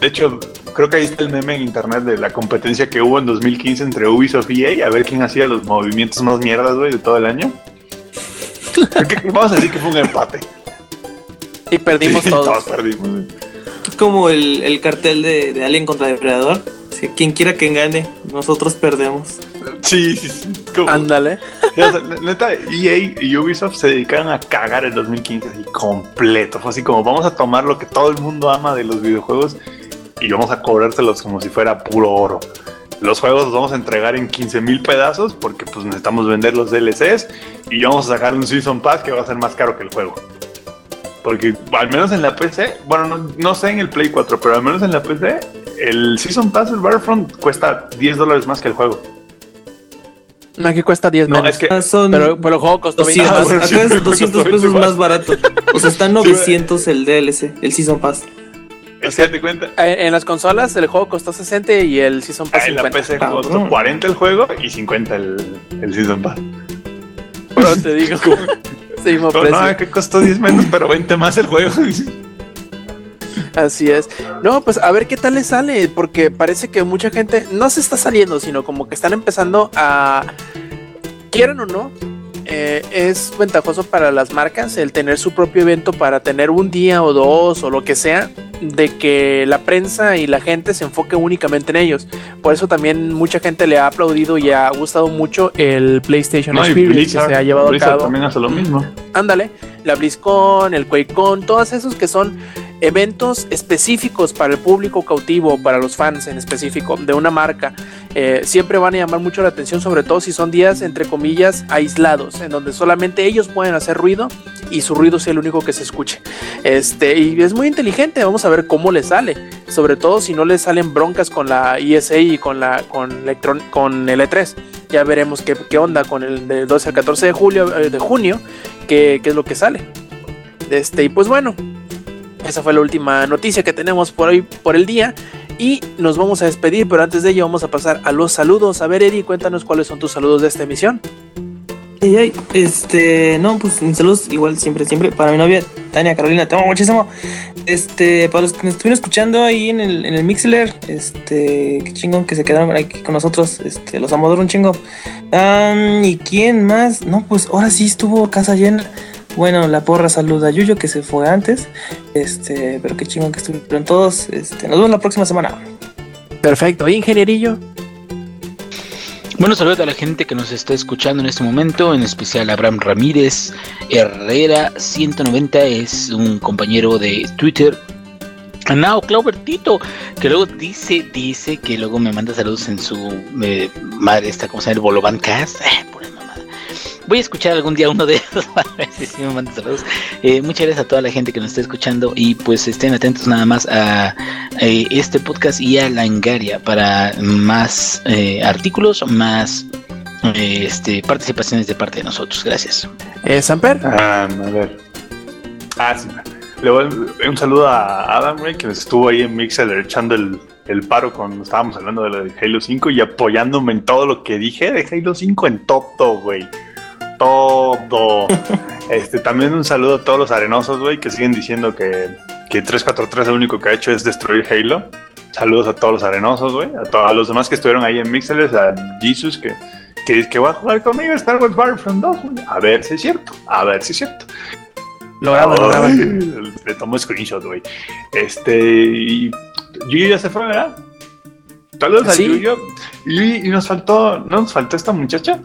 De hecho, creo que ahí está el meme en internet de la competencia que hubo en 2015 entre Ubisoft y EA, a ver quién hacía los movimientos más mierdas, güey, de todo el año. Vamos a decir que fue un empate. Y perdimos Sí, todos. perdimos. güey. como el, el cartel de, de Alien contra Depredador. Sí, quien quiera que gane, nosotros perdemos. Sí, sí, sí. como- Ándale. Neta, EA y Ubisoft se dedicaron a cagar el 2015 así completo. Fue así como vamos a tomar lo que todo el mundo ama de los videojuegos y vamos a cobrárselos como si fuera puro oro. Los juegos los vamos a entregar en 15 mil pedazos porque pues necesitamos vender los DLCs y vamos a sacar un Season Pass que va a ser más caro que el juego. Porque al menos en la PC, bueno, no, no sé en el Play 4, pero al menos en la PC, el Season Pass del Battlefront cuesta 10 dólares más que el juego. Aquí cuesta 10 No, menos. es que Ah, son Pero, pero el juego costó 20 200, más. bueno, sí, acá es costó 200 20 pesos más. barato. O sea, está en 900 el DLC, el Season Pass. es que date cuenta, Eh, En las consolas el juego costó 60 y el Season Pass Ah, en la 50. PC Cabrón. costó 40 el juego y 50 el, el Season Pass. Pero te digo, seguimos No, precio. no, que costó 10 menos, pero 20 más el juego. Así es. No, pues a ver qué tal le sale, porque parece que mucha gente no se está saliendo, sino como que están empezando a, quieran o no, eh, es ventajoso para las marcas el tener su propio evento para tener un día o dos o lo que sea, de que la prensa y la gente se enfoque únicamente en ellos. Por eso también mucha gente le ha aplaudido y ha gustado mucho el PlayStation No, y Experience Blizzard, que se ha llevado a Blizzard cabo. también hace lo mismo. Ándale, la BlizzCon, el QuakeCon, todos esos que son eventos específicos para el público cautivo, para los fans en específico de una marca, eh, siempre van a llamar mucho la atención, sobre todo si son días entre comillas aislados, en donde solamente ellos pueden hacer ruido y su ruido sea el único que se escuche. Este, y es muy inteligente, vamos a ver cómo le sale, sobre todo si no le salen broncas con la ESA y con la con, Electron- con el E3. Ya veremos qué, qué onda con el del 12 al 14 de julio eh, de junio, qué, qué es lo que sale. Este, y pues bueno, esa fue la última noticia que tenemos por hoy, por el día. Y nos vamos a despedir, pero antes de ello vamos a pasar a los saludos. A ver, Eddie, cuéntanos cuáles son tus saludos de esta emisión. Este, no, pues mis saludos igual siempre, siempre para mi novia Tania Carolina, te amo muchísimo. Este, para los que nos estuvieron escuchando ahí en el, en el Mixler, este, qué chingón que se quedaron aquí con nosotros, este, los amo un chingo. Am, ¿Y quién más? No, pues ahora sí estuvo casa llena. Bueno, la porra saluda a Yuyo que se fue antes. Este, pero qué chingón que estuvieron todos. Este, nos vemos la próxima semana. Perfecto, ingenierillo. Bueno, saludos a la gente que nos está escuchando en este momento, en especial a Abraham Ramírez Herrera 190, es un compañero de Twitter No, Clovertito, que luego dice, dice que luego me manda saludos en su eh, madre, esta, ¿cómo se llama? El Bolovan Cast. Eh, pura mamada. Voy a escuchar algún día uno de esos para ver si sí me manda saludos. Eh, muchas gracias a toda la gente que nos está escuchando y pues estén atentos nada más a eh, este podcast y a la Engaria para más eh, artículos, más eh, este, participaciones de parte de nosotros. Gracias. Eh, Samper, Ah, a ver. Ah, sí. Le voy un saludo a Adam, güey, que estuvo ahí en Mixer echando el, el paro cuando estábamos hablando de lo de Halo 5 y apoyándome en todo lo que dije de Halo 5 en todo, güey. Todo. este, también un saludo a todos los arenosos, güey, que siguen diciendo que, que 343 lo único que ha hecho es destruir Halo. Saludos a todos los arenosos, güey. A todos los demás que estuvieron ahí en Mixer, a Jesus, que, que dice que va a jugar conmigo Star Wars Battlefront 2, güey. A ver si es cierto. A ver si es cierto. lo graba, lo Le tomo screenshot, güey. Este. Y. Yuyo ya se fue, ¿verdad? Saludos a. Yuyo. Y, y nos faltó. ¿No nos faltó esta muchacha?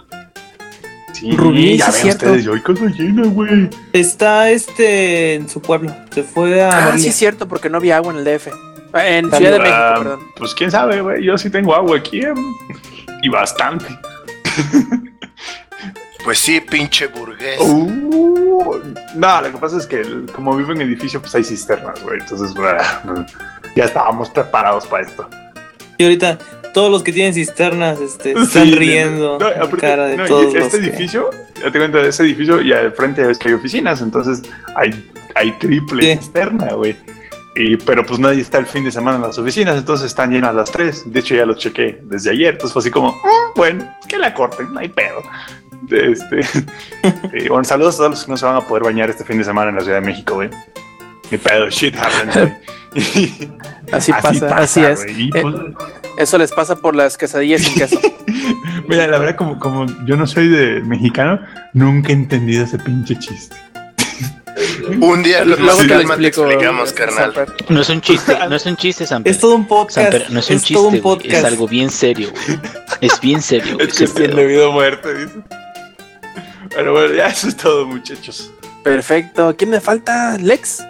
Sí, Rubí, ya sí ven ustedes, yo cosa llena, güey. Está este en su pueblo. Se fue a Ah, sí es cierto, porque no había agua en el DF. Ah, En. Ciudad de México, Ah, perdón. Pues quién sabe, güey. Yo sí tengo agua aquí. eh, Y bastante. Pues sí, pinche burgués. Uh, no, lo que pasa es que el- como vivo en edificio, pues hay cisternas, güey. Entonces, bueno, ya estábamos preparados para esto. Y ahorita todos los que tienen cisternas este, están Sí, riendo no, aparte, cara de no, y todos este los que- edificio, ya te cuento de ese edificio y al frente ves que hay oficinas, entonces hay, hay triple Sí. cisterna, güey. Y, pero pues nadie está el fin de semana en las oficinas, entonces están llenas las tres. De hecho, ya los chequé desde ayer, entonces fue así como, "Ah, bueno, que la corten, no hay pedo. Este, y bueno, saludos a todos los que no se van a poder bañar este fin de semana en la Ciudad de México, güey. Mi pedo, shit happens, güey. Así, pasa, así es. Y, Eh, Eso les pasa por las quesadillas sin queso. Mira, la verdad, como, como yo no soy de mexicano, nunca he entendido ese pinche chiste. Un día Luego más te lo calma te explico. explicamos, carnal. Samper. No es un chiste, no es un chiste, Samper. Es todo un podcast. Samper, no es un chiste, todo un güey, podcast. es algo bien serio, güey. Es bien serio, Es que ese es el pedo. debido a muerte, dice. Pero bueno, ya eso es todo, muchachos. Perfecto. ¿Quién me falta? ¿Lex?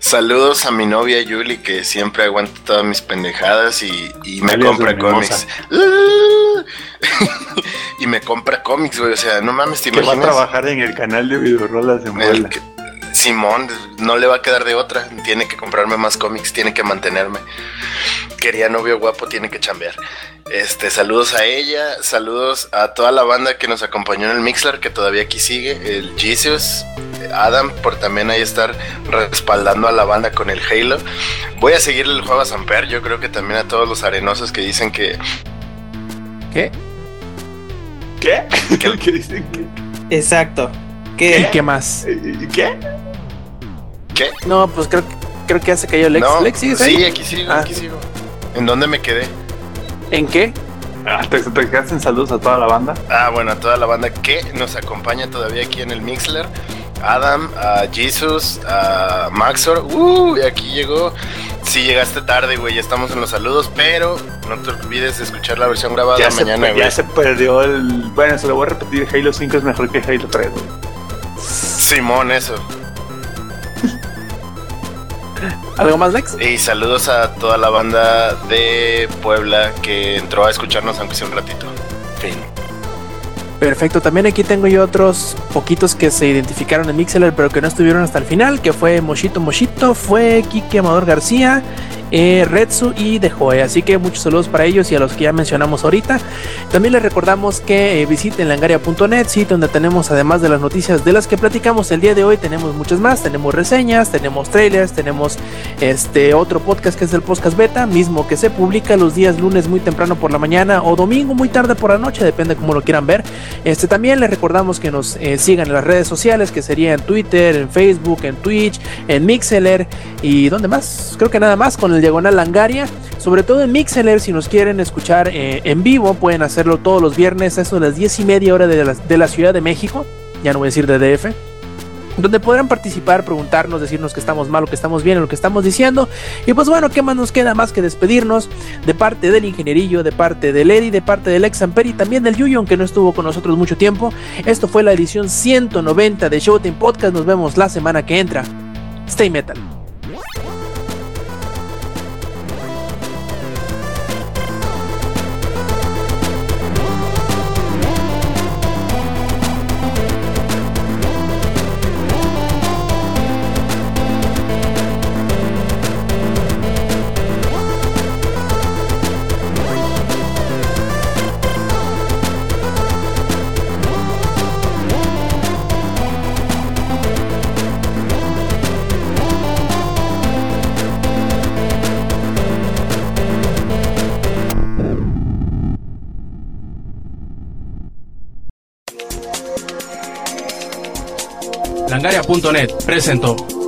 Saludos a mi novia Yuli, que siempre aguanta todas mis pendejadas y, y me compra cómics. y me compra cómics, güey. O sea, no mames, ¿te Que va a imaginas? trabajar en el canal de videorolas de El Muela. que- Simón, no le va a quedar de otra. Tiene que comprarme más cómics, tiene que mantenerme. Quería novio guapo, tiene que chambear. Este, saludos a ella, saludos a toda la banda que nos acompañó en el Mixler, que todavía aquí sigue, el Jesus, Adam, por también ahí estar respaldando a la banda con el Halo. Voy a seguirle el juego a Samper, yo creo que también a todos los arenosos que dicen que ¿Qué? ¿Qué? ¿Qué? ¿Qué dicen? ¿Qué? Exacto. ¿Y ¿Qué? qué más? ¿Eh, ¿Qué? ¿Qué? No, pues creo, creo que ya se cayó Lex. No, ¿Lex sigues ahí? sí, aquí sigo, Ah. aquí sigo. ¿En dónde me quedé? ¿En qué? Ah, ¿Te, te quedaste en saludos a toda la banda? Ah, bueno, a toda la banda que nos acompaña todavía aquí en el Mixler. Adam, a Jesus, a Maxor. Uh, y aquí llegó. Si llegaste tarde, güey, ya estamos en los saludos, pero no te olvides de escuchar la versión grabada Ya mañana, ya güey. se perdió el. Bueno, se lo voy a repetir: Halo 5 es mejor que Halo 3, güey. Simón, eso. ¿Algo más, Lex? Y saludos a toda la banda de Puebla que entró a escucharnos, aunque sea un ratito. Fin. Perfecto, también aquí tengo yo otros poquitos que se identificaron en Mixeler pero que no estuvieron hasta el final, que fue Moshito Moshito, fue Kike Amador García, eh, Retsu y De Joe. Así que muchos saludos para ellos y a los que ya mencionamos ahorita. También les recordamos que eh, visiten langaria.net, sitio donde tenemos además de las noticias de las que platicamos el día de hoy, tenemos muchas más, tenemos reseñas, tenemos trailers, tenemos este otro podcast que es el podcast beta, mismo que se publica los días lunes muy temprano por la mañana o domingo muy tarde por la noche, depende como lo quieran ver. Este también les recordamos que nos eh, sigan en las redes sociales, que sería en Twitter, en Facebook, en Twitch, en Mixeler y ¿dónde más? Creo que nada más con el diagonal Langaria. Sobre todo en Mixeler, si nos quieren escuchar eh, en vivo, pueden hacerlo todos los viernes a eso de las 10 y media hora de la, de la Ciudad de México. Ya no voy a decir de DF donde podrán participar, preguntarnos, decirnos que estamos mal o que estamos bien o lo que estamos diciendo. Y pues bueno, ¿qué más nos queda más que despedirnos de parte del ingenierillo, de parte del Eddie, de parte del ex Amper y también del Yuyo, aunque no estuvo con nosotros mucho tiempo? Esto fue la edición 190 de Showtime Podcast. Nos vemos la semana que entra. Stay metal. Langaria.net presentó.